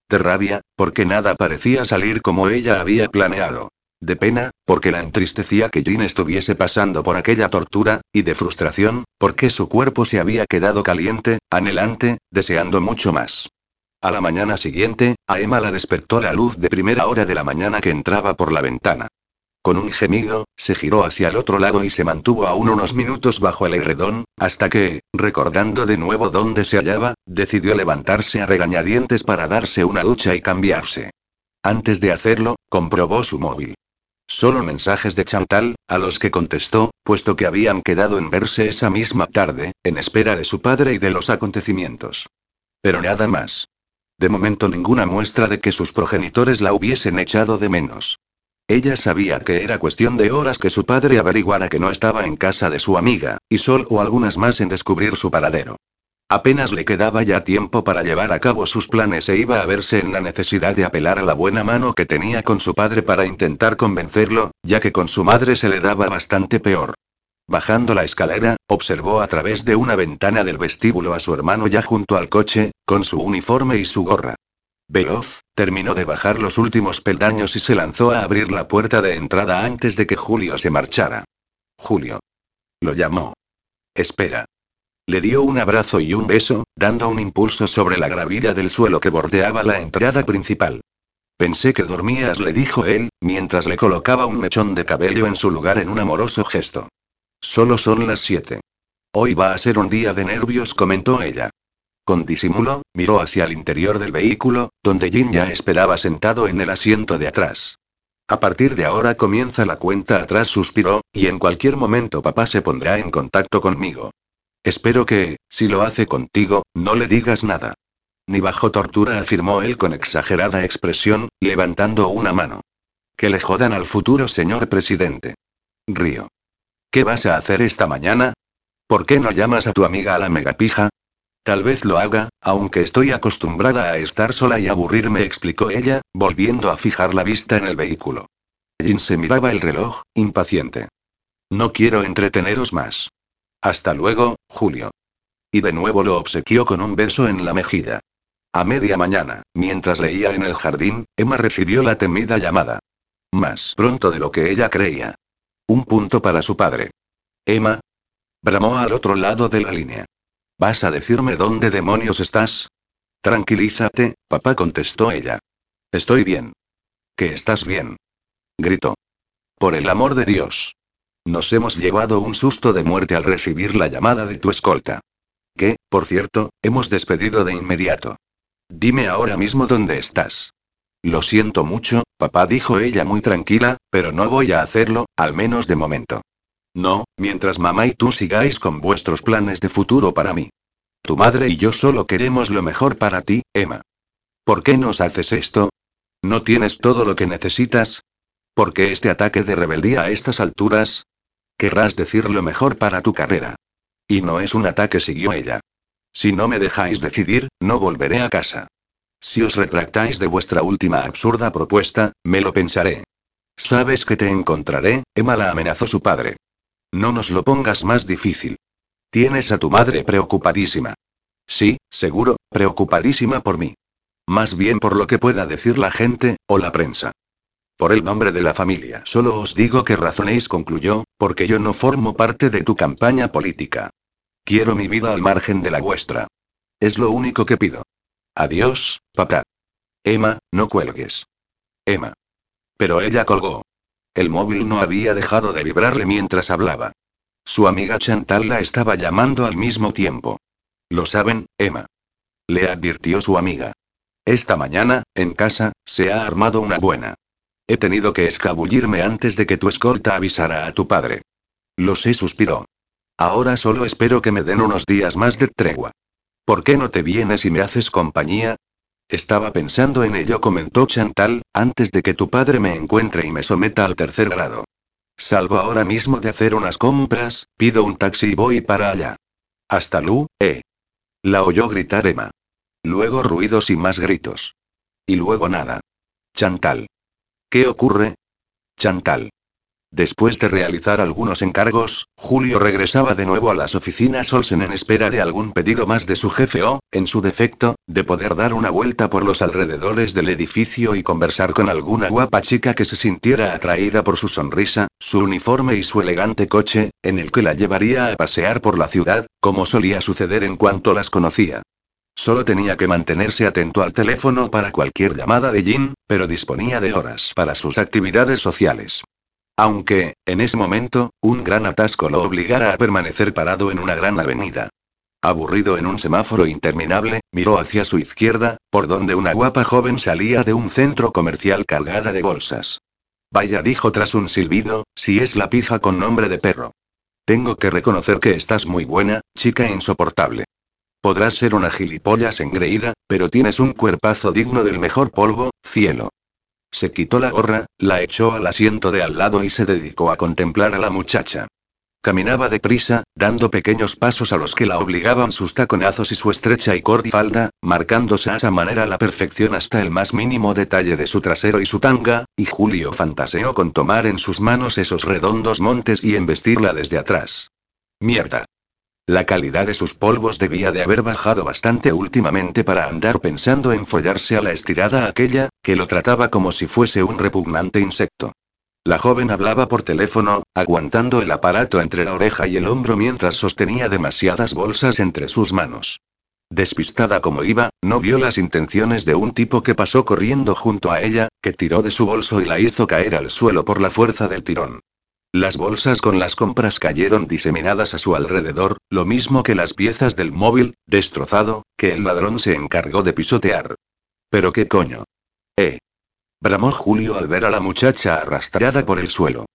De rabia, porque nada parecía salir como ella había planeado. De pena, porque la entristecía que Jean estuviese pasando por aquella tortura, y de frustración, porque su cuerpo se había quedado caliente, anhelante, deseando mucho más. A la mañana siguiente, a Emma la despertó la luz de primera hora de la mañana que entraba por la ventana. Con un gemido, se giró hacia el otro lado y se mantuvo aún unos minutos bajo el edredón, hasta que, recordando de nuevo dónde se hallaba, decidió levantarse a regañadientes para darse una ducha y cambiarse. Antes de hacerlo, comprobó su móvil. Solo mensajes de Chantal, a los que contestó, puesto que habían quedado en verse esa misma tarde, en espera de su padre y de los acontecimientos. Pero nada más. De momento ninguna muestra de que sus progenitores la hubiesen echado de menos. Ella sabía que era cuestión de horas que su padre averiguara que no estaba en casa de su amiga, y Sol o algunas más en descubrir su paradero. Apenas le quedaba ya tiempo para llevar a cabo sus planes e iba a verse en la necesidad de apelar a la buena mano que tenía con su padre para intentar convencerlo, ya que con su madre se le daba bastante peor. Bajando la escalera, observó a través de una ventana del vestíbulo a su hermano ya junto al coche, con su uniforme y su gorra. Veloz, terminó de bajar los últimos peldaños y se lanzó a abrir la puerta de entrada antes de que Julio se marchara. Julio. Lo llamó. Espera. Le dio un abrazo y un beso, dando un impulso sobre la gravilla del suelo que bordeaba la entrada principal. Pensé que dormías, le dijo él, mientras le colocaba un mechón de cabello en su lugar en un amoroso gesto. Solo son las siete. Hoy va a ser un día de nervios, comentó ella. Con disimulo, miró hacia el interior del vehículo, donde Jin ya esperaba sentado en el asiento de atrás. A partir de ahora comienza la cuenta atrás, suspiró, y en cualquier momento papá se pondrá en contacto conmigo. Espero que, si lo hace contigo, no le digas nada. Ni bajo tortura, afirmó él con exagerada expresión, levantando una mano. Que le jodan al futuro señor presidente. Río. ¿Qué vas a hacer esta mañana? ¿Por qué no llamas a tu amiga a la megapija? Tal vez lo haga, aunque estoy acostumbrada a estar sola y aburrirme, explicó ella, volviendo a fijar la vista en el vehículo. Jin se miraba el reloj, impaciente. No quiero entreteneros más. Hasta luego, Julio. Y de nuevo lo obsequió con un beso en la mejilla. A media mañana, mientras leía en el jardín, Emma recibió la temida llamada. Más pronto de lo que ella creía. Un punto para su padre. Emma. Bramó al otro lado de la línea. ¿Vas a decirme dónde demonios estás? Tranquilízate, papá contestó ella. Estoy bien. ¿Que estás bien? Gritó. Por el amor de Dios. Nos hemos llevado un susto de muerte al recibir la llamada de tu escolta. Que, por cierto, hemos despedido de inmediato. Dime ahora mismo dónde estás. Lo siento mucho, papá dijo ella muy tranquila, pero no voy a hacerlo, al menos de momento. No, mientras mamá y tú sigáis con vuestros planes de futuro para mí. Tu madre y yo solo queremos lo mejor para ti, Emma. ¿Por qué nos haces esto? ¿No tienes todo lo que necesitas? ¿Por qué este ataque de rebeldía a estas alturas? Querrás decir lo mejor para tu carrera. Y no es un ataque, siguió ella. Si no me dejáis decidir, no volveré a casa. Si os retractáis de vuestra última absurda propuesta, me lo pensaré. Sabes que te encontraré, Emma la amenazó su padre. No nos lo pongas más difícil. Tienes a tu madre preocupadísima. Sí, seguro, preocupadísima por mí. Más bien por lo que pueda decir la gente, o la prensa. Por el nombre de la familia. Solo os digo que razonéis, concluyó, porque yo no formo parte de tu campaña política. Quiero mi vida al margen de la vuestra. Es lo único que pido. Adiós, papá. Emma, no cuelgues. Emma. Pero ella colgó. El móvil no había dejado de vibrarle mientras hablaba. Su amiga Chantal la estaba llamando al mismo tiempo. Lo saben, Emma. Le advirtió su amiga. Esta mañana, en casa, se ha armado una buena. He tenido que escabullirme antes de que tu escolta avisara a tu padre. Lo sé, suspiró. Ahora solo espero que me den unos días más de tregua. ¿Por qué no te vienes y me haces compañía? Estaba pensando en ello, comentó Chantal, antes de que tu padre me encuentre y me someta al tercer grado. Salgo ahora mismo de hacer unas compras, pido un taxi y voy para allá. Hasta Lu, eh. La oyó gritar Emma. Luego ruidos y más gritos. Y luego nada. Chantal. ¿Qué ocurre? Chantal. Después de realizar algunos encargos, Julio regresaba de nuevo a las oficinas Olsen en espera de algún pedido más de su jefe o, en su defecto, de poder dar una vuelta por los alrededores del edificio y conversar con alguna guapa chica que se sintiera atraída por su sonrisa, su uniforme y su elegante coche, en el que la llevaría a pasear por la ciudad, como solía suceder en cuanto las conocía. Solo tenía que mantenerse atento al teléfono para cualquier llamada de Jin, pero disponía de horas para sus actividades sociales. Aunque, en ese momento, un gran atasco lo obligara a permanecer parado en una gran avenida. Aburrido en un semáforo interminable, miró hacia su izquierda, por donde una guapa joven salía de un centro comercial cargada de bolsas. Vaya, dijo tras un silbido, si es la pija con nombre de perro. Tengo que reconocer que estás muy buena, chica insoportable. Podrás ser una gilipollas engreída, pero tienes un cuerpazo digno del mejor polvo, cielo. Se quitó la gorra, la echó al asiento de al lado y se dedicó a contemplar a la muchacha. Caminaba deprisa, dando pequeños pasos a los que la obligaban sus taconazos y su estrecha y corta falda, marcándose a esa manera la perfección hasta el más mínimo detalle de su trasero y su tanga, y Julio fantaseó con tomar en sus manos esos redondos montes y embestirla desde atrás. Mierda. La calidad de sus polvos debía de haber bajado bastante últimamente para andar pensando en follarse a la estirada aquella, que lo trataba como si fuese un repugnante insecto. La joven hablaba por teléfono, aguantando el aparato entre la oreja y el hombro mientras sostenía demasiadas bolsas entre sus manos. Despistada como iba, no vio las intenciones de un tipo que pasó corriendo junto a ella, que tiró de su bolso y la hizo caer al suelo por la fuerza del tirón. Las bolsas con las compras cayeron diseminadas a su alrededor, lo mismo que las piezas del móvil, destrozado, que el ladrón se encargó de pisotear. ¿Pero qué coño? Eh. Bramó Julio al ver a la muchacha arrastrada por el suelo.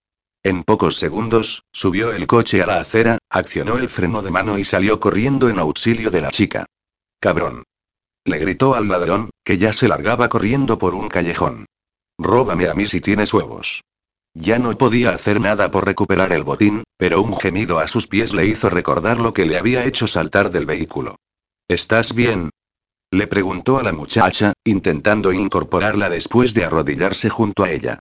En pocos segundos, subió el coche a la acera, accionó el freno de mano y salió corriendo en auxilio de la chica. Cabrón. Le gritó al ladrón, que ya se largaba corriendo por un callejón. Róbame a mí si tienes huevos. Ya no podía hacer nada por recuperar el botín, pero un gemido a sus pies le hizo recordar lo que le había hecho saltar del vehículo. ¿Estás bien? Le preguntó a la muchacha, intentando incorporarla después de arrodillarse junto a ella.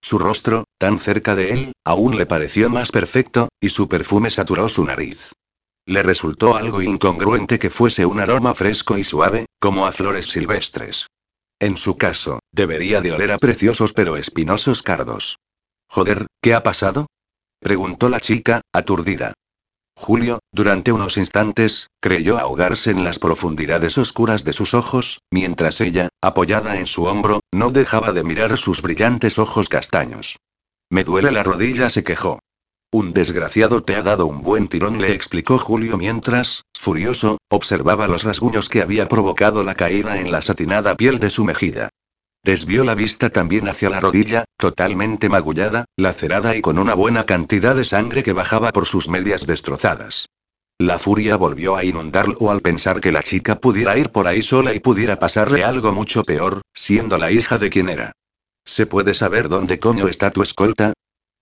Su rostro, tan cerca de él, aún le pareció más perfecto, y su perfume saturó su nariz. Le resultó algo incongruente que fuese un aroma fresco y suave, como a flores silvestres. En su caso, debería de oler a preciosos pero espinosos cardos. Joder, ¿qué ha pasado? preguntó la chica, aturdida. Julio, durante unos instantes, creyó ahogarse en las profundidades oscuras de sus ojos, mientras ella, apoyada en su hombro, no dejaba de mirar sus brillantes ojos castaños. Me duele la rodilla, se quejó. Un desgraciado te ha dado un buen tirón, le explicó Julio mientras, furioso, observaba los rasguños que había provocado la caída en la satinada piel de su mejilla. Desvió la vista también hacia la rodilla, totalmente magullada, lacerada y con una buena cantidad de sangre que bajaba por sus medias destrozadas. La furia volvió a inundarlo al pensar que la chica pudiera ir por ahí sola y pudiera pasarle algo mucho peor, siendo la hija de quien era. ¿Se puede saber dónde coño está tu escolta?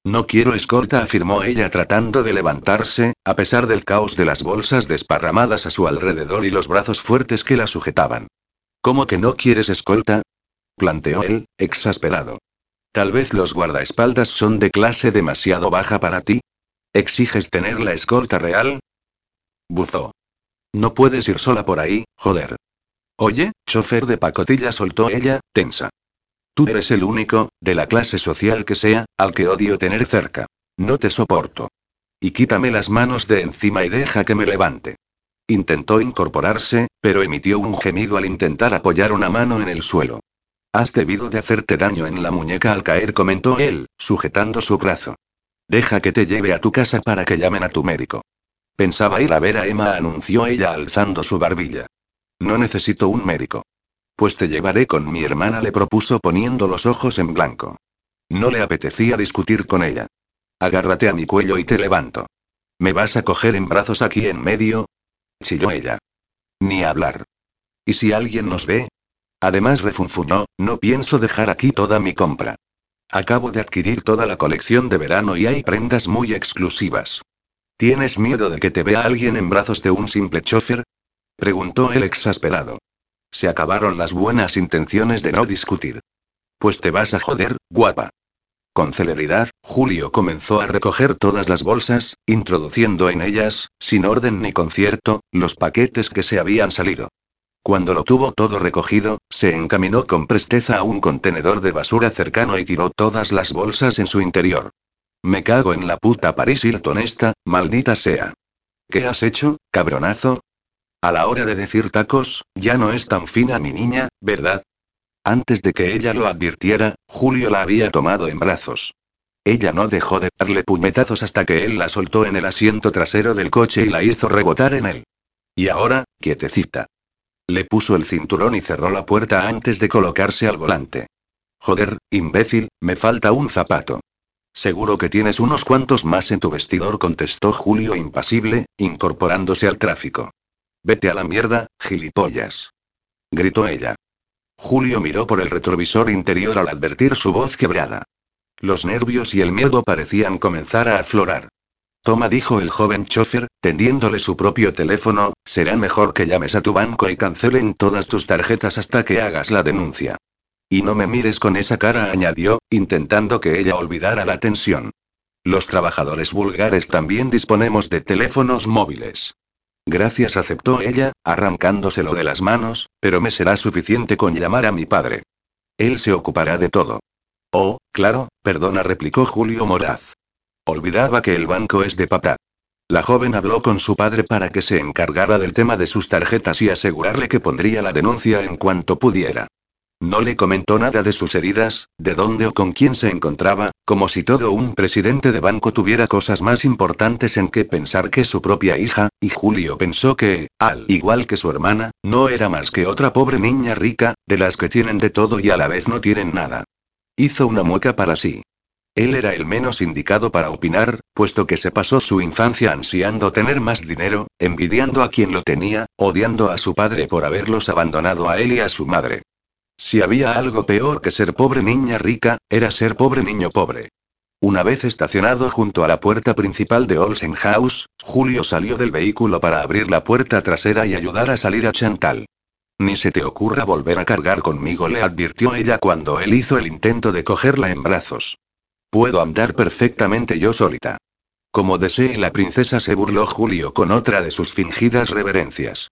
No quiero escolta, afirmó ella tratando de levantarse, a pesar del caos de las bolsas desparramadas a su alrededor y los brazos fuertes que la sujetaban. ¿Cómo que no quieres escolta? Planteó él, exasperado. Tal vez los guardaespaldas son de clase demasiado baja para ti. ¿Exiges tener la escolta real? Buzó. No puedes ir sola por ahí, joder. Oye, chofer de pacotilla, soltó ella, tensa. Tú eres el único, de la clase social que sea, al que odio tener cerca. No te soporto. Y quítame las manos de encima y deja que me levante. Intentó incorporarse, pero emitió un gemido al intentar apoyar una mano en el suelo. Has debido de hacerte daño en la muñeca al caer, comentó él, sujetando su brazo. Deja que te lleve a tu casa para que llamen a tu médico. Pensaba ir a ver a Emma, anunció ella alzando su barbilla. No necesito un médico. Pues te llevaré con mi hermana, le propuso poniendo los ojos en blanco. No le apetecía discutir con ella. Agárrate a mi cuello y te levanto. ¿Me vas a coger en brazos aquí en medio? chilló ella. Ni hablar. ¿Y si alguien nos ve? Además refunfuñó, no pienso dejar aquí toda mi compra. Acabo de adquirir toda la colección de verano y hay prendas muy exclusivas. ¿Tienes miedo de que te vea alguien en brazos de un simple chofer? Preguntó él exasperado. Se acabaron las buenas intenciones de no discutir. Pues te vas a joder, guapa. Con celeridad, Julio comenzó a recoger todas las bolsas, introduciendo en ellas, sin orden ni concierto, los paquetes que se habían salido. Cuando lo tuvo todo recogido, se encaminó con presteza a un contenedor de basura cercano y tiró todas las bolsas en su interior. Me cago en la puta Paris Hilton esta, maldita sea. ¿Qué has hecho, cabronazo? A la hora de decir tacos, ya no es tan fina mi niña, ¿verdad? Antes de que ella lo advirtiera, Julio la había tomado en brazos. Ella no dejó de darle puñetazos hasta que él la soltó en el asiento trasero del coche y la hizo rebotar en él. Y ahora, quietecita. Le puso el cinturón y cerró la puerta antes de colocarse al volante. Joder, imbécil, me falta un zapato. Seguro que tienes unos cuantos más en tu vestidor, contestó Julio impasible, incorporándose al tráfico. Vete a la mierda, gilipollas. Gritó ella. Julio miró por el retrovisor interior al advertir su voz quebrada. Los nervios y el miedo parecían comenzar a aflorar. Toma, dijo el joven chofer, tendiéndole su propio teléfono, será mejor que llames a tu banco y cancelen todas tus tarjetas hasta que hagas la denuncia. Y no me mires con esa cara, añadió, intentando que ella olvidara la tensión. Los trabajadores vulgares también disponemos de teléfonos móviles. Gracias, aceptó ella, arrancándoselo de las manos, pero me será suficiente con llamar a mi padre. Él se ocupará de todo. Oh, claro, perdona, replicó Julio Moraz. Olvidaba que el banco es de papá. La joven habló con su padre para que se encargara del tema de sus tarjetas y asegurarle que pondría la denuncia en cuanto pudiera. No le comentó nada de sus heridas, de dónde o con quién se encontraba, como si todo un presidente de banco tuviera cosas más importantes en que pensar que su propia hija, y Julio pensó que, al igual que su hermana, no era más que otra pobre niña rica, de las que tienen de todo y a la vez no tienen nada. Hizo una mueca para sí. Él era el menos indicado para opinar, puesto que se pasó su infancia ansiando tener más dinero, envidiando a quien lo tenía, odiando a su padre por haberlos abandonado a él y a su madre. Si había algo peor que ser pobre niña rica, era ser pobre niño pobre. Una vez estacionado junto a la puerta principal de Olsen House, Julio salió del vehículo para abrir la puerta trasera y ayudar a salir a Chantal. Ni se te ocurra volver a cargar conmigo, le advirtió ella cuando él hizo el intento de cogerla en brazos. Puedo andar perfectamente yo solita. Como desee la princesa, se burló Julio con otra de sus fingidas reverencias.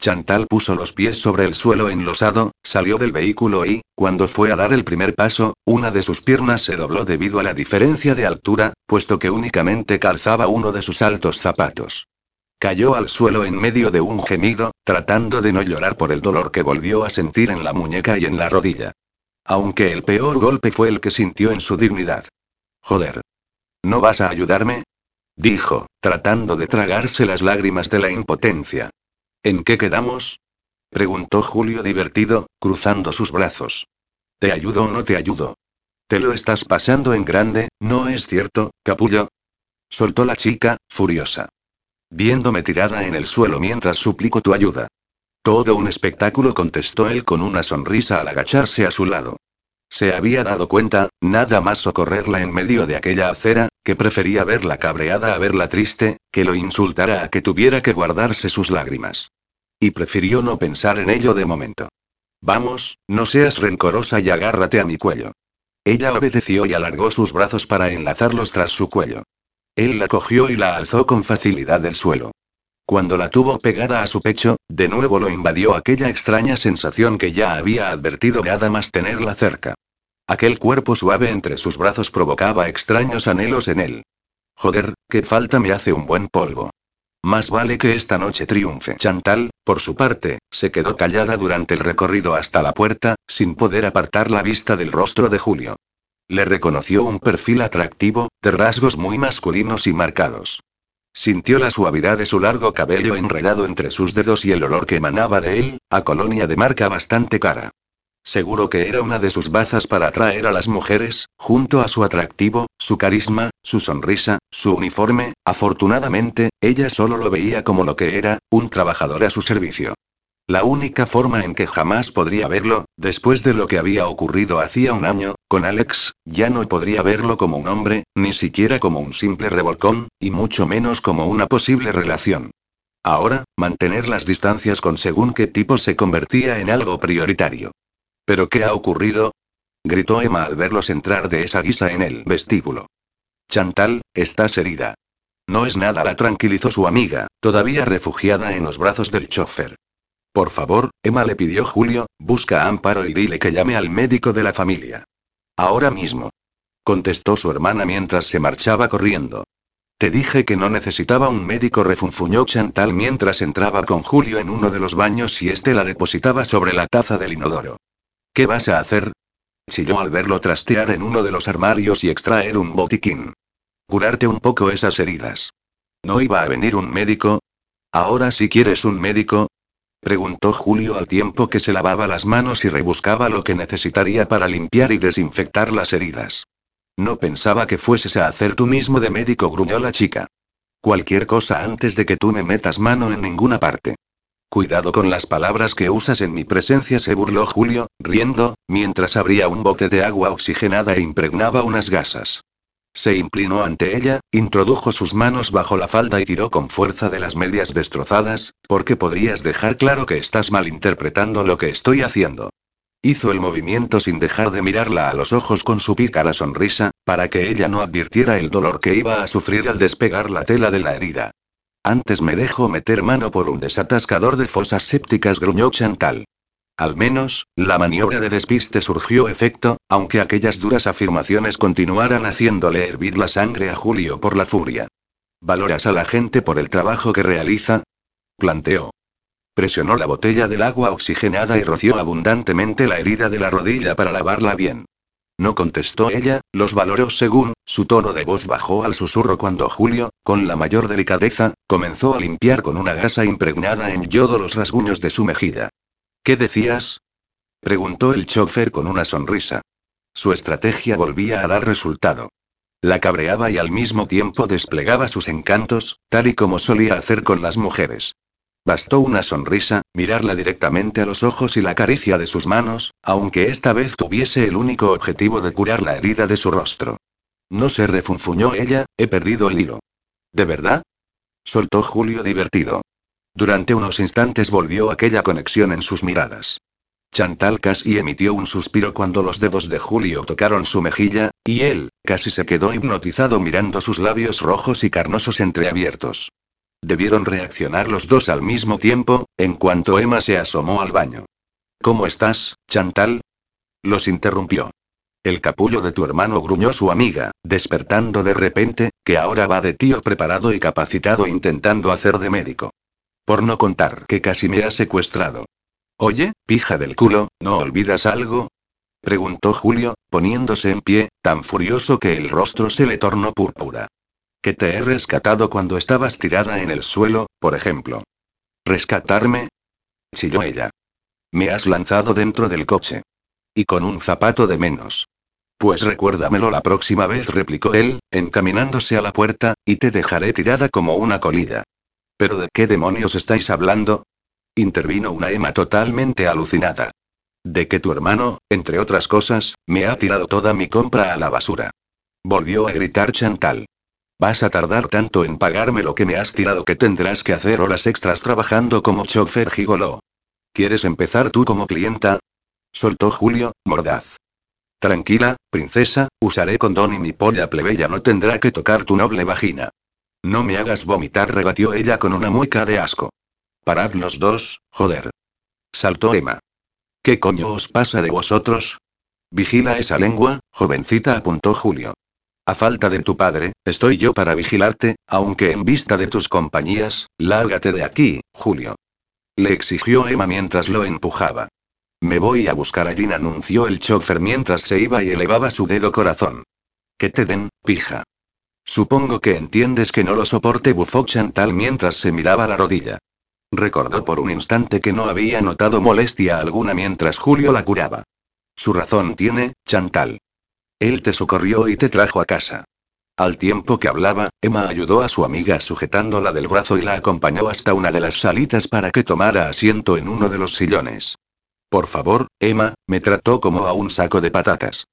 Chantal puso los pies sobre el suelo enlosado, salió del vehículo y, cuando fue a dar el primer paso, una de sus piernas se dobló debido a la diferencia de altura, puesto que únicamente calzaba uno de sus altos zapatos. Cayó al suelo en medio de un gemido, tratando de no llorar por el dolor que volvió a sentir en la muñeca y en la rodilla. Aunque el peor golpe fue el que sintió en su dignidad. Joder. ¿No vas a ayudarme? Dijo, tratando de tragarse las lágrimas de la impotencia. ¿En qué quedamos? preguntó Julio divertido, cruzando sus brazos. ¿Te ayudo o no te ayudo? Te lo estás pasando en grande, ¿no es cierto, capullo? Soltó la chica, furiosa. Viéndome tirada en el suelo mientras suplico tu ayuda. Todo un espectáculo, contestó él con una sonrisa al agacharse a su lado. Se había dado cuenta, nada más socorrerla en medio de aquella acera, que prefería verla cabreada a verla triste, que lo insultara a que tuviera que guardarse sus lágrimas. Y prefirió no pensar en ello de momento. Vamos, no seas rencorosa y agárrate a mi cuello. Ella obedeció y alargó sus brazos para enlazarlos tras su cuello. Él la cogió y la alzó con facilidad del suelo. Cuando la tuvo pegada a su pecho, de nuevo lo invadió aquella extraña sensación que ya había advertido nada más tenerla cerca. Aquel cuerpo suave entre sus brazos provocaba extraños anhelos en él. Joder, qué falta me hace un buen polvo. Más vale que esta noche triunfe. Chantal, por su parte, se quedó callada durante el recorrido hasta la puerta, sin poder apartar la vista del rostro de Julio. Le reconoció un perfil atractivo, de rasgos muy masculinos y marcados. Sintió la suavidad de su largo cabello enredado entre sus dedos y el olor que emanaba de él, a colonia de marca bastante cara. Seguro que era una de sus bazas para atraer a las mujeres, junto a su atractivo, su carisma, su sonrisa, su uniforme, afortunadamente, ella solo lo veía como lo que era, un trabajador a su servicio. La única forma en que jamás podría verlo, después de lo que había ocurrido hacía un año, con Alex, ya no podría verlo como un hombre, ni siquiera como un simple revolcón, y mucho menos como una posible relación. Ahora, mantener las distancias con según qué tipo se convertía en algo prioritario. ¿Pero qué ha ocurrido? gritó Emma al verlos entrar de esa guisa en el vestíbulo. Chantal, estás herida. No es nada, la tranquilizó su amiga, todavía refugiada en los brazos del chofer. Por favor, Emma le pidió Julio, busca a Amparo y dile que llame al médico de la familia. Ahora mismo. Contestó su hermana mientras se marchaba corriendo. Te dije que no necesitaba un médico, refunfuñó Chantal mientras entraba con Julio en uno de los baños y este la depositaba sobre la taza del inodoro. ¿Qué vas a hacer? Chilló al verlo trastear en uno de los armarios y extraer un botiquín. Curarte un poco esas heridas. ¿No iba a venir un médico? ¿Ahora sí quieres un médico? Preguntó Julio al tiempo que se lavaba las manos y rebuscaba lo que necesitaría para limpiar y desinfectar las heridas. No pensaba que fueses a hacer tú mismo de médico, gruñó la chica. Cualquier cosa antes de que tú me metas mano en ninguna parte. Cuidado con las palabras que usas en mi presencia, se burló Julio, riendo, mientras abría un bote de agua oxigenada e impregnaba unas gasas. Se inclinó ante ella, introdujo sus manos bajo la falda y tiró con fuerza de las medias destrozadas, porque podrías dejar claro que estás malinterpretando lo que estoy haciendo. Hizo el movimiento sin dejar de mirarla a los ojos con su pícara sonrisa, para que ella no advirtiera el dolor que iba a sufrir al despegar la tela de la herida. Antes me dejo meter mano por un desatascador de fosas sépticas, gruñó Chantal. Al menos, la maniobra de despiste surgió efecto, aunque aquellas duras afirmaciones continuaran haciéndole hervir la sangre a Julio por la furia. ¿Valoras a la gente por el trabajo que realiza? planteó. Presionó la botella del agua oxigenada y roció abundantemente la herida de la rodilla para lavarla bien. No contestó ella, los valoró según, su tono de voz bajó al susurro cuando Julio, con la mayor delicadeza, comenzó a limpiar con una gasa impregnada en yodo los rasguños de su mejilla. ¿Qué decías? preguntó el chofer con una sonrisa. Su estrategia volvía a dar resultado. La cabreaba y al mismo tiempo desplegaba sus encantos, tal y como solía hacer con las mujeres. Bastó una sonrisa, mirarla directamente a los ojos y la caricia de sus manos, aunque esta vez tuviese el único objetivo de curar la herida de su rostro. No se refunfuñó ella, he perdido el hilo. ¿De verdad? Soltó Julio divertido. Durante unos instantes volvió aquella conexión en sus miradas. Chantal casi emitió un suspiro cuando los dedos de Julio tocaron su mejilla, y él, casi se quedó hipnotizado mirando sus labios rojos y carnosos entreabiertos. Debieron reaccionar los dos al mismo tiempo, en cuanto Emma se asomó al baño. ¿Cómo estás, Chantal? Los interrumpió. El capullo de tu hermano gruñó su amiga, despertando de repente, que ahora va de tío preparado y capacitado intentando hacer de médico. Por no contar que casi me ha secuestrado. Oye, pija del culo, ¿no olvidas algo? Preguntó Julio, poniéndose en pie, tan furioso que el rostro se le tornó púrpura. Que te he rescatado cuando estabas tirada en el suelo, por ejemplo. ¿Rescatarme? chilló ella. Me has lanzado dentro del coche. Y con un zapato de menos. Pues recuérdamelo la próxima vez, replicó él, encaminándose a la puerta, y te dejaré tirada como una colilla. ¿Pero de qué demonios estáis hablando? Intervino una Emma totalmente alucinada. De que tu hermano, entre otras cosas, me ha tirado toda mi compra a la basura. Volvió a gritar Chantal. Vas a tardar tanto en pagarme lo que me has tirado que tendrás que hacer horas extras trabajando como chofer gigoló. ¿Quieres empezar tú como clienta? Soltó Julio, mordaz. Tranquila, princesa, usaré condón y mi polla plebeya no tendrá que tocar tu noble vagina. No me hagas vomitar, rebatió ella con una mueca de asco. Parad los dos, joder. Saltó Emma. ¿Qué coño os pasa de vosotros? Vigila esa lengua, jovencita, apuntó Julio. A falta de tu padre, estoy yo para vigilarte, aunque en vista de tus compañías, lárgate de aquí, Julio. Le exigió Emma mientras lo empujaba. Me voy a buscar a Jean, anunció el chofer mientras se iba y elevaba su dedo corazón. Que te den, pija. Supongo que entiendes que no lo soporte, bufó Chantal mientras se miraba la rodilla. Recordó por un instante que no había notado molestia alguna mientras Julio la curaba. Su razón tiene, Chantal. Él te socorrió y te trajo a casa. Al tiempo que hablaba, Emma ayudó a su amiga sujetándola del brazo y la acompañó hasta una de las salitas para que tomara asiento en uno de los sillones. Por favor, Emma, me trató como a un saco de patatas.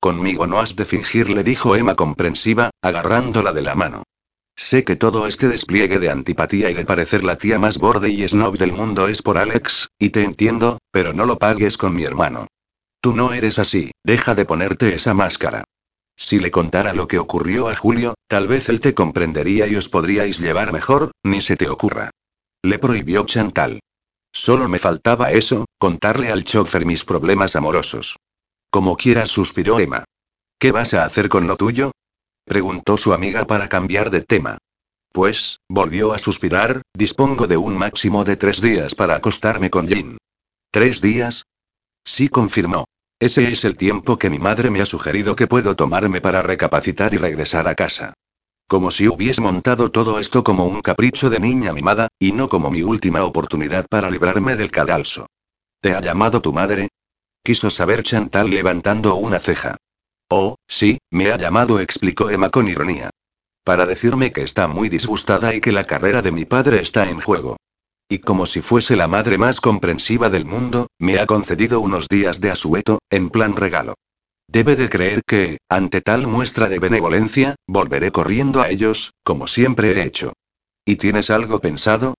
Conmigo no has de fingir, le dijo Emma comprensiva, agarrándola de la mano. Sé que todo este despliegue de antipatía y de parecer la tía más borde y snob del mundo es por Alex, y te entiendo, pero no lo pagues con mi hermano. Tú no eres así, deja de ponerte esa máscara. Si le contara lo que ocurrió a Julio, tal vez él te comprendería y os podríais llevar mejor, ni se te ocurra. Le prohibió Chantal. Solo me faltaba eso, contarle al chofer mis problemas amorosos. Como quieras, suspiró Emma. ¿Qué vas a hacer con lo tuyo? preguntó su amiga para cambiar de tema. Pues, volvió a suspirar, dispongo de un máximo de tres días para acostarme con Jean. ¿Tres días? Sí confirmó. Ese es el tiempo que mi madre me ha sugerido que puedo tomarme para recapacitar y regresar a casa. Como si hubiese montado todo esto como un capricho de niña mimada, y no como mi última oportunidad para librarme del cadalso. ¿Te ha llamado tu madre? Quiso saber Chantal levantando una ceja. Oh, sí, me ha llamado, explicó Emma con ironía. Para decirme que está muy disgustada y que la carrera de mi padre está en juego. Y como si fuese la madre más comprensiva del mundo, me ha concedido unos días de asueto, en plan regalo. Debe de creer que, ante tal muestra de benevolencia, volveré corriendo a ellos, como siempre he hecho. ¿Y tienes algo pensado?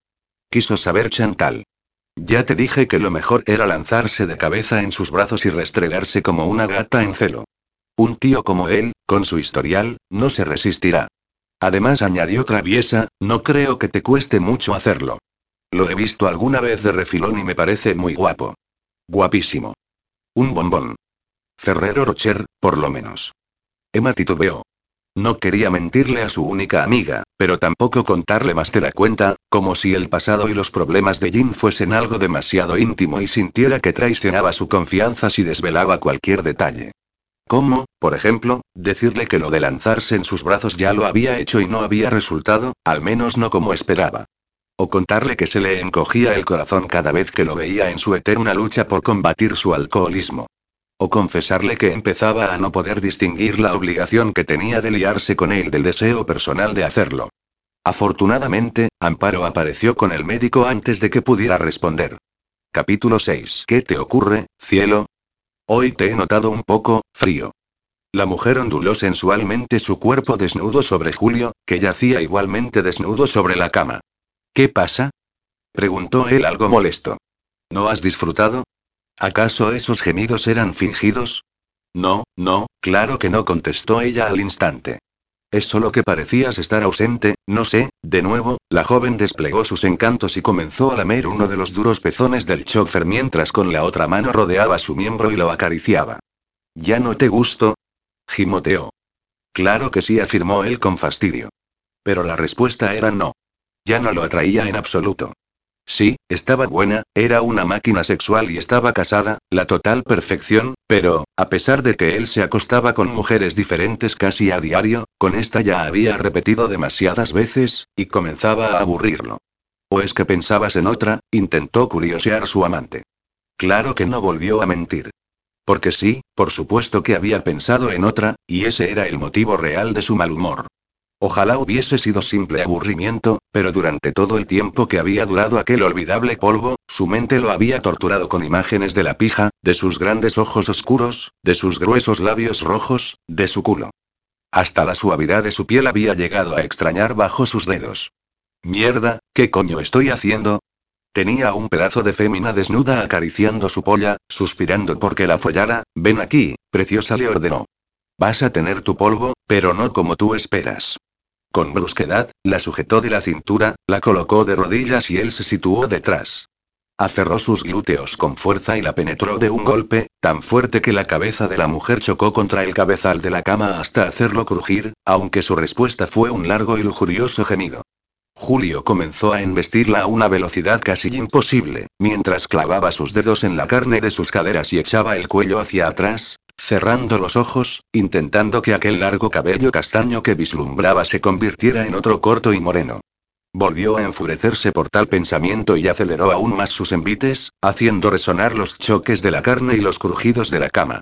Quiso saber Chantal. Ya te dije que lo mejor era lanzarse de cabeza en sus brazos y restregarse como una gata en celo. Un tío como él, con su historial, no se resistirá. Además, añadió traviesa, no creo que te cueste mucho hacerlo. Lo he visto alguna vez de refilón y me parece muy guapo. Guapísimo. Un bombón. Ferrero Rocher, por lo menos. Emma titubeó. No quería mentirle a su única amiga, pero tampoco contarle más de la cuenta, como si el pasado y los problemas de Jim fuesen algo demasiado íntimo y sintiera que traicionaba su confianza si desvelaba cualquier detalle. Como, por ejemplo, decirle que lo de lanzarse en sus brazos ya lo había hecho y no había resultado, al menos no como esperaba. O contarle que se le encogía el corazón cada vez que lo veía en su eterna lucha por combatir su alcoholismo. O confesarle que empezaba a no poder distinguir la obligación que tenía de liarse con él del deseo personal de hacerlo. Afortunadamente, Amparo apareció con el médico antes de que pudiera responder. Capítulo 6. ¿Qué te ocurre, cielo? Hoy te he notado un poco, frío. La mujer onduló sensualmente su cuerpo desnudo sobre Julio, que yacía igualmente desnudo sobre la cama. ¿Qué pasa? preguntó él algo molesto. ¿No has disfrutado? ¿Acaso esos gemidos eran fingidos? No, no, claro que no, contestó ella al instante. Es solo que parecías estar ausente, no sé, de nuevo, la joven desplegó sus encantos y comenzó a lamer uno de los duros pezones del chofer mientras con la otra mano rodeaba su miembro y lo acariciaba. ¿Ya no te gusto? Gimoteó. Claro que sí, afirmó él con fastidio. Pero la respuesta era no. Ya no lo atraía en absoluto. Sí, estaba buena, era una máquina sexual y estaba casada, la total perfección, pero, a pesar de que él se acostaba con mujeres diferentes casi a diario, con esta ya había repetido demasiadas veces, y comenzaba a aburrirlo. ¿O es que pensabas en otra? intentó curiosear su amante. Claro que no volvió a mentir. Porque sí, por supuesto que había pensado en otra, y ese era el motivo real de su mal humor. Ojalá hubiese sido simple aburrimiento, pero durante todo el tiempo que había durado aquel olvidable polvo, su mente lo había torturado con imágenes de la pija, de sus grandes ojos oscuros, de sus gruesos labios rojos, de su culo. Hasta la suavidad de su piel había llegado a extrañar bajo sus dedos. Mierda, ¿qué coño estoy haciendo? Tenía un pedazo de fémina desnuda acariciando su polla, suspirando porque la follara, ven aquí, preciosa le ordenó. Vas a tener tu polvo, pero no como tú esperas. Con brusquedad, la sujetó de la cintura, la colocó de rodillas y él se situó detrás. Aferró sus glúteos con fuerza y la penetró de un golpe, tan fuerte que la cabeza de la mujer chocó contra el cabezal de la cama hasta hacerlo crujir, aunque su respuesta fue un largo y lujurioso gemido. Julio comenzó a embestirla a una velocidad casi imposible, mientras clavaba sus dedos en la carne de sus caderas y echaba el cuello hacia atrás, cerrando los ojos, intentando que aquel largo cabello castaño que vislumbraba se convirtiera en otro corto y moreno. Volvió a enfurecerse por tal pensamiento y aceleró aún más sus envites, haciendo resonar los choques de la carne y los crujidos de la cama.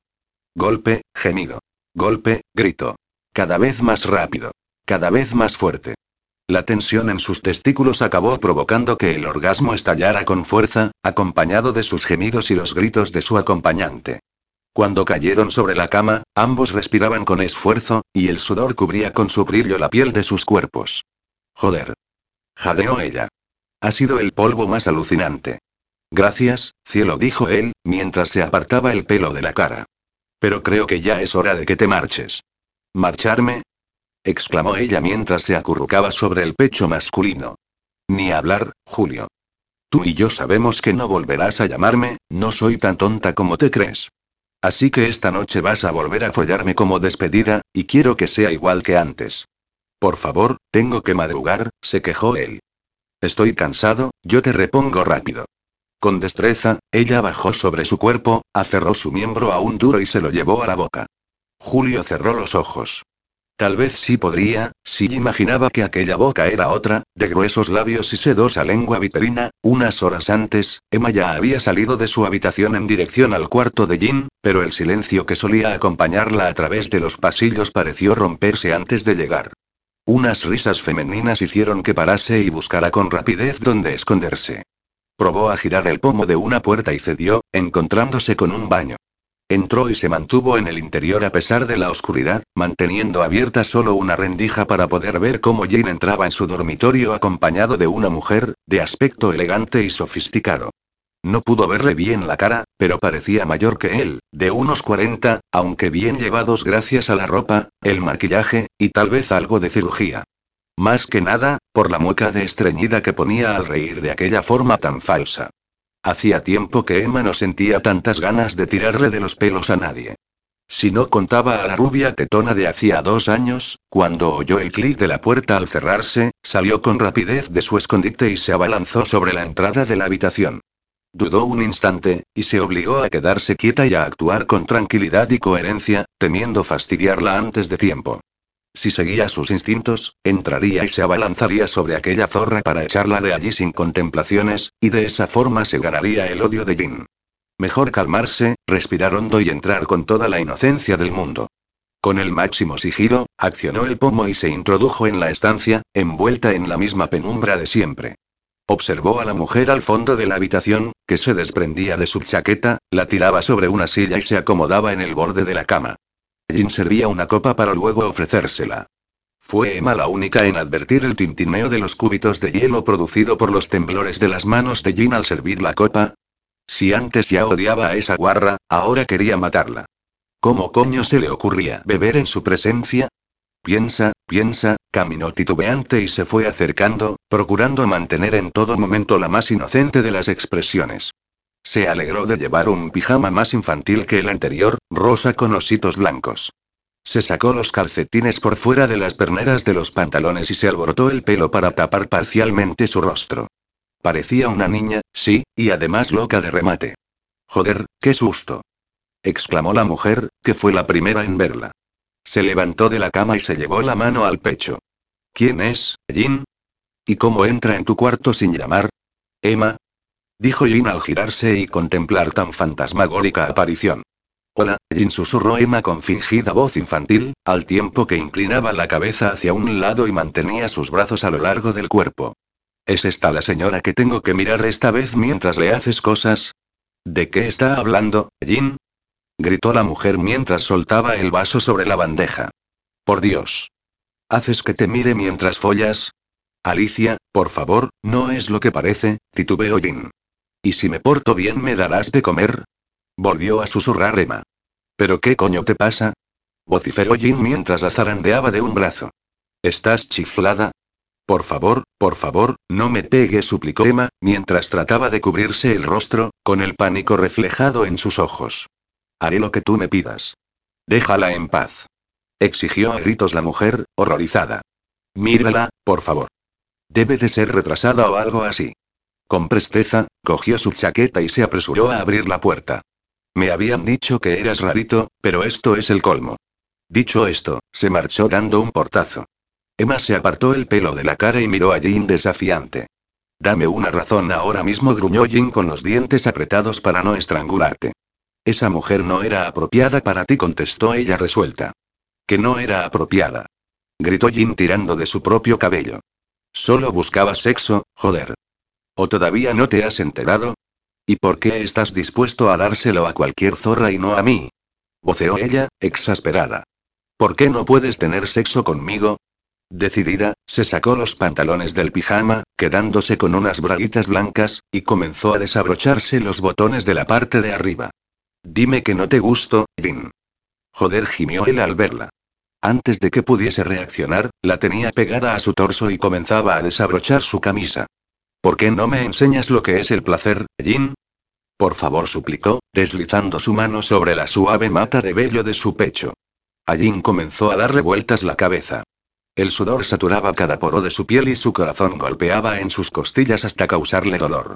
Golpe, gemido. Golpe, grito. Cada vez más rápido. Cada vez más fuerte. La tensión en sus testículos acabó provocando que el orgasmo estallara con fuerza, acompañado de sus gemidos y los gritos de su acompañante. Cuando cayeron sobre la cama, ambos respiraban con esfuerzo, y el sudor cubría con su brillo la piel de sus cuerpos. Joder. Jadeó ella. Ha sido el polvo más alucinante. Gracias, cielo, dijo él, mientras se apartaba el pelo de la cara. Pero creo que ya es hora de que te marches. ¿Marcharme? exclamó ella mientras se acurrucaba sobre el pecho masculino. Ni hablar, Julio. Tú y yo sabemos que no volverás a llamarme, no soy tan tonta como te crees. Así que esta noche vas a volver a follarme como despedida, y quiero que sea igual que antes. Por favor, tengo que madrugar, se quejó él. Estoy cansado, yo te repongo rápido. Con destreza, ella bajó sobre su cuerpo, aferró su miembro a un duro y se lo llevó a la boca. Julio cerró los ojos. Tal vez sí podría, si imaginaba que aquella boca era otra, de gruesos labios y sedosa lengua viperina. Unas horas antes, Emma ya había salido de su habitación en dirección al cuarto de Jin, pero el silencio que solía acompañarla a través de los pasillos pareció romperse antes de llegar. Unas risas femeninas hicieron que parase y buscara con rapidez dónde esconderse. Probó a girar el pomo de una puerta y cedió, encontrándose con un baño. Entró y se mantuvo en el interior a pesar de la oscuridad, manteniendo abierta solo una rendija para poder ver cómo Jane entraba en su dormitorio acompañado de una mujer, de aspecto elegante y sofisticado. No pudo verle bien la cara, pero parecía mayor que él, de unos 40, aunque bien llevados gracias a la ropa, el maquillaje, y tal vez algo de cirugía. Más que nada, por la mueca de estreñida que ponía al reír de aquella forma tan falsa. Hacía tiempo que Emma no sentía tantas ganas de tirarle de los pelos a nadie. Si no contaba a la rubia tetona de hacía dos años, cuando oyó el clic de la puerta al cerrarse, salió con rapidez de su escondite y se abalanzó sobre la entrada de la habitación. Dudó un instante, y se obligó a quedarse quieta y a actuar con tranquilidad y coherencia, temiendo fastidiarla antes de tiempo. Si seguía sus instintos, entraría y se abalanzaría sobre aquella zorra para echarla de allí sin contemplaciones, y de esa forma se ganaría el odio de Jin. Mejor calmarse, respirar hondo y entrar con toda la inocencia del mundo. Con el máximo sigilo, accionó el pomo y se introdujo en la estancia, envuelta en la misma penumbra de siempre. Observó a la mujer al fondo de la habitación, que se desprendía de su chaqueta, la tiraba sobre una silla y se acomodaba en el borde de la cama. Jin servía una copa para luego ofrecérsela. Fue Emma la única en advertir el tintineo de los cúbitos de hielo producido por los temblores de las manos de Jin al servir la copa. Si antes ya odiaba a esa guarra, ahora quería matarla. ¿Cómo coño se le ocurría beber en su presencia? Piensa, piensa, caminó titubeante y se fue acercando, procurando mantener en todo momento la más inocente de las expresiones. Se alegró de llevar un pijama más infantil que el anterior, rosa con ositos blancos. Se sacó los calcetines por fuera de las perneras de los pantalones y se alborotó el pelo para tapar parcialmente su rostro. Parecía una niña, sí, y además loca de remate. Joder, qué susto. exclamó la mujer, que fue la primera en verla. Se levantó de la cama y se llevó la mano al pecho. ¿Quién es, Jin? ¿Y cómo entra en tu cuarto sin llamar? Emma, Dijo Jin al girarse y contemplar tan fantasmagórica aparición. Hola, Jin susurró Emma con fingida voz infantil, al tiempo que inclinaba la cabeza hacia un lado y mantenía sus brazos a lo largo del cuerpo. ¿Es esta la señora que tengo que mirar esta vez mientras le haces cosas? ¿De qué está hablando, Jin? gritó la mujer mientras soltaba el vaso sobre la bandeja. Por Dios. ¿Haces que te mire mientras follas? Alicia, por favor, no es lo que parece, titubeó Jin. ¿Y si me porto bien me darás de comer? Volvió a susurrar Emma. ¿Pero qué coño te pasa? vociferó Jin mientras la zarandeaba de un brazo. ¿Estás chiflada? Por favor, por favor, no me pegue, suplicó Emma, mientras trataba de cubrirse el rostro, con el pánico reflejado en sus ojos. Haré lo que tú me pidas. Déjala en paz. Exigió a gritos la mujer, horrorizada. Mírala, por favor. Debe de ser retrasada o algo así. Con presteza, cogió su chaqueta y se apresuró a abrir la puerta. Me habían dicho que eras rarito, pero esto es el colmo. Dicho esto, se marchó dando un portazo. Emma se apartó el pelo de la cara y miró a Jin desafiante. Dame una razón ahora mismo, gruñó Jin con los dientes apretados para no estrangularte. Esa mujer no era apropiada para ti, contestó ella resuelta. Que no era apropiada. Gritó Jin tirando de su propio cabello. Solo buscaba sexo, joder. ¿O todavía no te has enterado? ¿Y por qué estás dispuesto a dárselo a cualquier zorra y no a mí? Voceó ella, exasperada. ¿Por qué no puedes tener sexo conmigo? Decidida, se sacó los pantalones del pijama, quedándose con unas braguitas blancas, y comenzó a desabrocharse los botones de la parte de arriba. Dime que no te gusto, Vin. Joder, gimió él al verla. Antes de que pudiese reaccionar, la tenía pegada a su torso y comenzaba a desabrochar su camisa. ¿Por qué no me enseñas lo que es el placer, Jin? Por favor, suplicó, deslizando su mano sobre la suave mata de vello de su pecho. A Jin comenzó a darle vueltas la cabeza. El sudor saturaba cada poro de su piel y su corazón golpeaba en sus costillas hasta causarle dolor.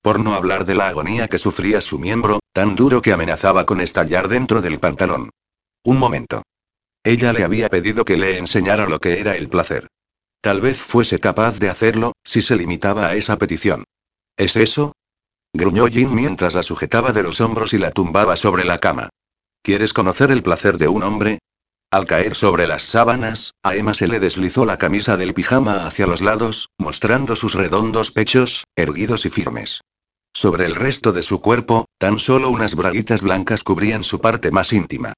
Por no hablar de la agonía que sufría su miembro, tan duro que amenazaba con estallar dentro del pantalón. Un momento. ella le había pedido que le enseñara lo que era el placer. Tal vez fuese capaz de hacerlo, si se limitaba a esa petición. ¿Es eso? Gruñó Jin mientras la sujetaba de los hombros y la tumbaba sobre la cama. ¿Quieres conocer el placer de un hombre? Al caer sobre las sábanas, a Emma se le deslizó la camisa del pijama hacia los lados, mostrando sus redondos pechos, erguidos y firmes. Sobre el resto de su cuerpo, tan solo unas braguitas blancas cubrían su parte más íntima.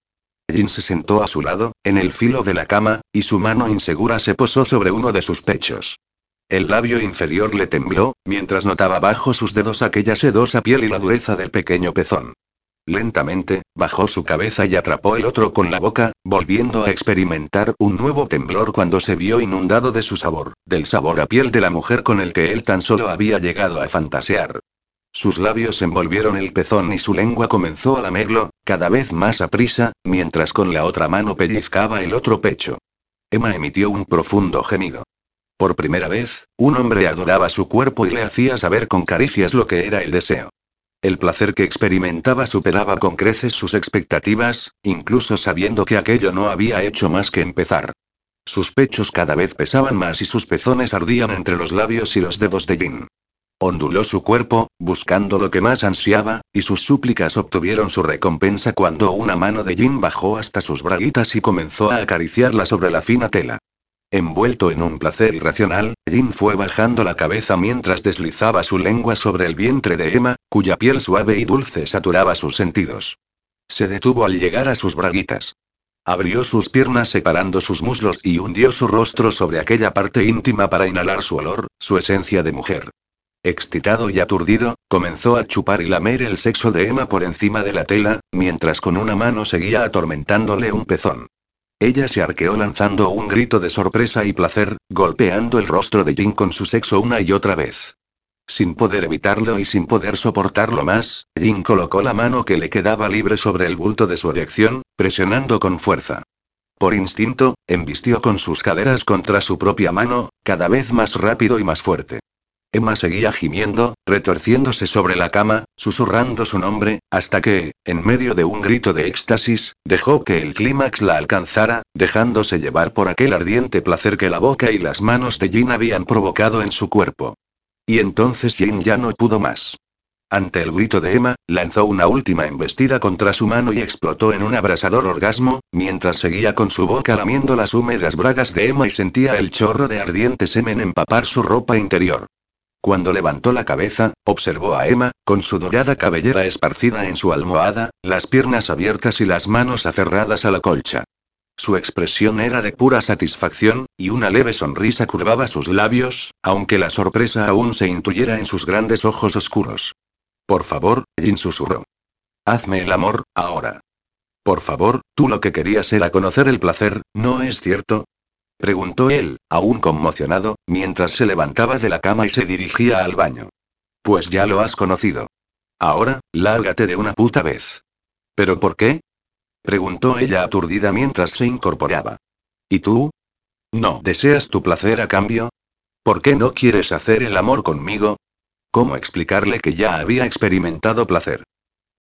Jin se sentó a su lado, en el filo de la cama, y su mano insegura se posó sobre uno de sus pechos. El labio inferior le tembló, mientras notaba bajo sus dedos aquella sedosa piel y la dureza del pequeño pezón. Lentamente, bajó su cabeza y atrapó el otro con la boca, volviendo a experimentar un nuevo temblor cuando se vio inundado de su sabor, del sabor a piel de la mujer con el que él tan solo había llegado a fantasear. Sus labios envolvieron el pezón y su lengua comenzó a lamerlo, cada vez más a prisa, mientras con la otra mano pellizcaba el otro pecho. Emma emitió un profundo gemido. Por primera vez, un hombre adoraba su cuerpo y le hacía saber con caricias lo que era el deseo. El placer que experimentaba superaba con creces sus expectativas, incluso sabiendo que aquello no había hecho más que empezar. Sus pechos cada vez pesaban más y sus pezones ardían entre los labios y los dedos de Jin. Onduló su cuerpo, buscando lo que más ansiaba, y sus súplicas obtuvieron su recompensa cuando una mano de Jin bajó hasta sus braguitas y comenzó a acariciarla sobre la fina tela. Envuelto en un placer irracional, Jin fue bajando la cabeza mientras deslizaba su lengua sobre el vientre de Emma, cuya piel suave y dulce saturaba sus sentidos. Se detuvo al llegar a sus braguitas. Abrió sus piernas separando sus muslos y hundió su rostro sobre aquella parte íntima para inhalar su olor, su esencia de mujer. Excitado y aturdido, comenzó a chupar y lamer el sexo de Emma por encima de la tela, mientras con una mano seguía atormentándole un pezón. Ella se arqueó lanzando un grito de sorpresa y placer, golpeando el rostro de Jin con su sexo una y otra vez. Sin poder evitarlo y sin poder soportarlo más, Jin colocó la mano que le quedaba libre sobre el bulto de su erección, presionando con fuerza. Por instinto, embistió con sus caderas contra su propia mano, cada vez más rápido y más fuerte. Emma seguía gimiendo, retorciéndose sobre la cama, susurrando su nombre, hasta que, en medio de un grito de éxtasis, dejó que el clímax la alcanzara, dejándose llevar por aquel ardiente placer que la boca y las manos de Jin habían provocado en su cuerpo. Y entonces Jin ya no pudo más. Ante el grito de Emma, lanzó una última embestida contra su mano y explotó en un abrasador orgasmo, mientras seguía con su boca lamiendo las húmedas bragas de Emma y sentía el chorro de ardiente semen empapar su ropa interior. Cuando levantó la cabeza, observó a Emma, con su dorada cabellera esparcida en su almohada, las piernas abiertas y las manos aferradas a la colcha. Su expresión era de pura satisfacción, y una leve sonrisa curvaba sus labios, aunque la sorpresa aún se intuyera en sus grandes ojos oscuros. Por favor, Jin susurró. Hazme el amor, ahora. Por favor, tú lo que querías era conocer el placer, ¿no es cierto? Preguntó él, aún conmocionado, mientras se levantaba de la cama y se dirigía al baño. Pues ya lo has conocido. Ahora, lárgate de una puta vez. ¿Pero por qué? Preguntó ella aturdida mientras se incorporaba. ¿Y tú? ¿No deseas tu placer a cambio? ¿Por qué no quieres hacer el amor conmigo? ¿Cómo explicarle que ya había experimentado placer?